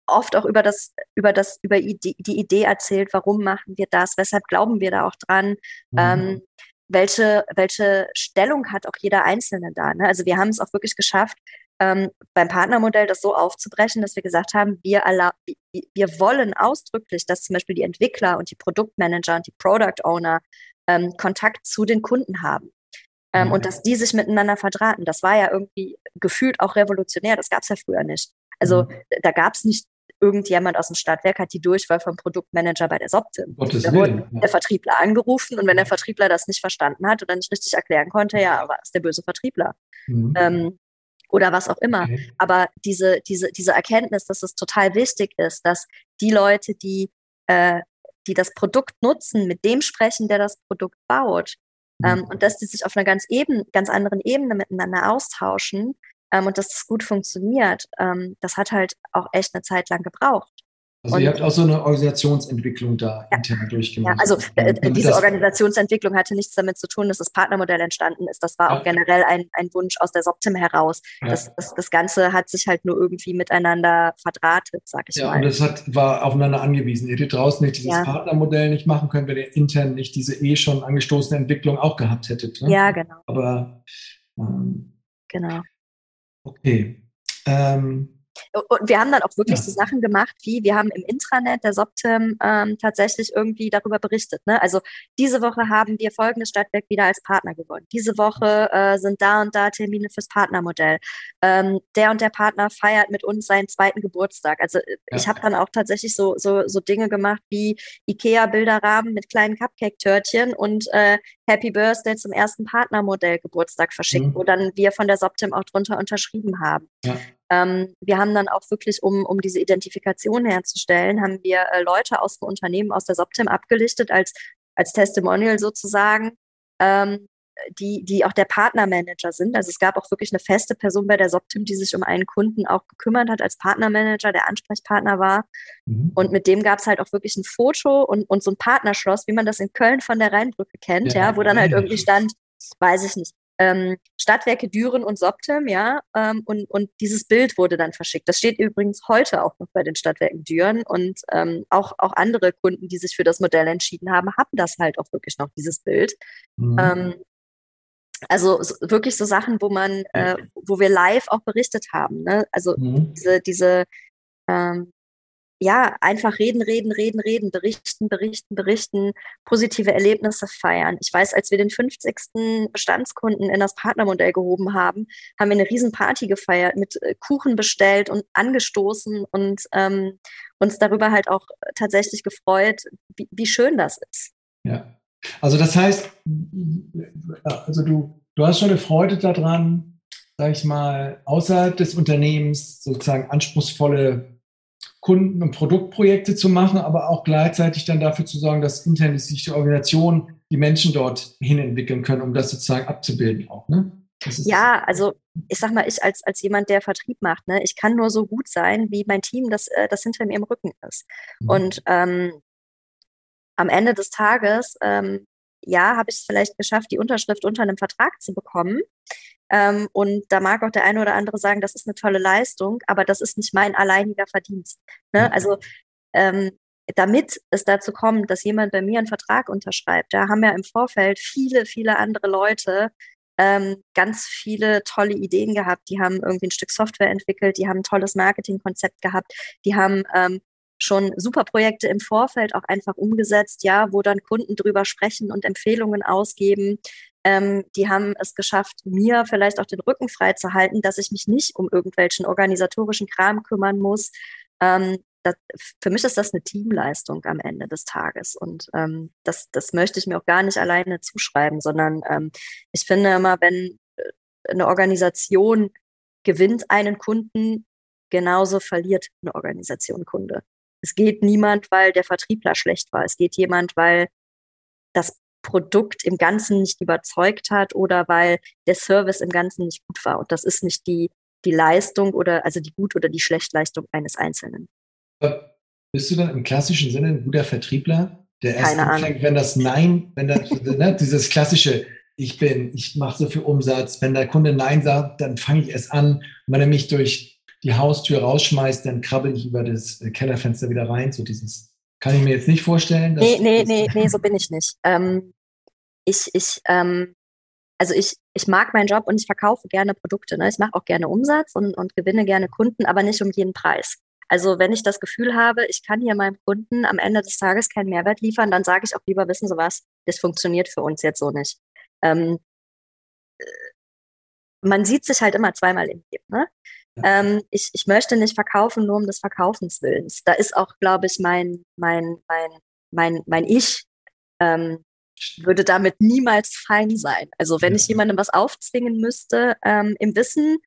Oft auch über das, über das, über die, die Idee erzählt, warum machen wir das, weshalb glauben wir da auch dran. Mhm. Ähm, welche, welche Stellung hat auch jeder Einzelne da. Ne? Also wir haben es auch wirklich geschafft, ähm, beim Partnermodell das so aufzubrechen, dass wir gesagt haben, wir, wir wollen ausdrücklich, dass zum Beispiel die Entwickler und die Produktmanager und die Product Owner ähm, Kontakt zu den Kunden haben. Ähm, mhm. Und dass die sich miteinander verdrahten. Das war ja irgendwie gefühlt auch revolutionär. Das gab es ja früher nicht. Also mhm. da gab es nicht irgendjemand aus dem Stadtwerk hat die Durchwahl vom Produktmanager bei der Soptim. Da wurde der Vertriebler angerufen und wenn der Vertriebler das nicht verstanden hat oder nicht richtig erklären konnte, ja, war es der böse Vertriebler. Mhm. Ähm, oder was auch immer. Okay. Aber diese, diese, diese Erkenntnis, dass es total wichtig ist, dass die Leute, die, äh, die das Produkt nutzen, mit dem sprechen, der das Produkt baut, mhm. ähm, und dass die sich auf einer ganz, eben, ganz anderen Ebene miteinander austauschen ähm, und dass das gut funktioniert, ähm, das hat halt auch echt eine Zeit lang gebraucht. Also und, ihr habt auch so eine Organisationsentwicklung da ja, intern durchgemacht. Ja, also äh, diese Organisationsentwicklung hatte nichts damit zu tun, dass das Partnermodell entstanden ist. Das war ja. auch generell ein, ein Wunsch aus der Soptim heraus. Ja. Das, das, das Ganze hat sich halt nur irgendwie miteinander verdrahtet, sag ich ja, mal. Ja, und es hat, war aufeinander angewiesen. Ihr hättet draußen nicht dieses Partnermodell nicht machen können, wenn ihr intern nicht diese eh schon angestoßene Entwicklung auch gehabt hättet. Ne? Ja, genau. Aber ähm, genau. Okay. Ähm, und wir haben dann auch wirklich ja. so Sachen gemacht, wie wir haben im Intranet der Soptim ähm, tatsächlich irgendwie darüber berichtet. Ne? Also diese Woche haben wir folgendes Stadtwerk wieder als Partner gewonnen. Diese Woche äh, sind da und da Termine fürs Partnermodell. Ähm, der und der Partner feiert mit uns seinen zweiten Geburtstag. Also äh, ja. ich habe dann auch tatsächlich so, so, so Dinge gemacht wie Ikea-Bilderrahmen mit kleinen Cupcake-Törtchen und äh, Happy Birthday zum ersten Partnermodell Geburtstag verschickt, mhm. wo dann wir von der Soptim auch drunter unterschrieben haben. Ja. Ähm, wir haben dann auch wirklich, um, um diese Identifikation herzustellen, haben wir äh, Leute aus dem Unternehmen, aus der Soptim abgelichtet als, als Testimonial sozusagen, ähm, die, die auch der Partnermanager sind. Also es gab auch wirklich eine feste Person bei der Soptim, die sich um einen Kunden auch gekümmert hat als Partnermanager, der Ansprechpartner war. Mhm. Und mit dem gab es halt auch wirklich ein Foto und, und so ein Partnerschloss, wie man das in Köln von der Rheinbrücke kennt, ja, ja wo dann halt irgendwie stand, weiß ich nicht, ähm, Stadtwerke Düren und Soptem, ja, ähm, und, und dieses Bild wurde dann verschickt. Das steht übrigens heute auch noch bei den Stadtwerken Düren und ähm, auch, auch andere Kunden, die sich für das Modell entschieden haben, haben das halt auch wirklich noch, dieses Bild. Mhm. Ähm, also so, wirklich so Sachen, wo man, äh, wo wir live auch berichtet haben. Ne? Also mhm. diese, diese ähm, ja, einfach reden, reden, reden, reden, berichten, berichten, berichten, positive Erlebnisse feiern. Ich weiß, als wir den 50. Bestandskunden in das Partnermodell gehoben haben, haben wir eine Riesenparty gefeiert, mit äh, Kuchen bestellt und angestoßen und ähm, uns darüber halt auch tatsächlich gefreut, wie, wie schön das ist. Ja, also das heißt, also du, du hast schon eine Freude daran, sag ich mal, außerhalb des Unternehmens sozusagen anspruchsvolle Kunden- und Produktprojekte zu machen, aber auch gleichzeitig dann dafür zu sorgen, dass intern sich die Organisation, die Menschen dort hin entwickeln können, um das sozusagen abzubilden auch. Ne? Ja, also ich sag mal, ich als, als jemand, der Vertrieb macht, ne, ich kann nur so gut sein, wie mein Team, das, äh, das hinter mir im Rücken ist. Mhm. Und ähm, am Ende des Tages, ähm, ja, habe ich es vielleicht geschafft, die Unterschrift unter einem Vertrag zu bekommen. Ähm, und da mag auch der eine oder andere sagen, das ist eine tolle Leistung, aber das ist nicht mein alleiniger Verdienst. Ne? Also ähm, damit es dazu kommt, dass jemand bei mir einen Vertrag unterschreibt, da haben ja im Vorfeld viele, viele andere Leute ähm, ganz viele tolle Ideen gehabt. Die haben irgendwie ein Stück Software entwickelt, die haben ein tolles Marketingkonzept gehabt, die haben ähm, schon super Projekte im Vorfeld auch einfach umgesetzt, ja, wo dann Kunden drüber sprechen und Empfehlungen ausgeben. Ähm, die haben es geschafft, mir vielleicht auch den Rücken frei zu halten, dass ich mich nicht um irgendwelchen organisatorischen Kram kümmern muss. Ähm, das, für mich ist das eine Teamleistung am Ende des Tages. Und ähm, das, das möchte ich mir auch gar nicht alleine zuschreiben, sondern ähm, ich finde immer, wenn äh, eine Organisation gewinnt einen Kunden, genauso verliert eine Organisation Kunde. Es geht niemand, weil der Vertriebler schlecht war. Es geht jemand, weil das Produkt im Ganzen nicht überzeugt hat oder weil der Service im Ganzen nicht gut war. Und das ist nicht die, die Leistung oder also die Gut- oder die Schlechtleistung eines Einzelnen. bist du dann im klassischen Sinne ein guter Vertriebler, der erst anfängt, wenn das Nein, wenn das, *laughs* ne, dieses klassische, ich bin, ich mache so viel Umsatz, wenn der Kunde Nein sagt, dann fange ich erst an. Und wenn er mich durch die Haustür rausschmeißt, dann krabbel ich über das Kellerfenster wieder rein. So dieses, kann ich mir jetzt nicht vorstellen. nee, nee, nee, nee, so bin ich nicht. Ähm, ich, ich, ähm, also ich, ich mag meinen Job und ich verkaufe gerne Produkte. Ne? Ich mache auch gerne Umsatz und, und gewinne gerne Kunden, aber nicht um jeden Preis. Also wenn ich das Gefühl habe, ich kann hier meinem Kunden am Ende des Tages keinen Mehrwert liefern, dann sage ich auch lieber, wissen Sie was, das funktioniert für uns jetzt so nicht. Ähm, äh, man sieht sich halt immer zweimal im Leben. Ne? Ähm, ich, ich möchte nicht verkaufen nur um des Verkaufens Willens. Da ist auch, glaube ich, mein, mein, mein, mein, mein Ich ähm, würde damit niemals fein sein. Also wenn ja. ich jemandem was aufzwingen müsste, ähm, im Wissen,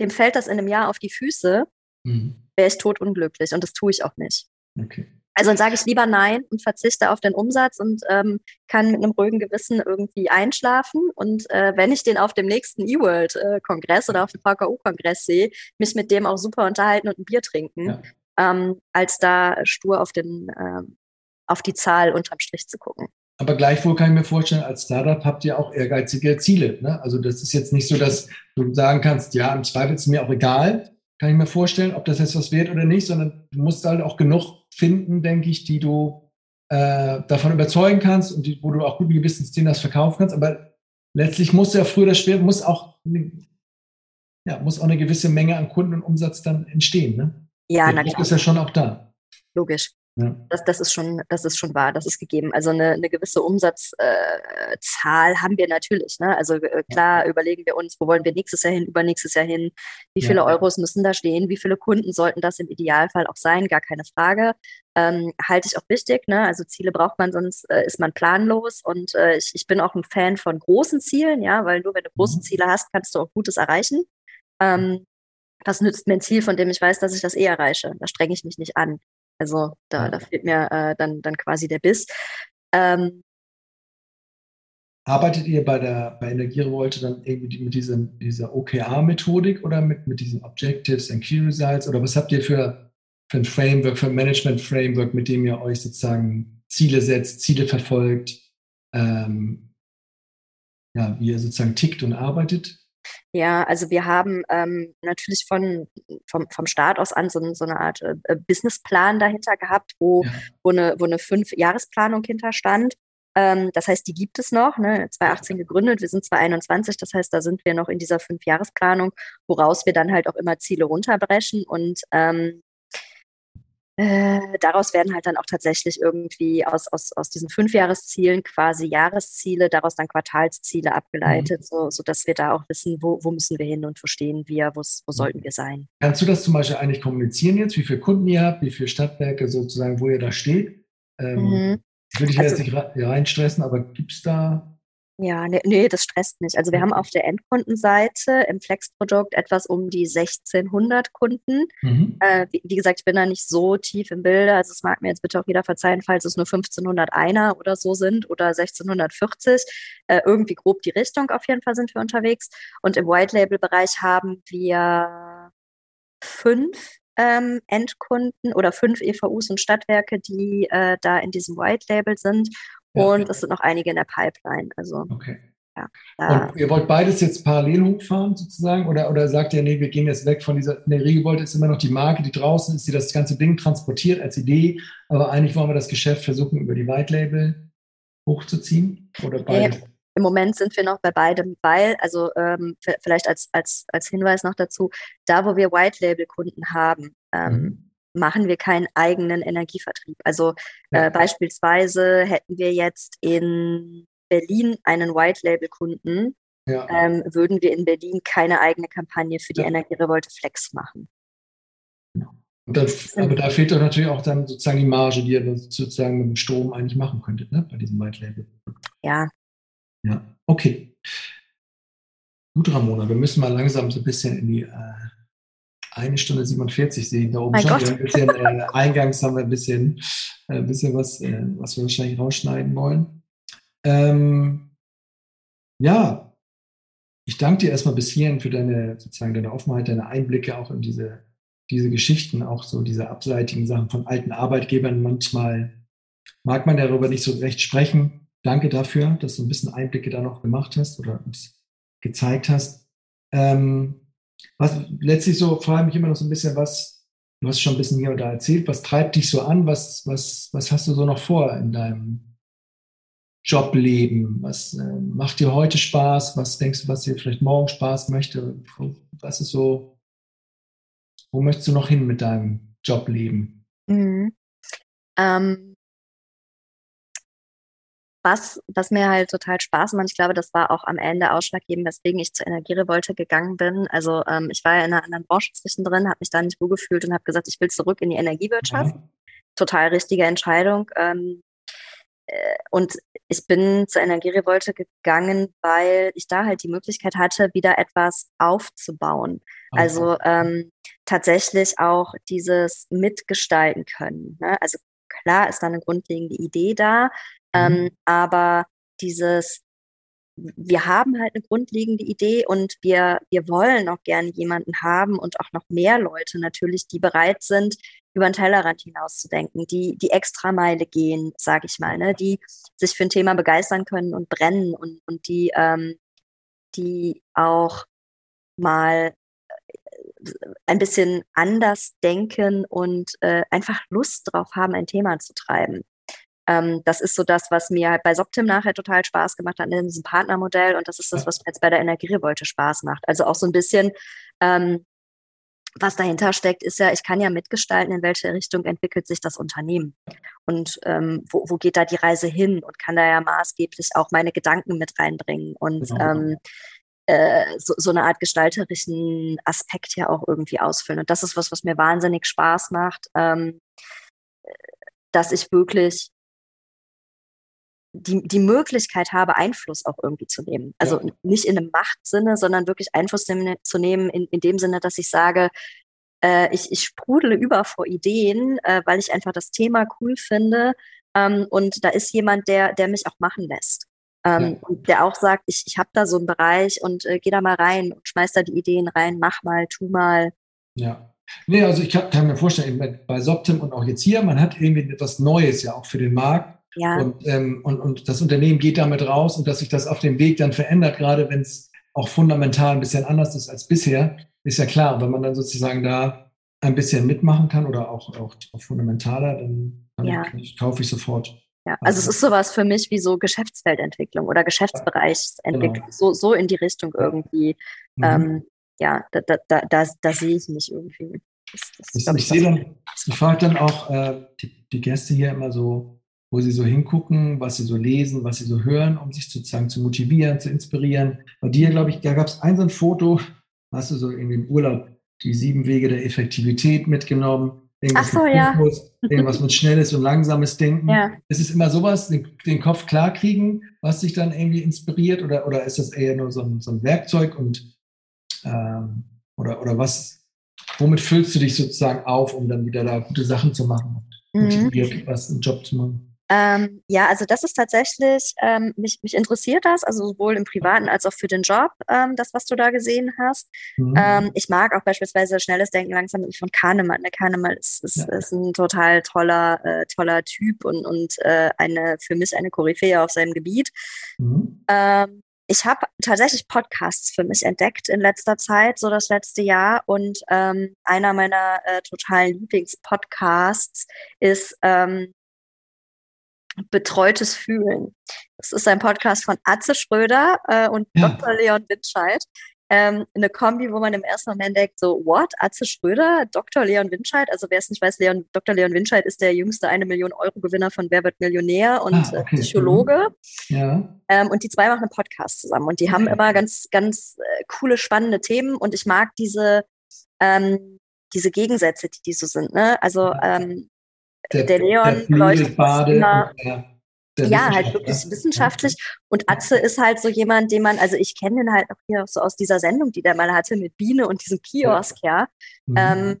dem fällt das in einem Jahr auf die Füße, mhm. wäre ich totunglücklich und das tue ich auch nicht. Okay. Also dann sage ich lieber nein und verzichte auf den Umsatz und ähm, kann mit einem ruhigen Gewissen irgendwie einschlafen. Und äh, wenn ich den auf dem nächsten eWorld-Kongress oder auf dem VKU-Kongress sehe, mich mit dem auch super unterhalten und ein Bier trinken, ja. ähm, als da stur auf, den, ähm, auf die Zahl unterm Strich zu gucken. Aber gleichwohl kann ich mir vorstellen, als Startup habt ihr auch ehrgeizige Ziele. Ne? Also das ist jetzt nicht so, dass du sagen kannst, ja, im Zweifel ist mir auch egal, kann ich mir vorstellen, ob das jetzt was wird oder nicht, sondern du musst halt auch genug finden, denke ich, die du äh, davon überzeugen kannst und die, wo du auch guten Gewissens denen das verkaufen kannst. Aber letztlich muss ja früher oder später, muss auch, ja, muss auch eine gewisse Menge an Kunden und Umsatz dann entstehen. Ne? Ja, Der na klar. ist ja schon auch da. Logisch. Ja. Das, das, ist schon, das ist schon wahr, das ist gegeben. Also eine, eine gewisse Umsatzzahl äh, haben wir natürlich. Ne? Also äh, klar ja. überlegen wir uns, wo wollen wir nächstes Jahr hin, übernächstes Jahr hin, wie viele ja. Euros müssen da stehen, wie viele Kunden sollten das im Idealfall auch sein, gar keine Frage. Ähm, halte ich auch wichtig. Ne? Also Ziele braucht man, sonst äh, ist man planlos. Und äh, ich, ich bin auch ein Fan von großen Zielen, ja, weil nur wenn du große mhm. Ziele hast, kannst du auch Gutes erreichen. Ähm, was nützt mir ein Ziel, von dem ich weiß, dass ich das eh erreiche? Da strenge ich mich nicht an. Also da, da fehlt mir äh, dann, dann quasi der Biss. Ähm, Arbeitet ihr bei der bei Energierevolte dann irgendwie mit diesem, dieser OKR-Methodik oder mit, mit diesen Objectives and Key Results? Oder was habt ihr für, für ein Framework, für ein Management-Framework, mit dem ihr euch sozusagen Ziele setzt, Ziele verfolgt, ähm, ja, wie ihr sozusagen tickt und arbeitet? Ja, also wir haben ähm, natürlich von, vom, vom Start aus an so, so eine Art äh, äh, Businessplan dahinter gehabt, wo, ja. wo eine, wo eine Fünf-Jahresplanung hinterstand. Ähm, das heißt, die gibt es noch, ne? 2018 gegründet, wir sind 2021, das heißt, da sind wir noch in dieser Fünf-Jahresplanung, woraus wir dann halt auch immer Ziele runterbrechen und ähm, äh, daraus werden halt dann auch tatsächlich irgendwie aus, aus, aus diesen Fünfjahreszielen quasi Jahresziele, daraus dann Quartalsziele abgeleitet, mhm. so, sodass wir da auch wissen, wo, wo müssen wir hin und wo stehen wir, wo sollten wir sein. Kannst du das zum Beispiel eigentlich kommunizieren jetzt, wie viele Kunden ihr habt, wie viele Stadtwerke sozusagen, wo ihr da steht? Ähm, mhm. Würde ich also, jetzt nicht reinstressen, aber gibt es da ja, nee, nee, das stresst nicht. Also wir haben auf der Endkundenseite im Flex-Produkt etwas um die 1600 Kunden. Mhm. Äh, wie, wie, gesagt, ich bin da nicht so tief im Bilde. Also es mag mir jetzt bitte auch jeder verzeihen, falls es nur 1500 einer oder so sind oder 1640. Äh, irgendwie grob die Richtung auf jeden Fall sind wir unterwegs. Und im White-Label-Bereich haben wir fünf ähm, Endkunden oder fünf EVUs und Stadtwerke, die äh, da in diesem White Label sind. Und es sind noch einige in der Pipeline. Also, okay. Ja, ihr wollt beides jetzt parallel hochfahren sozusagen? Oder, oder sagt ihr, nee, wir gehen jetzt weg von dieser, nee, Regivolt ist immer noch die Marke, die draußen ist, die das ganze Ding transportiert als Idee, aber eigentlich wollen wir das Geschäft versuchen, über die White Label hochzuziehen? Oder beides? Nee, Im Moment sind wir noch bei beidem, weil, also ähm, vielleicht als, als, als Hinweis noch dazu, da wo wir White Label Kunden haben, ähm, mhm machen wir keinen eigenen Energievertrieb. Also ja. äh, beispielsweise hätten wir jetzt in Berlin einen White-Label-Kunden, ja. ähm, würden wir in Berlin keine eigene Kampagne für die ja. Energierevolte Flex machen. Genau. Dann, aber da fehlt doch natürlich auch dann sozusagen die Marge, die ihr sozusagen mit dem Strom eigentlich machen könntet, ne? bei diesem White Label. Ja. Ja, okay. Gut, Ramona, wir müssen mal langsam so ein bisschen in die äh, eine Stunde 47 sehen da oben mein schon. Ein bisschen, äh, eingangs haben wir ein bisschen, äh, ein bisschen was, äh, was wir wahrscheinlich rausschneiden wollen. Ähm, ja, ich danke dir erstmal bis hierhin für deine, sozusagen deine Offenheit, deine Einblicke auch in diese diese Geschichten, auch so diese abseitigen Sachen von alten Arbeitgebern, manchmal mag man darüber nicht so recht sprechen. Danke dafür, dass du ein bisschen Einblicke da noch gemacht hast oder uns gezeigt hast. Ähm, was letztlich so frage ich mich immer noch so ein bisschen, was, du hast schon ein bisschen hier und da erzählt, was treibt dich so an? Was, was, was hast du so noch vor in deinem Jobleben? Was äh, macht dir heute Spaß? Was denkst du, was dir vielleicht morgen Spaß möchte? Was ist so, wo möchtest du noch hin mit deinem Jobleben? Mhm. Ähm, was, was mir halt total Spaß macht, ich glaube, das war auch am Ende ausschlaggebend, weswegen ich zur Energierevolte gegangen bin. Also ähm, ich war ja in einer anderen Branche zwischendrin, habe mich da nicht wohl gefühlt und habe gesagt, ich will zurück in die Energiewirtschaft. Ja. Total richtige Entscheidung. Ähm, äh, und ich bin zur Energierevolte gegangen, weil ich da halt die Möglichkeit hatte, wieder etwas aufzubauen. Okay. Also ähm, tatsächlich auch dieses Mitgestalten können. Ne? Also klar ist da eine grundlegende Idee da, ähm, mhm. aber dieses, wir haben halt eine grundlegende Idee und wir, wir wollen auch gerne jemanden haben und auch noch mehr Leute natürlich, die bereit sind, über den Tellerrand hinauszudenken, die die Extrameile gehen, sage ich mal, ne? die sich für ein Thema begeistern können und brennen und, und die, ähm, die auch mal äh, ein bisschen anders denken und äh, einfach Lust drauf haben, ein Thema zu treiben. Ähm, das ist so das, was mir halt bei Soptim nachher total Spaß gemacht hat in diesem Partnermodell und das ist das, was mir jetzt bei der Energierevolte Spaß macht. Also auch so ein bisschen ähm, was dahinter steckt, ist ja, ich kann ja mitgestalten, in welche Richtung entwickelt sich das Unternehmen und ähm, wo, wo geht da die Reise hin und kann da ja maßgeblich auch meine Gedanken mit reinbringen und genau. ähm, äh, so, so eine Art gestalterischen Aspekt ja auch irgendwie ausfüllen. Und das ist was, was mir wahnsinnig Spaß macht, ähm, dass ich wirklich die, die Möglichkeit habe, Einfluss auch irgendwie zu nehmen. Also ja. nicht in einem Machtsinne, sondern wirklich Einfluss zu nehmen in, in dem Sinne, dass ich sage, äh, ich, ich sprudele über vor Ideen, äh, weil ich einfach das Thema cool finde. Ähm, und da ist jemand, der, der mich auch machen lässt. Ähm, ja. Und der auch sagt, ich, ich habe da so einen Bereich und äh, geh da mal rein und schmeiß da die Ideen rein, mach mal, tu mal. Ja. Nee, also ich kann, kann mir vorstellen, bei Soptim und auch jetzt hier, man hat irgendwie etwas Neues ja auch für den Markt ja. Und, ähm, und, und das Unternehmen geht damit raus und dass sich das auf dem Weg dann verändert, gerade wenn es auch fundamental ein bisschen anders ist als bisher, ist ja klar. Wenn man dann sozusagen da ein bisschen mitmachen kann oder auch, auch, auch fundamentaler, dann, dann ja. ich, kaufe ich sofort. Ja, also, also, es ist sowas für mich wie so Geschäftsfeldentwicklung oder Geschäftsbereichsentwicklung, genau. so, so in die Richtung irgendwie. Mhm. Ähm, ja, da, da, da, da, da sehe ich mich irgendwie. Das, das ich, ich, sehe dann, ich frage dann auch äh, die, die Gäste hier immer so, wo sie so hingucken, was sie so lesen, was sie so hören, um sich sozusagen zu motivieren, zu inspirieren. Bei dir, glaube ich, da gab es ein so ein Foto, hast du so in dem Urlaub die sieben Wege der Effektivität mitgenommen. Irgendwas Ach so, ja. Fokus, irgendwas mit schnelles und langsames Denken. Ja. Ist es immer sowas, den, den Kopf klarkriegen, was dich dann irgendwie inspiriert? Oder, oder ist das eher nur so ein, so ein Werkzeug und ähm, oder, oder was, womit füllst du dich sozusagen auf, um dann wieder da gute Sachen zu machen und mhm. motiviert was im Job zu machen? Ähm, ja, also das ist tatsächlich, ähm, mich, mich interessiert das, also sowohl im Privaten als auch für den Job, ähm, das, was du da gesehen hast. Mhm. Ähm, ich mag auch beispielsweise schnelles Denken langsam von Kahnemann. Der Kahnemann ist, ist, ja. ist ein total toller, äh, toller Typ und, und äh, eine, für mich eine Koryphäe auf seinem Gebiet. Mhm. Ähm, ich habe tatsächlich Podcasts für mich entdeckt in letzter Zeit, so das letzte Jahr. Und ähm, einer meiner äh, totalen Lieblingspodcasts ist ähm, Betreutes Fühlen. Das ist ein Podcast von Atze Schröder äh, und ja. Dr. Leon Winscheid. Ähm, eine Kombi, wo man im ersten Moment denkt, so, what? Atze Schröder, Dr. Leon Winscheid? Also wer es nicht weiß, Leon, Dr. Leon Winscheid ist der jüngste eine Million Euro Gewinner von Wer wird Millionär und ah, okay. Psychologe. Ja. Ähm, und die zwei machen einen Podcast zusammen und die okay. haben immer ganz, ganz äh, coole, spannende Themen und ich mag diese, ähm, diese Gegensätze, die, die so sind. Ne? Also ähm, der, der Leon beleuchtet immer. ja, halt wirklich wissenschaftlich. Und Atze ist halt so jemand, den man, also ich kenne ihn halt auch hier so aus dieser Sendung, die der mal hatte mit Biene und diesem Kiosk, ja. Mhm. Ähm,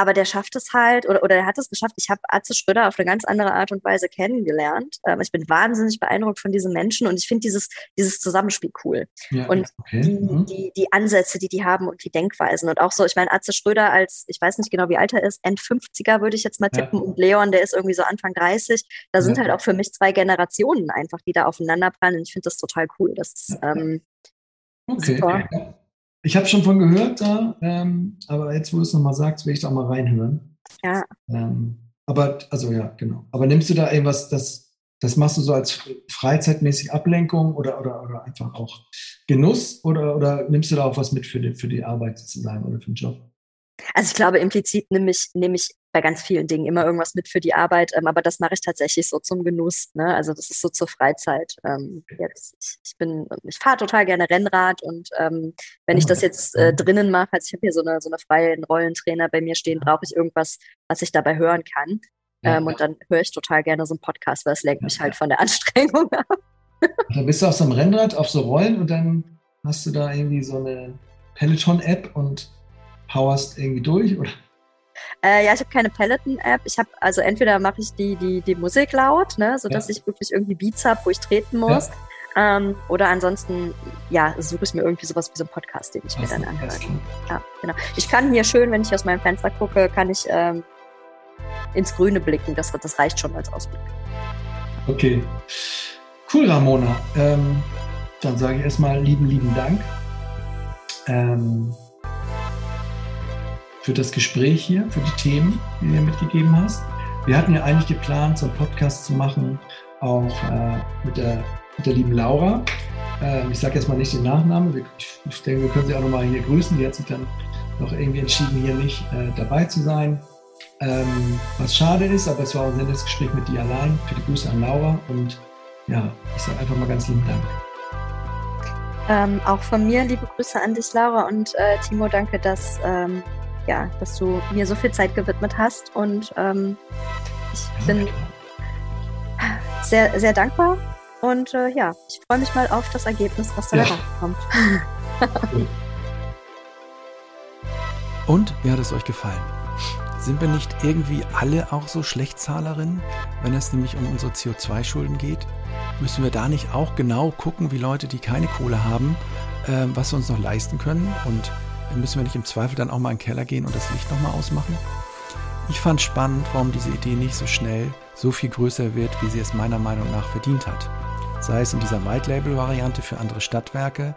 aber der schafft es halt, oder, oder er hat es geschafft. Ich habe Atze Schröder auf eine ganz andere Art und Weise kennengelernt. Ähm, ich bin wahnsinnig beeindruckt von diesen Menschen und ich finde dieses, dieses Zusammenspiel cool. Ja, und okay. die, mhm. die, die Ansätze, die die haben und die Denkweisen. Und auch so, ich meine, Atze Schröder als, ich weiß nicht genau, wie alt er ist, End 50er würde ich jetzt mal tippen. Ja. Und Leon, der ist irgendwie so Anfang 30. Da sind ja. halt auch für mich zwei Generationen einfach, die da aufeinanderprallen. Und ich finde das total cool. Das ist, ähm, okay. Super. Ich habe schon von gehört da, ähm, aber jetzt, wo du es nochmal sagst, will ich da mal reinhören. Ja. Ähm, aber, also ja, genau. Aber nimmst du da irgendwas, das, das machst du so als freizeitmäßig Ablenkung oder, oder, oder einfach auch Genuss oder, oder nimmst du da auch was mit für die, für die Arbeit sozusagen oder für den Job? Also ich glaube, implizit nehme ich, nehme ich bei ganz vielen Dingen immer irgendwas mit für die Arbeit, ähm, aber das mache ich tatsächlich so zum Genuss. Ne? Also das ist so zur Freizeit. Ähm, jetzt, ich, ich bin, ich fahre total gerne Rennrad und ähm, wenn ich das jetzt äh, drinnen mache, also ich habe hier so eine so eine freien Rollentrainer bei mir stehen, brauche ich irgendwas, was ich dabei hören kann. Ja. Ähm, und dann höre ich total gerne so einen Podcast, weil es lenkt mich halt von der *laughs* Anstrengung ab. Dann bist du auf so einem Rennrad, auf so Rollen und dann hast du da irgendwie so eine Peloton-App und powerst irgendwie durch, oder? Äh, ja, ich habe keine Peloton-App. Ich habe, also entweder mache ich die, die, die Musik laut, ne, sodass ja. ich wirklich irgendwie Beats habe, wo ich treten muss. Ja. Ähm, oder ansonsten, ja, suche ich mir irgendwie sowas wie so einen Podcast, den ich mir dann anhöre. Ja, genau. Ich kann hier schön, wenn ich aus meinem Fenster gucke, kann ich ähm, ins Grüne blicken. Das, das reicht schon als Ausblick. Okay. Cool, Ramona. Ähm, dann sage ich erstmal lieben, lieben Dank. Ähm, für das Gespräch hier, für die Themen, die du mir mitgegeben hast. Wir hatten ja eigentlich geplant, so einen Podcast zu machen, auch äh, mit, der, mit der lieben Laura. Äh, ich sage jetzt mal nicht den Nachnamen. Ich, denke, wir können sie auch nochmal hier grüßen. Die hat sich dann noch irgendwie entschieden, hier nicht äh, dabei zu sein. Ähm, was schade ist, aber es war ein nettes Gespräch mit dir allein. Für die Grüße an Laura und ja, ich sage einfach mal ganz lieben Dank. Ähm, auch von mir liebe Grüße an dich, Laura und äh, Timo. Danke, dass ähm, ja, dass du mir so viel Zeit gewidmet hast. Und ähm, ich bin sehr, sehr dankbar. Und äh, ja, ich freue mich mal auf das Ergebnis, was da ja. kommt. *laughs* Und wie hat es euch gefallen? Sind wir nicht irgendwie alle auch so Schlechtzahlerinnen, wenn es nämlich um unsere CO2-Schulden geht? Müssen wir da nicht auch genau gucken, wie Leute, die keine Kohle haben, äh, was wir uns noch leisten können und müssen wir nicht im Zweifel dann auch mal in den Keller gehen und das Licht nochmal ausmachen? Ich fand spannend, warum diese Idee nicht so schnell so viel größer wird, wie sie es meiner Meinung nach verdient hat. Sei es in dieser White-Label-Variante für andere Stadtwerke,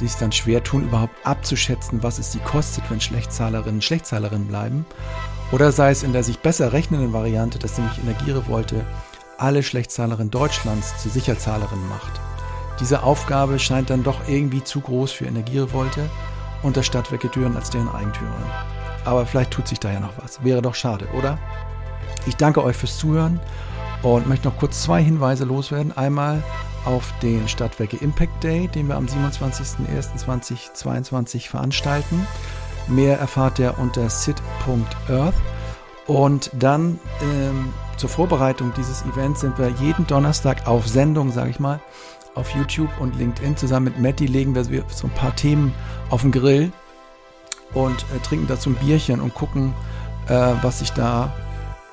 die es dann schwer tun, überhaupt abzuschätzen, was es sie kostet, wenn Schlechtzahlerinnen Schlechtzahlerinnen bleiben, oder sei es in der sich besser rechnenden Variante, dass nämlich Energierevolte alle Schlechtzahlerinnen Deutschlands zu Sicherzahlerinnen macht. Diese Aufgabe scheint dann doch irgendwie zu groß für Energierevolte und das Stadtwerke Düren als deren Eigentümerin. Aber vielleicht tut sich da ja noch was. Wäre doch schade, oder? Ich danke euch fürs Zuhören und möchte noch kurz zwei Hinweise loswerden. Einmal auf den Stadtwerke Impact Day, den wir am 27.01.2022 veranstalten. Mehr erfahrt ihr unter sit.earth. Und dann ähm, zur Vorbereitung dieses Events sind wir jeden Donnerstag auf Sendung, sage ich mal, auf YouTube und LinkedIn. Zusammen mit Matti legen wir so ein paar Themen auf den Grill und äh, trinken dazu ein Bierchen und gucken, äh, was sich da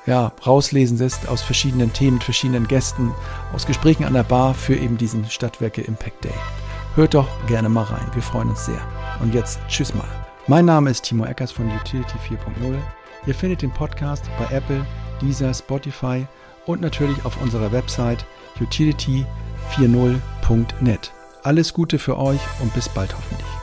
ja, rauslesen lässt aus verschiedenen Themen, verschiedenen Gästen, aus Gesprächen an der Bar für eben diesen Stadtwerke Impact Day. Hört doch gerne mal rein, wir freuen uns sehr. Und jetzt tschüss mal. Mein Name ist Timo Eckers von Utility 4.0. Ihr findet den Podcast bei Apple, Deezer, Spotify und natürlich auf unserer Website utility 4.0 www.ecom.net. Alles Gute für euch und bis bald hoffentlich.